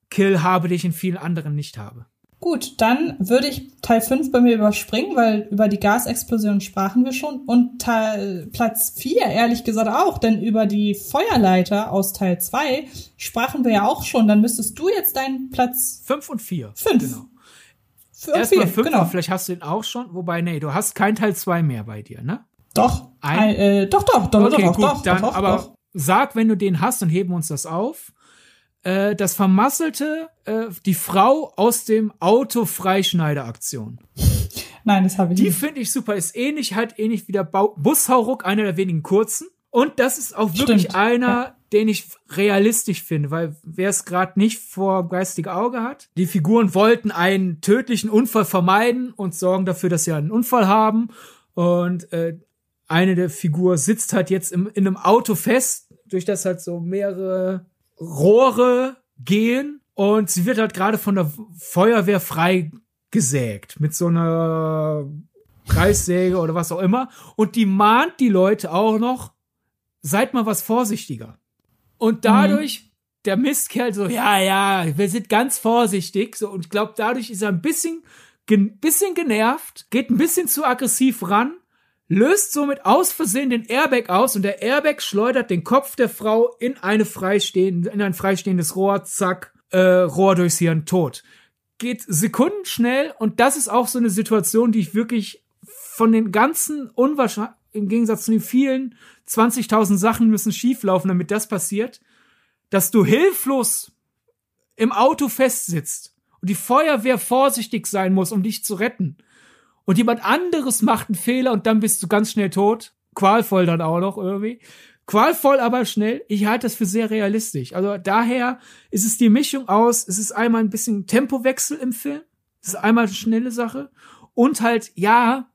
Kill habe, die ich in vielen anderen nicht habe. Gut, dann würde ich Teil 5 bei mir überspringen, weil über die Gasexplosion sprachen wir schon. Und Teil, Platz 4, ehrlich gesagt auch, denn über die Feuerleiter aus Teil 2 sprachen wir ja auch schon. Dann müsstest du jetzt deinen Platz 5 und 4. 5. Genau. Erstmal 5, genau. vielleicht hast du den auch schon. Wobei, nee, du hast kein Teil 2 mehr bei dir, ne? Doch. Ein, äh, doch, doch, doch, okay, doch, gut, doch, dann, doch, aber doch. sag, wenn du den hast und heben uns das auf äh, das vermasselte äh, die Frau aus dem Auto Freischneideraktion. Nein, das habe ich Die nicht. finde ich super. Ist ähnlich, halt ähnlich wie der Bushauruck, einer der wenigen kurzen. Und das ist auch wirklich Stimmt. einer. Den ich realistisch finde, weil wer es gerade nicht vor geistige Auge hat, die Figuren wollten einen tödlichen Unfall vermeiden und sorgen dafür, dass sie einen Unfall haben. Und äh, eine der Figur sitzt halt jetzt im, in einem Auto fest, durch das halt so mehrere Rohre gehen und sie wird halt gerade von der Feuerwehr freigesägt mit so einer Kreissäge oder was auch immer und die mahnt die Leute auch noch, seid mal was vorsichtiger. Und dadurch der Mistkerl so, ja, ja, wir sind ganz vorsichtig, so und ich glaube, dadurch ist er ein bisschen gen bisschen genervt, geht ein bisschen zu aggressiv ran löst somit aus Versehen den Airbag aus und der Airbag schleudert den Kopf der Frau in eine freistehende, in ein freistehendes Rohr, zack, äh, Rohr durchs Hirn, tot. Geht sekundenschnell und das ist auch so eine Situation, die ich wirklich von den ganzen unwahrscheinlich, im Gegensatz zu den vielen 20.000 Sachen müssen schieflaufen, damit das passiert, dass du hilflos im Auto festsitzt und die Feuerwehr vorsichtig sein muss, um dich zu retten und jemand anderes macht einen Fehler und dann bist du ganz schnell tot. Qualvoll dann auch noch irgendwie. Qualvoll, aber schnell. Ich halte das für sehr realistisch. Also daher ist es die Mischung aus, es ist einmal ein bisschen Tempowechsel im Film. Es ist einmal eine schnelle Sache. Und halt, ja,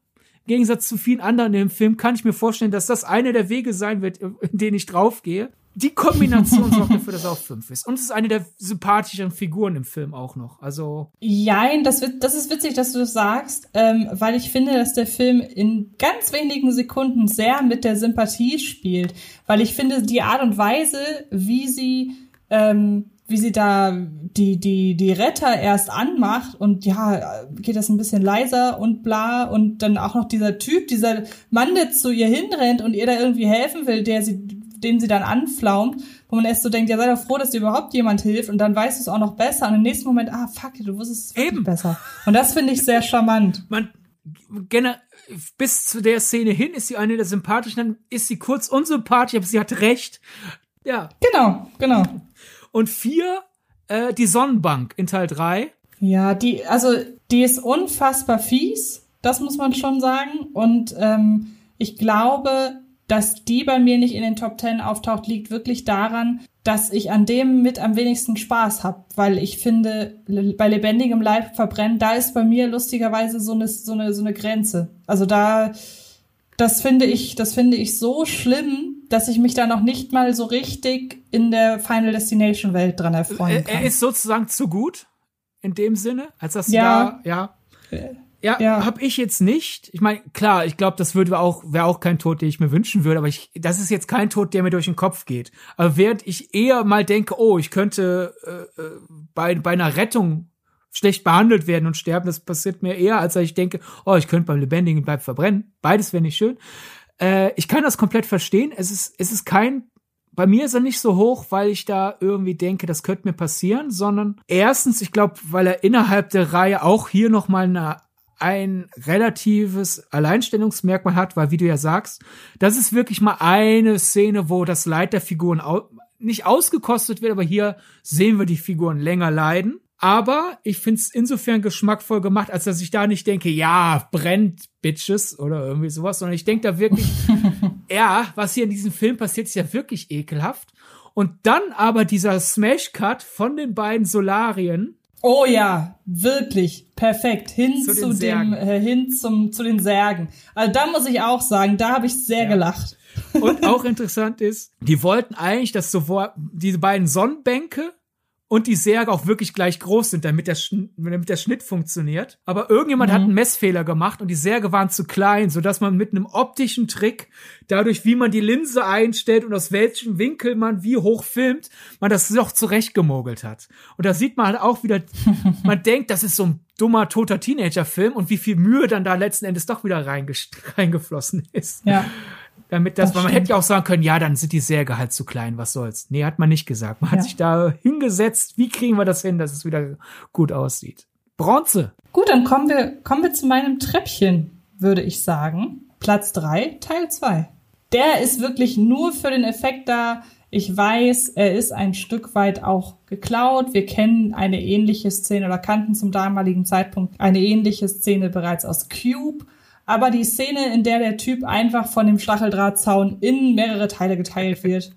Gegensatz zu vielen anderen im Film kann ich mir vorstellen, dass das eine der Wege sein wird, in denen ich draufgehe. Die Kombination sorgt dafür, dass er auf fünf ist. Und es ist eine der sympathischeren Figuren im Film auch noch. Also. Jein, das, wird, das ist witzig, dass du das sagst, ähm, weil ich finde, dass der Film in ganz wenigen Sekunden sehr mit der Sympathie spielt. Weil ich finde, die Art und Weise, wie sie, ähm, wie sie da die, die, die Retter erst anmacht und ja, geht das ein bisschen leiser und bla und dann auch noch dieser Typ, dieser Mann, der zu ihr hinrennt und ihr da irgendwie helfen will, der sie, den sie dann anflaumt, wo man erst so denkt, ja, sei doch froh, dass dir überhaupt jemand hilft und dann weißt du es auch noch besser und im nächsten Moment, ah, fuck, du wusstest es Eben. besser. Und das finde ich sehr charmant. man gener bis zu der Szene hin ist sie eine der sympathischen, dann ist sie kurz unsympathisch, aber sie hat recht. Ja. Genau, genau. Und vier, äh, die Sonnenbank in Teil drei. Ja, die, also die ist unfassbar fies, das muss man schon sagen. Und ähm, ich glaube, dass die bei mir nicht in den Top Ten auftaucht, liegt wirklich daran, dass ich an dem mit am wenigsten Spaß habe, weil ich finde, bei lebendigem Leib verbrennen, da ist bei mir lustigerweise so eine, so eine, so eine Grenze. Also da, das finde ich, das finde ich so schlimm, dass ich mich da noch nicht mal so richtig in der Final Destination Welt dran erfreuen Er, kann. er ist sozusagen zu gut in dem Sinne, als dass Ja. du da, ja. Ja, Ja. hab ich jetzt nicht. Ich meine, klar, ich glaube, das würde auch wäre auch kein Tod, den ich mir wünschen würde, aber ich das ist jetzt kein Tod, der mir durch den Kopf geht. Aber während ich eher mal denke, oh, ich könnte äh, äh, bei bei einer Rettung schlecht behandelt werden und sterben, das passiert mir eher, als dass ich denke, oh, ich könnte beim lebendigen Bleib verbrennen. Beides wäre nicht schön. Äh, ich kann das komplett verstehen. Es ist es ist kein bei mir ist er nicht so hoch, weil ich da irgendwie denke, das könnte mir passieren, sondern erstens, ich glaube, weil er innerhalb der Reihe auch hier noch mal eine ein relatives Alleinstellungsmerkmal hat, weil wie du ja sagst, das ist wirklich mal eine Szene, wo das Leid der Figuren au nicht ausgekostet wird, aber hier sehen wir die Figuren länger leiden. Aber ich find's insofern geschmackvoll gemacht, als dass ich da nicht denke, ja, brennt Bitches oder irgendwie sowas, sondern ich denke da wirklich, ja, was hier in diesem Film passiert, ist ja wirklich ekelhaft. Und dann aber dieser Smash-Cut von den beiden Solarien, Oh ja, wirklich perfekt hin zu, Zu den dem äh, hin zum zu den Särgen. Also da muss ich auch sagen, da habe ich sehr Ja. gelacht. Und auch interessant ist, die wollten eigentlich, dass sowohl diese beiden Sonnenbänke und die Särge auch wirklich gleich groß sind, damit der, Schn damit der Schnitt funktioniert. Aber irgendjemand hat einen Messfehler gemacht und die Särge waren zu klein, sodass man mit einem optischen Trick, dadurch, wie man die Linse einstellt und aus welchem Winkel man wie hoch filmt, man das doch zurechtgemogelt hat. Und da sieht man halt auch wieder, man denkt, das ist so ein dummer, toter Teenager-Film und wie viel Mühe dann da letzten Endes doch wieder reinges- reingeflossen ist Ja. Damit das, Das man hätte ja auch sagen können, ja, dann sind die Särge halt zu klein, was soll's. Nee, hat man nicht gesagt. Man hat Ja. sich da hingesetzt, wie kriegen wir das hin, dass es wieder gut aussieht. Bronze. Gut, dann kommen wir kommen wir zu meinem Treppchen, würde ich sagen. Platz drei, Teil zwei. Der ist wirklich nur für den Effekt da. Ich weiß, er ist ein Stück weit auch geklaut. Wir kennen eine ähnliche Szene oder kannten zum damaligen Zeitpunkt eine ähnliche Szene bereits aus Cube. Aber die Szene, in der der Typ einfach von dem Stacheldrahtzaun in mehrere Teile geteilt wird,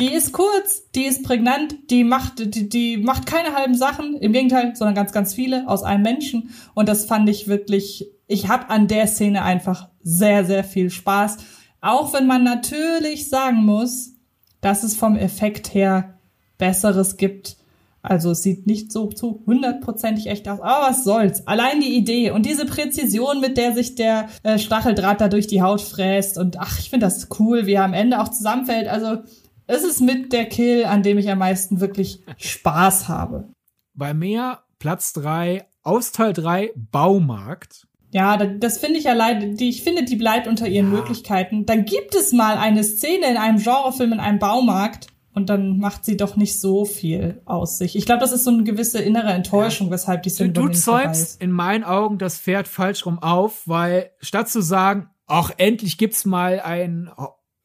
die ist kurz, die ist prägnant, die macht, die, die macht keine halben Sachen, im Gegenteil, sondern ganz, ganz viele aus einem Menschen. Und das fand ich wirklich, ich habe an der Szene einfach sehr, sehr viel Spaß. Auch wenn man natürlich sagen muss, dass es vom Effekt her Besseres gibt. Also es sieht nicht so zu hundertprozentig echt aus, aber was soll's. Allein die Idee und diese Präzision, mit der sich der äh, Stacheldraht da durch die Haut fräst und ach, ich finde das cool, wie er am Ende auch zusammenfällt. Also es ist mit der Kill, an dem ich am meisten wirklich Spaß habe. Bei mir Platz drei aus Teil drei Baumarkt. Ja, da- das finde ich ja leider, die, ich finde, die bleibt unter ihren Ja. Möglichkeiten. Dann gibt es mal eine Szene in einem Genrefilm in einem Baumarkt und dann macht sie doch nicht so viel aus sich. Ich glaube, das ist so eine gewisse innere Enttäuschung, weshalb die Du, bei du dabei zäumst in meinen Augen das Pferd falsch rum auf, weil statt zu sagen, ach, endlich gibt's mal einen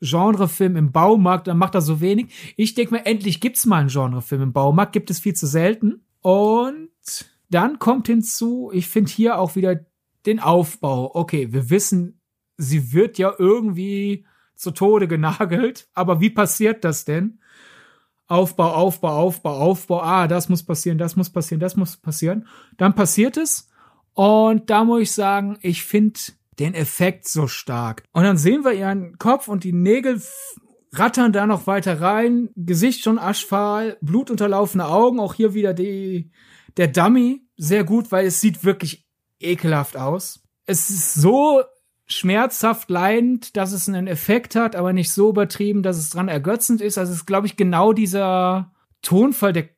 Genrefilm im Baumarkt, dann macht er so wenig. Ich denke mir, endlich gibt's mal einen Genrefilm im Baumarkt, gibt es viel zu selten. Und dann kommt hinzu, ich finde hier auch wieder den Aufbau. Okay, wir wissen, sie wird ja irgendwie zu Tode genagelt, aber wie passiert das denn? Aufbau, Aufbau, Aufbau, Aufbau. Ah, das muss passieren, das muss passieren, das muss passieren. Dann passiert es. Und da muss ich sagen, ich finde den Effekt so stark. Und dann sehen wir ihren Kopf und die Nägel rattern da noch weiter rein. Gesicht schon aschfahl, blutunterlaufene Augen. Auch hier wieder die, der Dummy. Sehr gut, weil es sieht wirklich ekelhaft aus. Es ist so schmerzhaft leidend, dass es einen Effekt hat, aber nicht so übertrieben, dass es dran ergötzend ist. Also es ist, glaube ich, genau dieser Tonfall, der,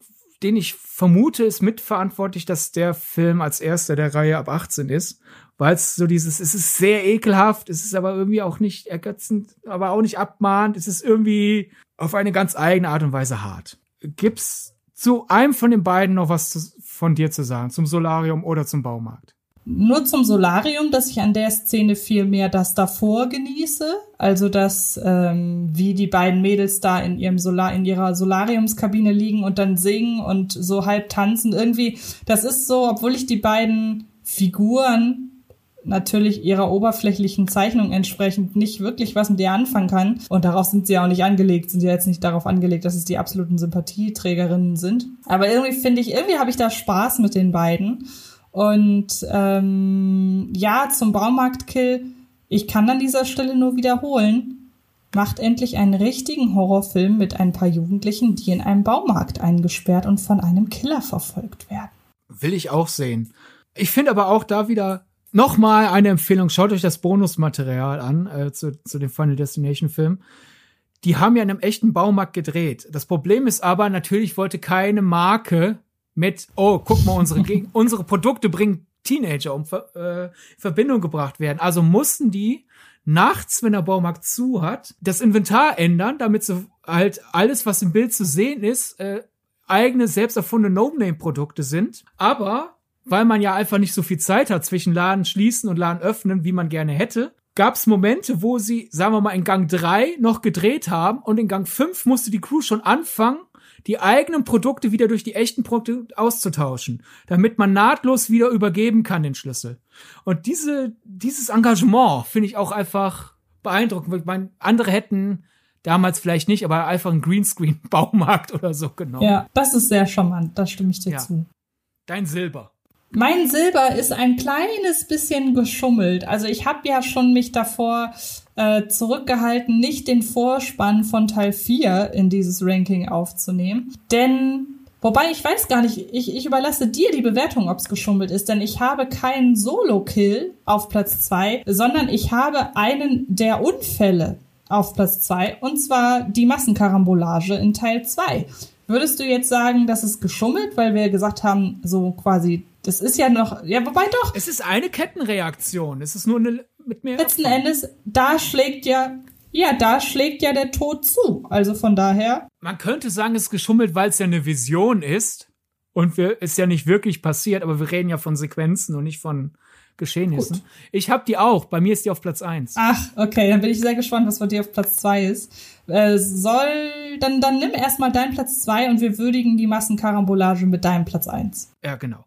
den ich vermute, ist mitverantwortlich, dass der Film als erster der Reihe ab 18 ist. Weil es so dieses, es ist sehr ekelhaft, es ist aber irgendwie auch nicht ergötzend, aber auch nicht abmahnt, es ist irgendwie auf eine ganz eigene Art und Weise hart. Gibt's zu einem von den beiden noch was zu, von dir zu sagen, zum Solarium oder zum Baumarkt? Nur zum Solarium, dass ich an der Szene viel mehr das davor genieße. Also dass ähm, wie die beiden Mädels da in ihrem Solar in ihrer Solariumskabine liegen und dann singen und so halb tanzen. Irgendwie, das ist so, obwohl ich die beiden Figuren natürlich ihrer oberflächlichen Zeichnung entsprechend nicht wirklich was mit ihr anfangen kann. Und darauf sind sie ja auch nicht angelegt, sind ja jetzt nicht darauf angelegt, dass es die absoluten Sympathieträgerinnen sind. Aber irgendwie finde ich, irgendwie habe ich da Spaß mit den beiden. Und ähm, ja, zum Baumarktkill, ich kann an dieser Stelle nur wiederholen, macht endlich einen richtigen Horrorfilm mit ein paar Jugendlichen, die in einem Baumarkt eingesperrt und von einem Killer verfolgt werden. Will ich auch sehen. Ich finde aber auch da wieder nochmal eine Empfehlung. Schaut euch das Bonusmaterial an äh, zu, zu dem Final Destination Film. Die haben ja in einem echten Baumarkt gedreht. Das Problem ist aber, natürlich wollte keine Marke mit, oh, guck mal, unsere, unsere Produkte bringen Teenager um äh, in Verbindung gebracht werden. Also mussten die nachts, wenn der Baumarkt zu hat, das Inventar ändern, damit so halt alles, was im Bild zu sehen ist, äh, eigene, selbst erfundene No-Name-Produkte sind. Aber weil man ja einfach nicht so viel Zeit hat zwischen Laden schließen und Laden öffnen, wie man gerne hätte, gab es Momente, wo sie, sagen wir mal, in Gang drei noch gedreht haben und in Gang fünf musste die Crew schon anfangen, die eigenen Produkte wieder durch die echten Produkte auszutauschen, damit man nahtlos wieder übergeben kann den Schlüssel. Und diese, dieses Engagement finde ich auch einfach beeindruckend. Ich meine, andere hätten damals vielleicht nicht, aber einfach einen Greenscreen-Baumarkt oder so genommen. Ja, das ist sehr charmant, da stimme ich dir ja. zu. Dein Silber. Mein Silber ist ein kleines bisschen geschummelt. Also ich habe ja schon mich davor äh, zurückgehalten, nicht den Vorspann von Teil 4 in dieses Ranking aufzunehmen. Denn, wobei ich weiß gar nicht, ich, ich überlasse dir die Bewertung, ob es geschummelt ist, denn ich habe keinen Solo-Kill auf Platz 2, sondern ich habe einen der Unfälle auf Platz 2 und zwar die Massenkarambolage in Teil 2. Würdest du jetzt sagen, das ist geschummelt, weil wir gesagt haben, so quasi, das ist ja noch, ja, wobei doch. Es ist eine Kettenreaktion. Es ist nur eine mit mehr. Letzten Erfahrung. Endes, da schlägt ja, ja, da schlägt ja der Tod zu. Also von daher. Man könnte sagen, es ist geschummelt, weil es ja eine Vision ist und wir, ist ja nicht wirklich passiert, aber wir reden ja von Sequenzen und nicht von Geschehnissen. Gut. Ich habe die auch. Bei mir ist die auf Platz 1. Ach, okay. Dann bin ich sehr gespannt, was bei dir auf Platz 2 ist. Äh, soll, dann, dann nimm erstmal deinen Platz 2 und wir würdigen die Massenkarambolage mit deinem Platz 1. Ja, genau.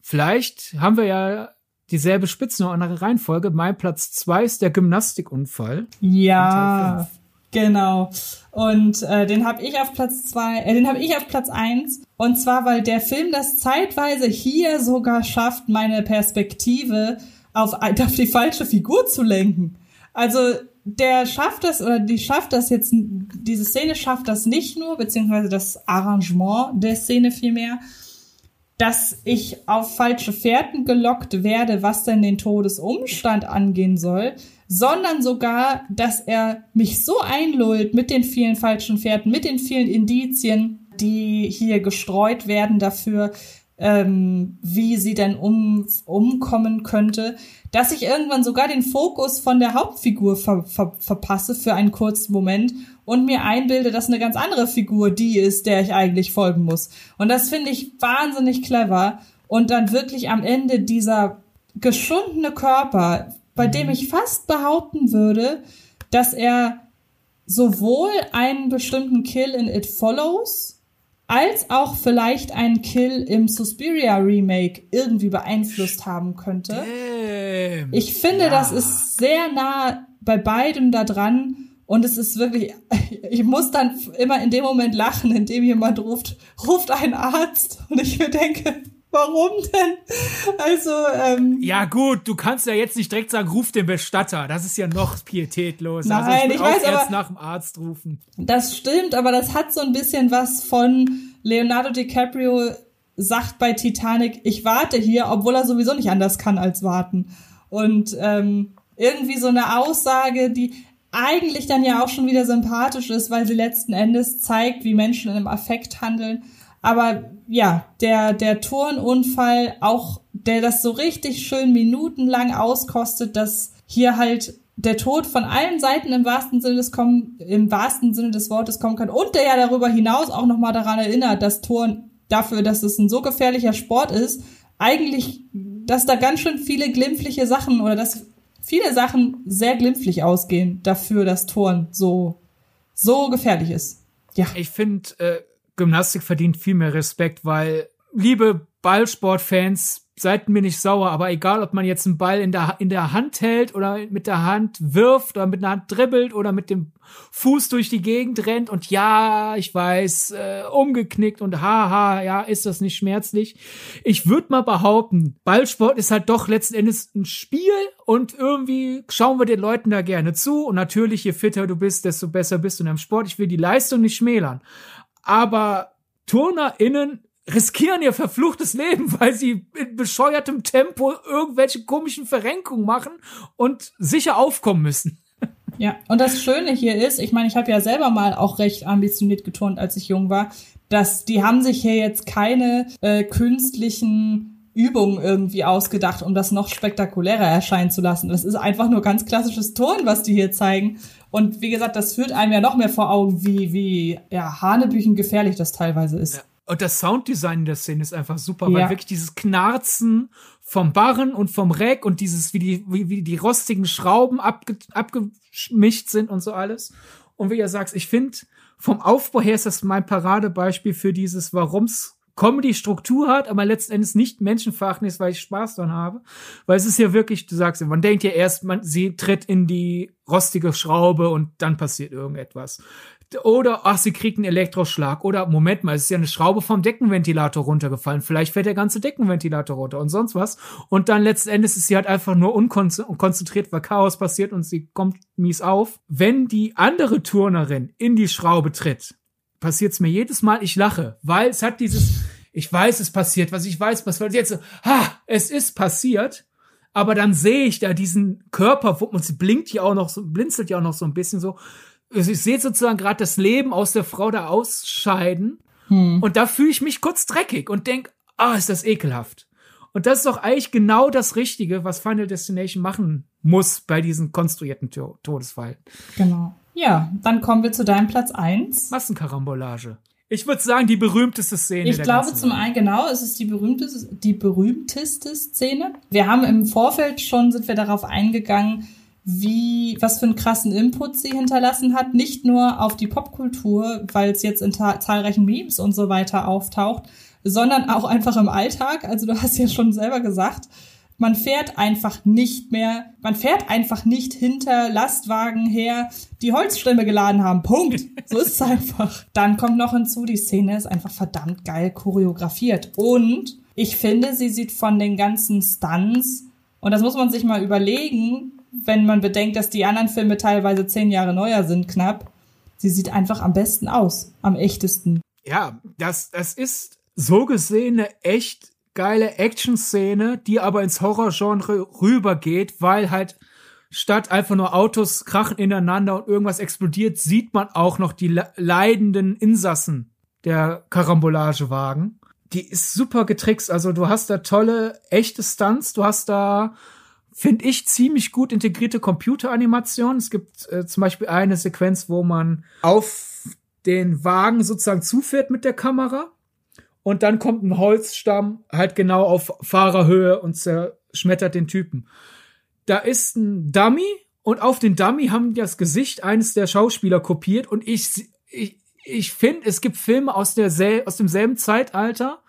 Vielleicht haben wir ja dieselbe Spitze, nur andere Reihenfolge. Mein Platz 2 ist der Gymnastikunfall. Ja, genau. Und äh, den habe ich auf Platz 2, äh, den habe ich auf Platz 1 und zwar, weil der Film das zeitweise hier sogar schafft, meine Perspektive auf, auf die falsche Figur zu lenken. Also der schafft das oder die schafft das jetzt, diese Szene schafft das nicht nur, beziehungsweise das Arrangement der Szene vielmehr, dass ich auf falsche Fährten gelockt werde, was denn den Todesumstand angehen soll, sondern sogar, dass er mich so einlullt mit den vielen falschen Fährten, mit den vielen Indizien, die hier gestreut werden dafür, ähm, wie sie denn um, umkommen könnte, dass ich irgendwann sogar den Fokus von der Hauptfigur ver, ver, verpasse für einen kurzen Moment und mir einbilde, dass eine ganz andere Figur die ist, der ich eigentlich folgen muss. Und das finde ich wahnsinnig clever. Und dann wirklich am Ende dieser geschundene Körper, bei dem ich fast behaupten würde, dass er sowohl einen bestimmten Kill in It Follows als auch vielleicht einen Kill im Suspiria Remake irgendwie beeinflusst haben könnte. Damn. Ich finde, ja. das ist sehr nah bei beidem da dran. Und es ist wirklich, ich muss dann immer in dem Moment lachen, in dem jemand ruft, ruft ein Arzt. Und ich mir denke, Warum denn? Also, ähm. Ja, gut, du kannst ja jetzt nicht direkt sagen, ruf den Bestatter. Das ist ja noch pietätlos. Nein, also ich, ich weiß jetzt nach dem Arzt rufen. Das stimmt, aber das hat so ein bisschen was von Leonardo DiCaprio sagt bei Titanic, ich warte hier, obwohl er sowieso nicht anders kann als warten. Und ähm, irgendwie so eine Aussage, die eigentlich dann ja auch schon wieder sympathisch ist, weil sie letzten Endes zeigt, wie Menschen in einem Affekt handeln. Aber ja, der, der Turnunfall, auch der das so richtig schön minutenlang auskostet, dass hier halt der Tod von allen Seiten im wahrsten Sinne des kommen, im wahrsten Sinne des Wortes kommen kann und der ja darüber hinaus auch nochmal daran erinnert, dass Turn dafür, dass es ein so gefährlicher Sport ist, eigentlich, dass da ganz schön viele glimpfliche Sachen oder dass viele Sachen sehr glimpflich ausgehen dafür, dass Turn so, so gefährlich ist. Ja. Ich finde, äh, Gymnastik verdient viel mehr Respekt, weil, liebe Ballsportfans, seid mir nicht sauer, aber egal, ob man jetzt einen Ball in der, in der Hand hält oder mit der Hand wirft oder mit der Hand dribbelt oder mit dem Fuß durch die Gegend rennt und ja, ich weiß, äh, umgeknickt und haha, ja, ist das nicht schmerzlich. Ich würde mal behaupten, Ballsport ist halt doch letzten Endes ein Spiel und irgendwie schauen wir den Leuten da gerne zu und natürlich, je fitter du bist, desto besser bist du in einem Sport. Ich will die Leistung nicht schmälern aber TurnerInnen riskieren ihr verfluchtes Leben, weil sie in bescheuertem Tempo irgendwelche komischen Verrenkungen machen und sicher aufkommen müssen. Ja, und das Schöne hier ist, ich meine, ich habe ja selber mal auch recht ambitioniert geturnt, als ich jung war, dass die haben sich hier jetzt keine äh, künstlichen Übungen irgendwie ausgedacht, um das noch spektakulärer erscheinen zu lassen. Das ist einfach nur ganz klassisches Turnen, was die hier zeigen. Und wie gesagt, das führt einem ja noch mehr vor Augen, wie, wie ja, Hanebüchen gefährlich das teilweise ist. Ja. Und das Sounddesign in der Szene ist einfach super, ja. weil wirklich dieses Knarzen vom Barren und vom Rack und dieses, wie die, wie, wie die rostigen Schrauben abge, abgemischt sind und so alles. Und wie ihr sagt, ich finde, vom Aufbau her ist das mein Paradebeispiel für dieses, warum's Comedy-Struktur hat, aber letzten Endes nicht menschenverachtend ist, weil ich Spaß dran habe. Weil es ist ja wirklich, du sagst ja, man denkt ja erst, man, sie tritt in die rostige Schraube und dann passiert irgendetwas. Oder, ach, sie kriegt einen Elektroschlag. Oder, Moment mal, es ist ja eine Schraube vom Deckenventilator runtergefallen. Vielleicht fällt der ganze Deckenventilator runter und sonst was. Und dann letzten Endes ist sie halt einfach nur unkonzentriert, weil Chaos passiert und sie kommt mies auf. Wenn die andere Turnerin in die Schraube tritt, passiert's mir jedes Mal, ich lache, weil es hat dieses, ich weiß, es passiert, was ich weiß, was jetzt so, ha, es ist passiert, aber dann sehe ich da diesen Körper, und sie blinkt ja auch noch so, blinzelt ja auch noch so ein bisschen so. Also ich sehe sozusagen gerade das Leben aus der Frau da ausscheiden hm. und da fühle ich mich kurz dreckig und denk, ah, ist das ekelhaft. Und das ist doch eigentlich genau das Richtige, was Final Destination machen muss bei diesen konstruierten Todesfallen. Genau. Ja, dann kommen wir zu deinem Platz eins. Massenkarambolage. Ich würde sagen, die berühmteste Szene. Ich glaube zum einen, genau, es ist die berühmteste, die berühmteste Szene. Wir haben im Vorfeld schon, sind wir darauf eingegangen, wie, was für einen krassen Input sie hinterlassen hat. Nicht nur auf die Popkultur, weil es jetzt in zahlreichen Memes und so weiter auftaucht, sondern auch einfach im Alltag. Also du hast ja schon selber gesagt, man fährt einfach nicht mehr, man fährt einfach nicht hinter Lastwagen her, die Holzstämme geladen haben. Punkt. So ist es einfach. Dann kommt noch hinzu, die Szene ist einfach verdammt geil choreografiert. Und ich finde, sie sieht von den ganzen Stunts, und das muss man sich mal überlegen, wenn man bedenkt, dass die anderen Filme teilweise zehn Jahre neuer sind, knapp. Sie sieht einfach am besten aus, am echtesten. Ja, das, das ist so gesehen eine echt geile Action-Szene, die aber ins Horror-Genre rübergeht, weil halt statt einfach nur Autos krachen ineinander und irgendwas explodiert, sieht man auch noch die leidenden Insassen der Karambolagewagen. Die ist super getrickst. Also du hast da tolle, echte Stunts. Du hast da, finde ich, ziemlich gut integrierte Computeranimationen. Es gibt äh, zum Beispiel eine Sequenz, wo man auf den Wagen sozusagen zufährt mit der Kamera und dann kommt ein Holzstamm halt genau auf Fahrerhöhe und zerschmettert den Typen. Da ist ein Dummy und auf den Dummy haben die das Gesicht eines der Schauspieler kopiert. Und ich, ich, ich finde, es gibt Filme aus, der, aus demselben Zeitalter,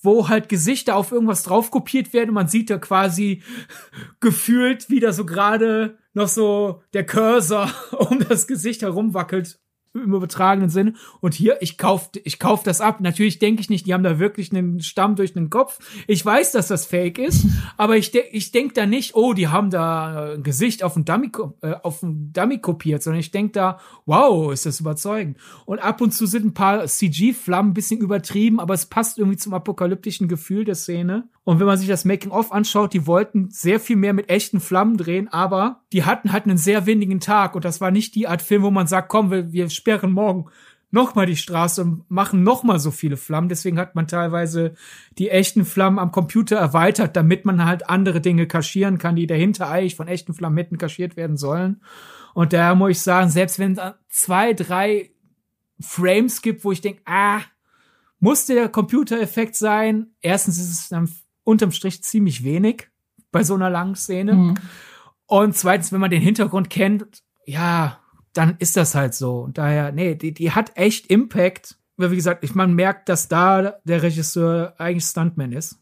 wo halt Gesichter auf irgendwas drauf kopiert werden. Und man sieht da quasi gefühlt wieder so gerade noch so der Cursor um das Gesicht herumwackelt im übertragenen Sinne. Und hier, ich kauf, ich kauf das ab. Natürlich denke ich nicht, die haben da wirklich einen Stamm durch den Kopf. Ich weiß, dass das Fake ist, aber ich, de ich denke da nicht, oh, die haben da ein Gesicht auf ein Dummy, äh, auf ein Dummy kopiert, sondern ich denke da, wow, ist das überzeugend. Und ab und zu sind ein paar CG-Flammen ein bisschen übertrieben, aber es passt irgendwie zum apokalyptischen Gefühl der Szene. Und wenn man sich das Making-of anschaut, die wollten sehr viel mehr mit echten Flammen drehen, aber die hatten halt einen sehr windigen Tag und das war nicht die Art Film, wo man sagt, komm, wir, wir sperren morgen nochmal die Straße und machen nochmal so viele Flammen. Deswegen hat man teilweise die echten Flammen am Computer erweitert, damit man halt andere Dinge kaschieren kann, die dahinter eigentlich von echten Flammen hätten kaschiert werden sollen. Und daher muss ich sagen, selbst wenn es zwei, drei Frames gibt, wo ich denke, ah, musste der Computereffekt sein. Erstens ist es dann unterm Strich ziemlich wenig bei so einer langen Szene. Mhm. Und zweitens, wenn man den Hintergrund kennt, ja, dann ist das halt so. Und daher, nee, die, die hat echt Impact. Weil, wie gesagt, ich, man merkt, dass da der Regisseur eigentlich Stuntman ist.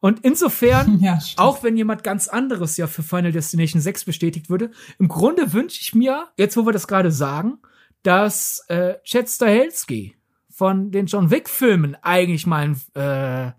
Und insofern, ja, auch wenn jemand ganz anderes ja für Final Destination 6 bestätigt würde, im Grunde wünsche ich mir, jetzt wo wir das gerade sagen, dass äh, Chad Stahelski von den John Wick-Filmen eigentlich mal ein äh,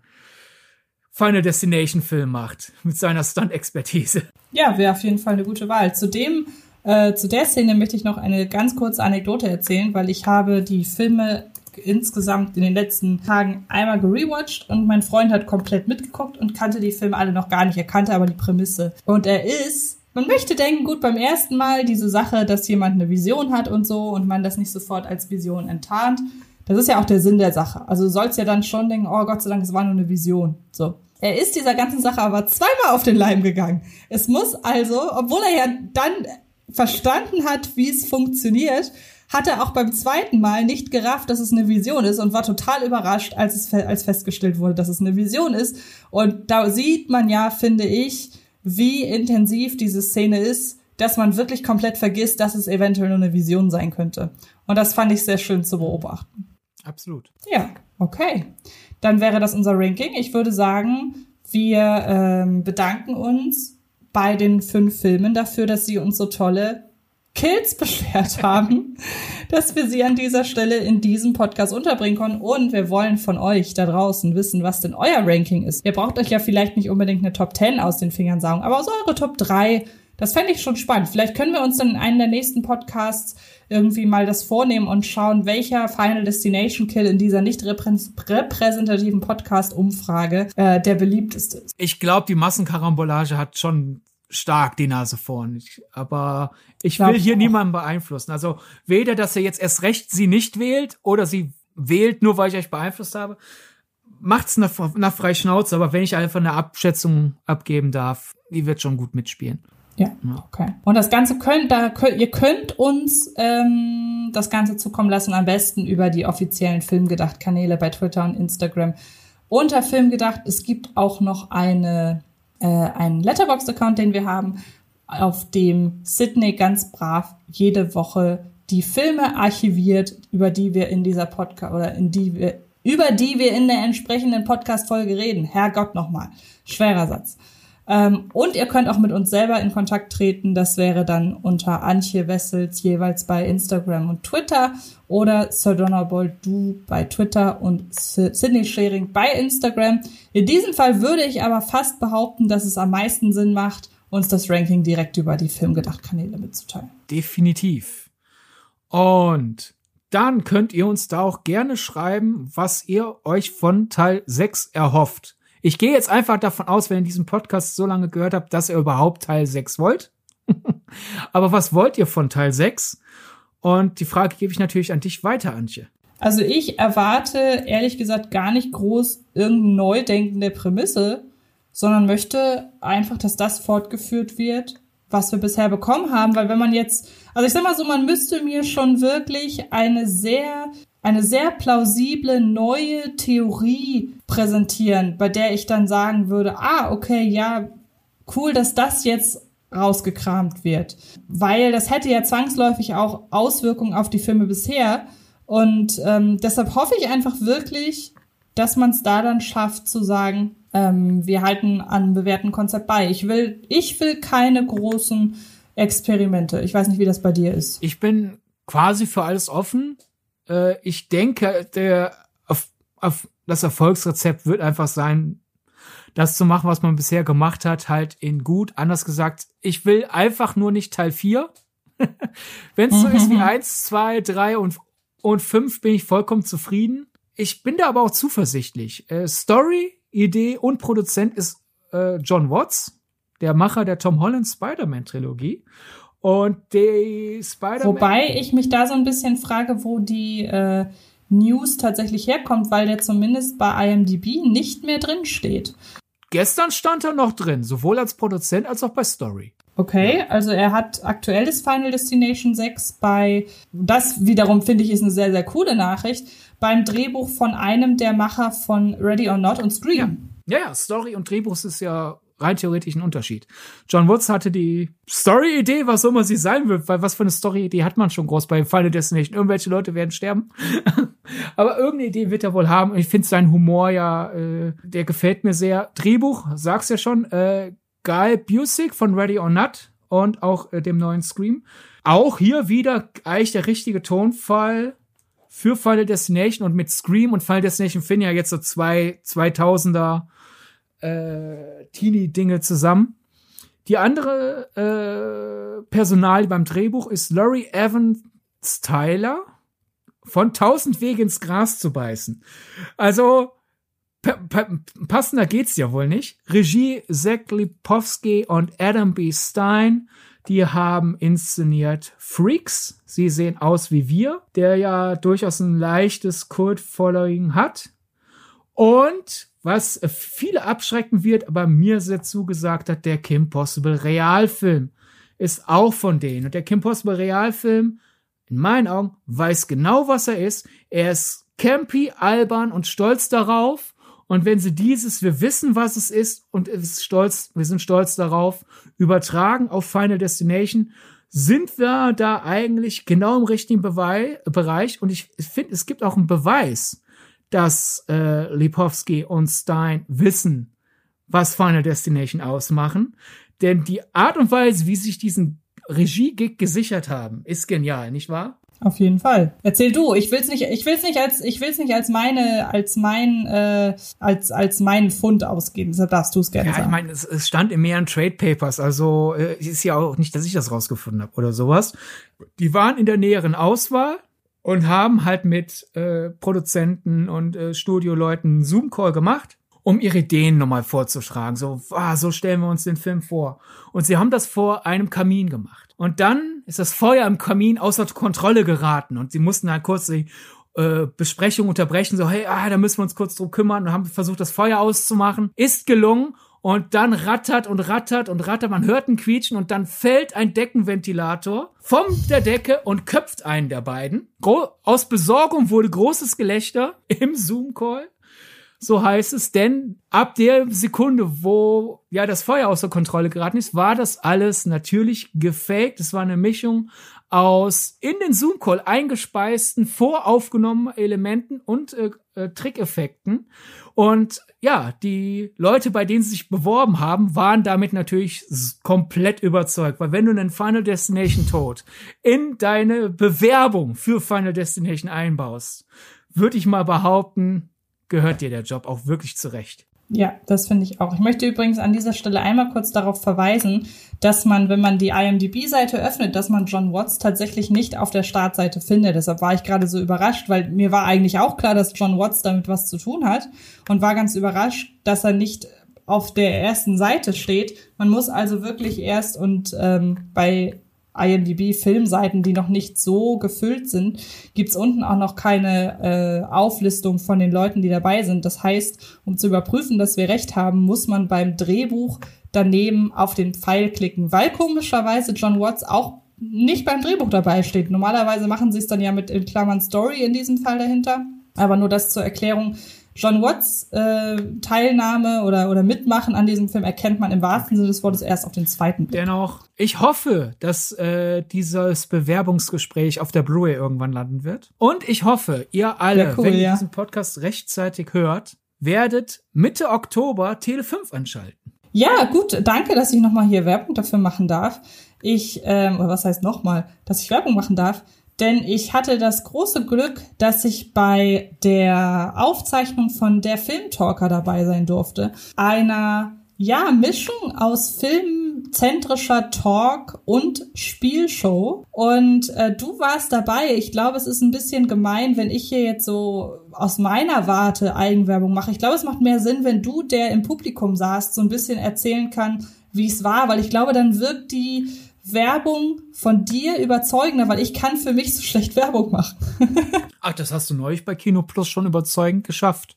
Final Destination Film macht mit seiner Stunt-Expertise. Ja, wäre auf jeden Fall eine gute Wahl. Zudem, äh, zu der Szene möchte ich noch eine ganz kurze Anekdote erzählen, weil ich habe die Filme insgesamt in den letzten Tagen einmal gerewatcht und mein Freund hat komplett mitgeguckt und kannte die Filme alle noch gar nicht. Er kannte aber die Prämisse. Und er ist man möchte denken, gut, beim ersten Mal diese Sache, dass jemand eine Vision hat und so und man das nicht sofort als Vision enttarnt. Das ist ja auch der Sinn der Sache. Also du sollst ja dann schon denken, oh Gott sei Dank, es war nur eine Vision. So. Er ist dieser ganzen Sache aber zweimal auf den Leim gegangen. Es muss also, obwohl er ja dann verstanden hat, wie es funktioniert, hatte auch beim zweiten Mal nicht gerafft, dass es eine Vision ist und war total überrascht, als es als festgestellt wurde, dass es eine Vision ist. Und da sieht man ja, finde ich, wie intensiv diese Szene ist, dass man wirklich komplett vergisst, dass es eventuell nur eine Vision sein könnte. Und das fand ich sehr schön zu beobachten. Absolut. Ja, okay. Dann wäre das unser Ranking. Ich würde sagen, wir ähm, bedanken uns bei den fünf Filmen dafür, dass sie uns so tolle Kills beschwert haben, dass wir sie an dieser Stelle in diesem Podcast unterbringen können. Und wir wollen von euch da draußen wissen, was denn euer Ranking ist. Ihr braucht euch ja vielleicht nicht unbedingt eine Top 10 aus den Fingern saugen, aber aus eure Top 3. Das fände ich schon spannend. Vielleicht können wir uns dann in einem der nächsten Podcasts irgendwie mal das vornehmen und schauen, welcher Final Destination Kill in dieser nicht repräsentativen Podcast-Umfrage äh, der beliebteste ist. Ich glaube, die Massenkarambolage hat schon stark die Nase vorn. Ich, aber ich will hier auch. niemanden beeinflussen. Also weder, dass er jetzt erst recht sie nicht wählt oder sie wählt, nur weil ich euch beeinflusst habe. Macht's nach, nach frei Schnauze, aber wenn ich einfach eine Abschätzung abgeben darf, die wird schon gut mitspielen. Ja, okay. Und das Ganze könnt, da könnt, ihr könnt uns ähm, das Ganze zukommen lassen, am besten über die offiziellen Filmgedacht-Kanäle bei Twitter und Instagram. Unter Filmgedacht, es gibt auch noch eine, äh, einen Letterboxd-Account, den wir haben, auf dem Sydney ganz brav jede Woche die Filme archiviert, über die wir in dieser Podcast oder in die wir über die wir in der entsprechenden Podcast-Folge reden. Herrgott nochmal. Schwerer Satz. Ähm, und ihr könnt auch mit uns selber in Kontakt treten. Das wäre dann unter Antje Wessels jeweils bei Instagram und Twitter oder Sir Donnerbold Du bei Twitter und Sydney Sharing bei Instagram. In diesem Fall würde ich aber fast behaupten, dass es am meisten Sinn macht, uns das Ranking direkt über die Filmgedacht-Kanäle mitzuteilen. Definitiv. Und dann könnt ihr uns da auch gerne schreiben, was ihr euch von Teil 6 erhofft. Ich gehe jetzt einfach davon aus, wenn ihr diesen Podcast so lange gehört habt, dass ihr überhaupt Teil 6 wollt. Aber was wollt ihr von Teil 6? Und die Frage gebe ich natürlich an dich weiter, Antje. Also ich erwarte ehrlich gesagt gar nicht groß irgendein Neudenken der Prämisse, sondern möchte einfach, dass das fortgeführt wird, was wir bisher bekommen haben, weil wenn man jetzt, also ich sag mal so, man müsste mir schon wirklich eine sehr eine sehr plausible neue Theorie präsentieren, bei der ich dann sagen würde, ah, okay, ja, cool, dass das jetzt rausgekramt wird. Weil das hätte ja zwangsläufig auch Auswirkungen auf die Filme bisher. Und ähm, deshalb hoffe ich einfach wirklich, dass man es da dann schafft zu sagen, ähm, wir halten an bewährten Konzept bei. Ich will, ich will keine großen Experimente. Ich weiß nicht, wie das bei dir ist. Ich bin quasi für alles offen. Äh, ich denke, der auf, auf das Erfolgsrezept wird einfach sein, das zu machen, was man bisher gemacht hat, halt in gut. Anders gesagt, ich will einfach nur nicht Teil 4. Wenn es so ist wie 1, 2, 3 und, und 5, bin ich vollkommen zufrieden. Ich bin da aber auch zuversichtlich. Äh, Story, Idee und Produzent ist äh, John Watts, der Macher der Tom Holland Spider-Man-Trilogie. Und die Spider-Man. Wobei ich mich da so ein bisschen frage, wo die äh, News tatsächlich herkommt, weil der zumindest bei IMDb nicht mehr drin steht. Gestern stand er noch drin, sowohl als Produzent als auch bei Story. Okay, also er hat aktuell das Final Destination 6 bei, das wiederum finde ich ist eine sehr, sehr coole Nachricht, beim Drehbuch von einem der Macher von Ready or Not und Scream. Ja, ja, ja Story und Drehbuch ist ja rein theoretisch ein Unterschied. John Woods hatte die Story-Idee, was immer sie sein wird, weil was für eine Story-Idee hat man schon groß bei Final Destination? Irgendwelche Leute werden sterben. Aber irgendeine Idee wird er wohl haben. Ich finde seinen Humor ja, äh, der gefällt mir sehr. Drehbuch, sag's ja schon, äh, Guy Busick von Ready or Not und auch äh, dem neuen Scream. Auch hier wieder eigentlich der richtige Tonfall für Final Destination und mit Scream und Final Destination finden ja jetzt so zwei 2000er äh, Teenie-Dinge zusammen. Die andere äh, Personal beim Drehbuch ist Laurie Evans Tyler von Tausend Wege ins Gras zu beißen. Also passender geht's ja wohl nicht. Regie Zach Lipowski und Adam B. Stein, die haben inszeniert Freaks. Sie sehen aus wie wir, der ja durchaus ein leichtes Cult-Following hat. Und was viele abschrecken wird, aber mir sehr zugesagt hat, der Kim Possible Realfilm ist auch von denen. Und der Kim Possible Realfilm, in meinen Augen, weiß genau, was er ist. Er ist campy, albern und stolz darauf. Und wenn sie dieses, wir wissen, was es ist und ist stolz, wir sind stolz darauf, übertragen auf Final Destination, sind wir da eigentlich genau im richtigen Bewei Bereich. Und ich finde, es gibt auch einen Beweis, dass äh, Lipowski und Stein wissen, was Final Destination ausmachen. Denn die Art und Weise, wie sie sich diesen Regie-Gig gesichert haben, ist genial, nicht wahr? Auf jeden Fall. Erzähl du. Ich will's nicht. Ich will's nicht als. Ich will's nicht als meine, als mein, äh, als als meinen Fund ausgeben. Deshalb darfst du es gerne ja, sagen. ich meine, es, es stand in mehreren Trade Papers. Also äh, ist ja auch nicht, dass ich das rausgefunden habe oder sowas. Die waren in der näheren Auswahl und haben halt mit äh, Produzenten und äh, Studioleuten einen Zoom-Call gemacht um ihre Ideen nochmal vorzuschlagen. So, ah, so stellen wir uns den Film vor. Und sie haben das vor einem Kamin gemacht. Und dann ist das Feuer im Kamin außer Kontrolle geraten und sie mussten halt kurz die äh, Besprechung unterbrechen, so, hey, ah, da müssen wir uns kurz drum kümmern und haben versucht, das Feuer auszumachen. Ist gelungen und dann rattert und rattert und rattert, man hört ein Quietschen und dann fällt ein Deckenventilator von der Decke und köpft einen der beiden. Gro aus Besorgung wurde großes Gelächter im Zoom-Call so heißt es, denn ab der Sekunde, wo ja das Feuer außer Kontrolle geraten ist, war das alles natürlich gefaked. Es war eine Mischung aus in den Zoom-Call eingespeisten, voraufgenommenen Elementen und äh, äh, Trickeffekten. Und ja, die Leute, bei denen sie sich beworben haben, waren damit natürlich komplett überzeugt. Weil wenn du einen Final Destination Tod in deine Bewerbung für Final Destination einbaust, würde ich mal behaupten, gehört dir der Job auch wirklich zurecht. Ja, das finde ich auch. Ich möchte übrigens an dieser Stelle einmal kurz darauf verweisen, dass man, wenn man die IMDb-Seite öffnet, dass man John Watts tatsächlich nicht auf der Startseite findet. Deshalb war ich gerade so überrascht, weil mir war eigentlich auch klar, dass John Watts damit was zu tun hat und war ganz überrascht, dass er nicht auf der ersten Seite steht. Man muss also wirklich erst und ähm, bei IMDb-Filmseiten, die noch nicht so gefüllt sind, gibt's unten auch noch keine äh, Auflistung von den Leuten, die dabei sind. Das heißt, um zu überprüfen, dass wir recht haben, muss man beim Drehbuch daneben auf den Pfeil klicken, weil komischerweise John Watts auch nicht beim Drehbuch dabei steht. Normalerweise machen sie es dann ja mit in Klammern Story in diesem Fall dahinter. Aber nur das zur Erklärung. John Watts äh, Teilnahme oder, oder Mitmachen an diesem Film erkennt man im wahrsten Sinne des Wortes erst auf den zweiten Blick. Dennoch, ich hoffe, dass äh, dieses Bewerbungsgespräch auf der Blu-ray irgendwann landen wird. Und ich hoffe, ihr alle, ja, cool, wenn ihr ja. diesen Podcast rechtzeitig hört, werdet Mitte Oktober Tele 5 anschalten. Ja, gut, danke, dass ich nochmal hier Werbung dafür machen darf. Ich, ähm, oder was heißt nochmal, dass ich Werbung machen darf denn ich hatte das große Glück, dass ich bei der Aufzeichnung von der Filmtalker dabei sein durfte. Einer, ja, Mischung aus filmzentrischer Talk und Spielshow. Und äh, du warst dabei. Ich glaube, es ist ein bisschen gemein, wenn ich hier jetzt so aus meiner Warte Eigenwerbung mache. Ich glaube, es macht mehr Sinn, wenn du, der im Publikum saßt, so ein bisschen erzählen kann, wie es war, weil ich glaube, dann wirkt die Werbung von dir überzeugender, weil ich kann für mich so schlecht Werbung machen. Ach, das hast du neulich bei Kino Plus schon überzeugend geschafft.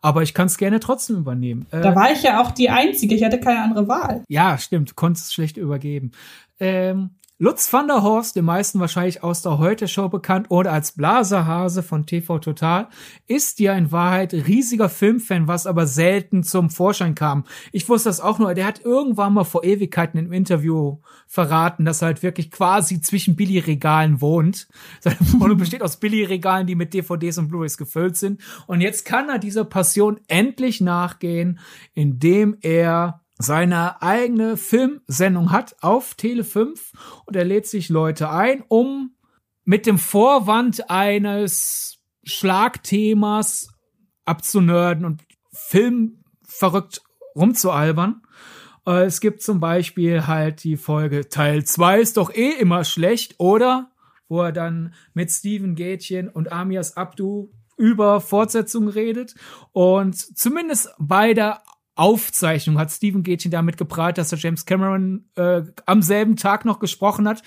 Aber ich kann es gerne trotzdem übernehmen. Da äh, war ich ja auch die Einzige, ich hatte keine andere Wahl. Ja, stimmt, du konntest es schlecht übergeben. Ähm, Lutz van der Horst, den meisten wahrscheinlich aus der Heute-Show bekannt oder als Blaserhase von TV Total, ist ja in Wahrheit riesiger Filmfan, was aber selten zum Vorschein kam. Ich wusste das auch nur, der hat irgendwann mal vor Ewigkeiten im Interview verraten, dass er halt wirklich quasi zwischen Billy-Regalen wohnt. Seine Wohnung besteht aus Billy-Regalen, die mit DVDs und Blu-rays gefüllt sind. Und jetzt kann er dieser Passion endlich nachgehen, indem er seine eigene Filmsendung hat auf Tele 5 und er lädt sich Leute ein, um mit dem Vorwand eines Schlagthemas abzunörden und Film verrückt rumzualbern. Äh, es gibt zum Beispiel halt die Folge Teil 2 ist doch eh immer schlecht, oder? Wo er dann mit Steven Gätchen und Amias Abdu über Fortsetzungen redet. Und zumindest bei der Aufzeichnung hat Steven Gätchen damit geprahlt, dass er James Cameron äh, am selben Tag noch gesprochen hat.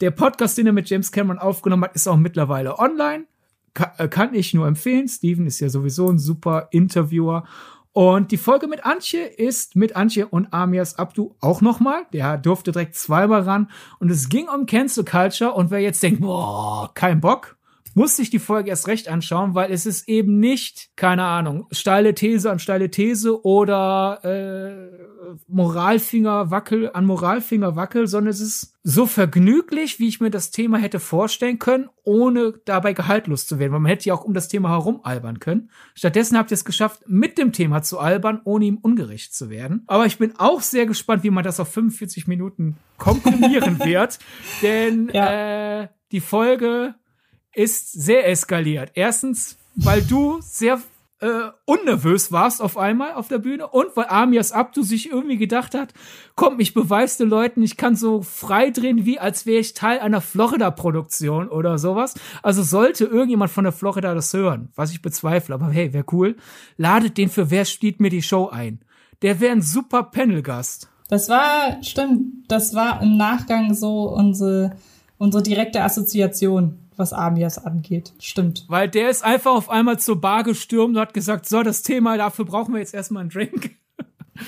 Der Podcast, den er mit James Cameron aufgenommen hat, ist auch mittlerweile online. Ka äh, kann ich nur empfehlen. Steven ist ja sowieso ein super Interviewer. Und die Folge mit Antje ist mit Antje und Amias Abdu auch nochmal. Der durfte direkt zweimal ran. Und es ging um Cancel Culture. Und wer jetzt denkt, boah, kein Bock, muss sich die Folge erst recht anschauen, weil es ist eben nicht, keine Ahnung, steile These an steile These oder äh, Moralfinger wackel an Moralfinger wackel, sondern es ist so vergnüglich, wie ich mir das Thema hätte vorstellen können, ohne dabei gehaltlos zu werden, weil man hätte ja auch um das Thema herum albern können. Stattdessen habt ihr es geschafft, mit dem Thema zu albern, ohne ihm ungerecht zu werden. Aber ich bin auch sehr gespannt, wie man das auf 45 Minuten komprimieren wird, denn ja. äh, die Folge ist sehr eskaliert. Erstens, weil du sehr äh, unnervös warst auf einmal auf der Bühne und weil Amias Abdu sich irgendwie gedacht hat, komm, ich beweise den Leuten, ich kann so frei drehen, wie als wäre ich Teil einer Florida-Produktion oder sowas. Also sollte irgendjemand von der Florida das hören, was ich bezweifle, aber hey, wäre cool, ladet den für Wer steht mir die Show ein. Der wäre ein super Panelgast. Das war, stimmt, das war im Nachgang so unsere, unsere direkte Assoziation was Amias angeht. Stimmt. Weil der ist einfach auf einmal zur Bar gestürmt und hat gesagt, so, das Thema, dafür brauchen wir jetzt erstmal einen Drink.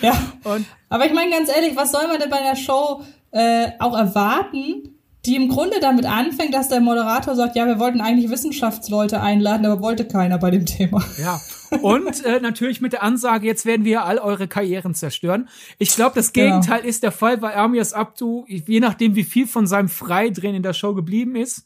Ja. Und Aber ich meine ganz ehrlich, was soll man denn bei der Show äh, auch erwarten, die im Grunde damit anfängt, dass der Moderator sagt, ja, wir wollten eigentlich Wissenschaftsleute einladen, aber wollte keiner bei dem Thema. Ja. Und äh, natürlich mit der Ansage, jetzt werden wir all eure Karrieren zerstören. Ich glaube, das genau. Gegenteil genau. ist der Fall, weil Amias Abdu, je nachdem, wie viel von seinem Freidrehen in der Show geblieben ist,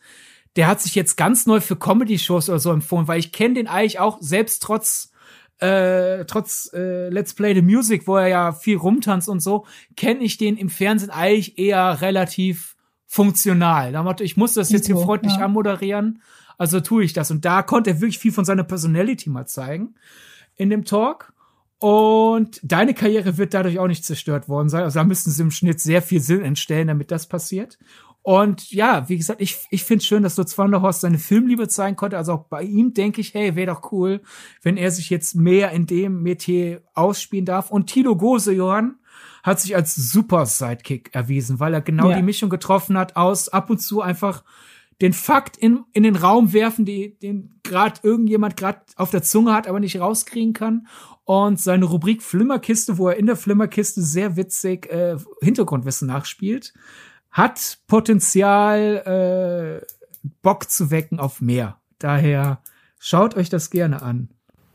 der hat sich jetzt ganz neu für Comedy-Shows oder so empfohlen, weil ich kenne den eigentlich auch selbst trotz äh, trotz äh, Let's Play the Music, wo er ja viel rumtanzt und so, kenne ich den im Fernsehen eigentlich eher relativ funktional. Ich muss das jetzt hier freundlich ja. anmoderieren, also tue ich das. Und da konnte er wirklich viel von seiner Personality mal zeigen in dem Talk. Und deine Karriere wird dadurch auch nicht zerstört worden sein. Also da müssten sie im Schnitt sehr viel Sinn entstellen, damit das passiert. Und ja, wie gesagt, ich, ich finde schön, dass Lutz van der Horst seine Filmliebe zeigen konnte. Also auch bei ihm denke ich, hey, wäre doch cool, wenn er sich jetzt mehr in dem Metier ausspielen darf. Und Tilo Gose, Johann, hat sich als super Sidekick erwiesen, weil er genau ja. die Mischung getroffen hat aus ab und zu einfach den Fakt in, in den Raum werfen, die, den gerade irgendjemand gerade auf der Zunge hat, aber nicht rauskriegen kann. Und seine Rubrik Flimmerkiste, wo er in der Flimmerkiste sehr witzig äh, Hintergrundwissen nachspielt hat Potenzial, äh, Bock zu wecken auf mehr. Daher schaut euch das gerne an.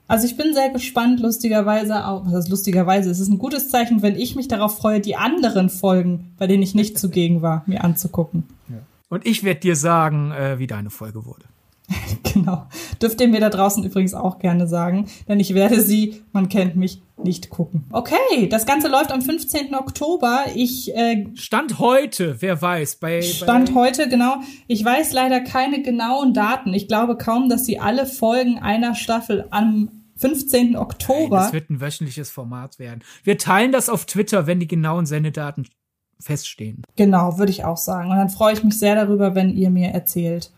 Also ich bin sehr gespannt, lustigerweise auch, was ist lustigerweise, es ist ein gutes Zeichen, wenn ich mich darauf freue, die anderen Folgen, bei denen ich nicht zugegen war, mir anzugucken. Ja. Und ich werde dir sagen, äh, wie deine Folge wurde. genau. Dürft ihr mir da draußen übrigens auch gerne sagen, denn ich werde sie, man kennt mich, nicht gucken. Okay, das Ganze läuft am 15. Oktober. Ich äh, Stand heute, wer weiß. Bei, Stand bei heute, genau. Ich weiß leider keine genauen Daten. Ich glaube kaum, dass sie alle Folgen einer Staffel am 15. Oktober. Nein, das wird ein wöchentliches Format werden. Wir teilen das auf Twitter, wenn die genauen Sendedaten feststehen. Genau, würde ich auch sagen. Und dann freue ich mich sehr darüber, wenn ihr mir erzählt,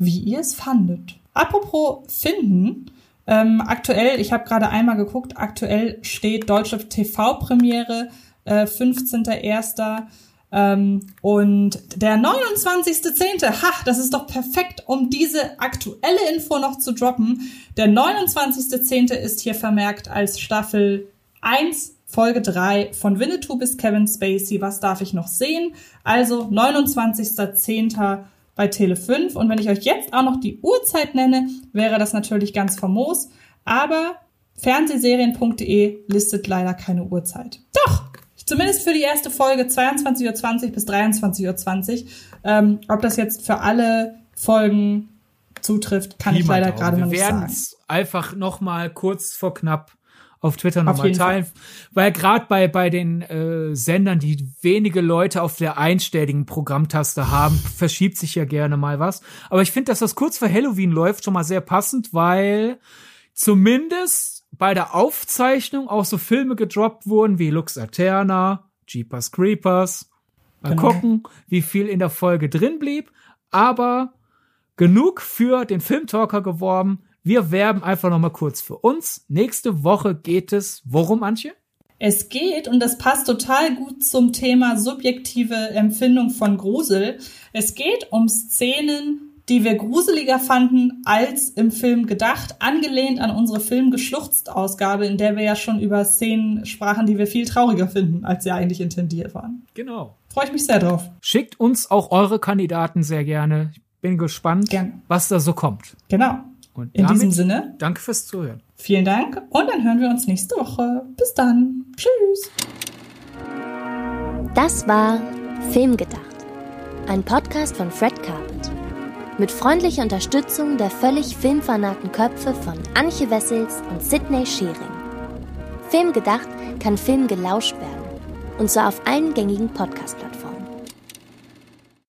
wie ihr es fandet. Apropos finden, ähm, aktuell, ich habe gerade einmal geguckt, aktuell steht deutsche TV-Premiere äh, 15.01. Ähm, und der 29.10., ha, das ist doch perfekt, um diese aktuelle Info noch zu droppen. Der 29.10. ist hier vermerkt als Staffel 1 Folge 3 von Winnetou bis Kevin Spacey. Was darf ich noch sehen? Also 29.10 bei Tele 5. Und wenn ich euch jetzt auch noch die Uhrzeit nenne, wäre das natürlich ganz famos. Aber fernsehserien.de listet leider keine Uhrzeit. Doch! Zumindest für die erste Folge 22.20 Uhr bis 23.20 Uhr. Ähm, ob das jetzt für alle Folgen zutrifft, kann Niemand ich leider gerade noch nicht sagen. Wir werden es einfach noch mal kurz vor knapp auf Twitter nochmal teilen. Fall. Weil gerade bei, bei den äh, Sendern, die wenige Leute auf der einstelligen Programmtaste haben, verschiebt sich ja gerne mal was. Aber ich finde, dass das kurz vor Halloween läuft, schon mal sehr passend, weil zumindest bei der Aufzeichnung auch so Filme gedroppt wurden wie Lux Eterna, Jeepers Creepers. Mal genau. gucken, wie viel in der Folge drin blieb. Aber genug für den Filmtalker geworben. Wir werben einfach noch mal kurz für uns. Nächste Woche geht es worum, Antje? Es geht, und das passt total gut zum Thema subjektive Empfindung von Grusel, es geht um Szenen, die wir gruseliger fanden als im Film gedacht, angelehnt an unsere Film-Geschluchzt-Ausgabe, in der wir ja schon über Szenen sprachen, die wir viel trauriger finden, als sie eigentlich intendiert waren. Genau. Freue ich mich sehr drauf. Schickt uns auch eure Kandidaten sehr gerne. Ich bin gespannt, Gern. was da so kommt. Genau. Und In diesem Sinne, danke fürs Zuhören. vielen Dank und dann hören wir uns nächste Woche. Bis dann. Tschüss. Das war Filmgedacht, ein Podcast von Fred Carpet. Mit freundlicher Unterstützung der völlig filmfanaten Köpfe von Anche Wessels und Sidney Schering. Filmgedacht kann Film gelauscht werden. Und zwar auf allen gängigen Podcast-Plattformen.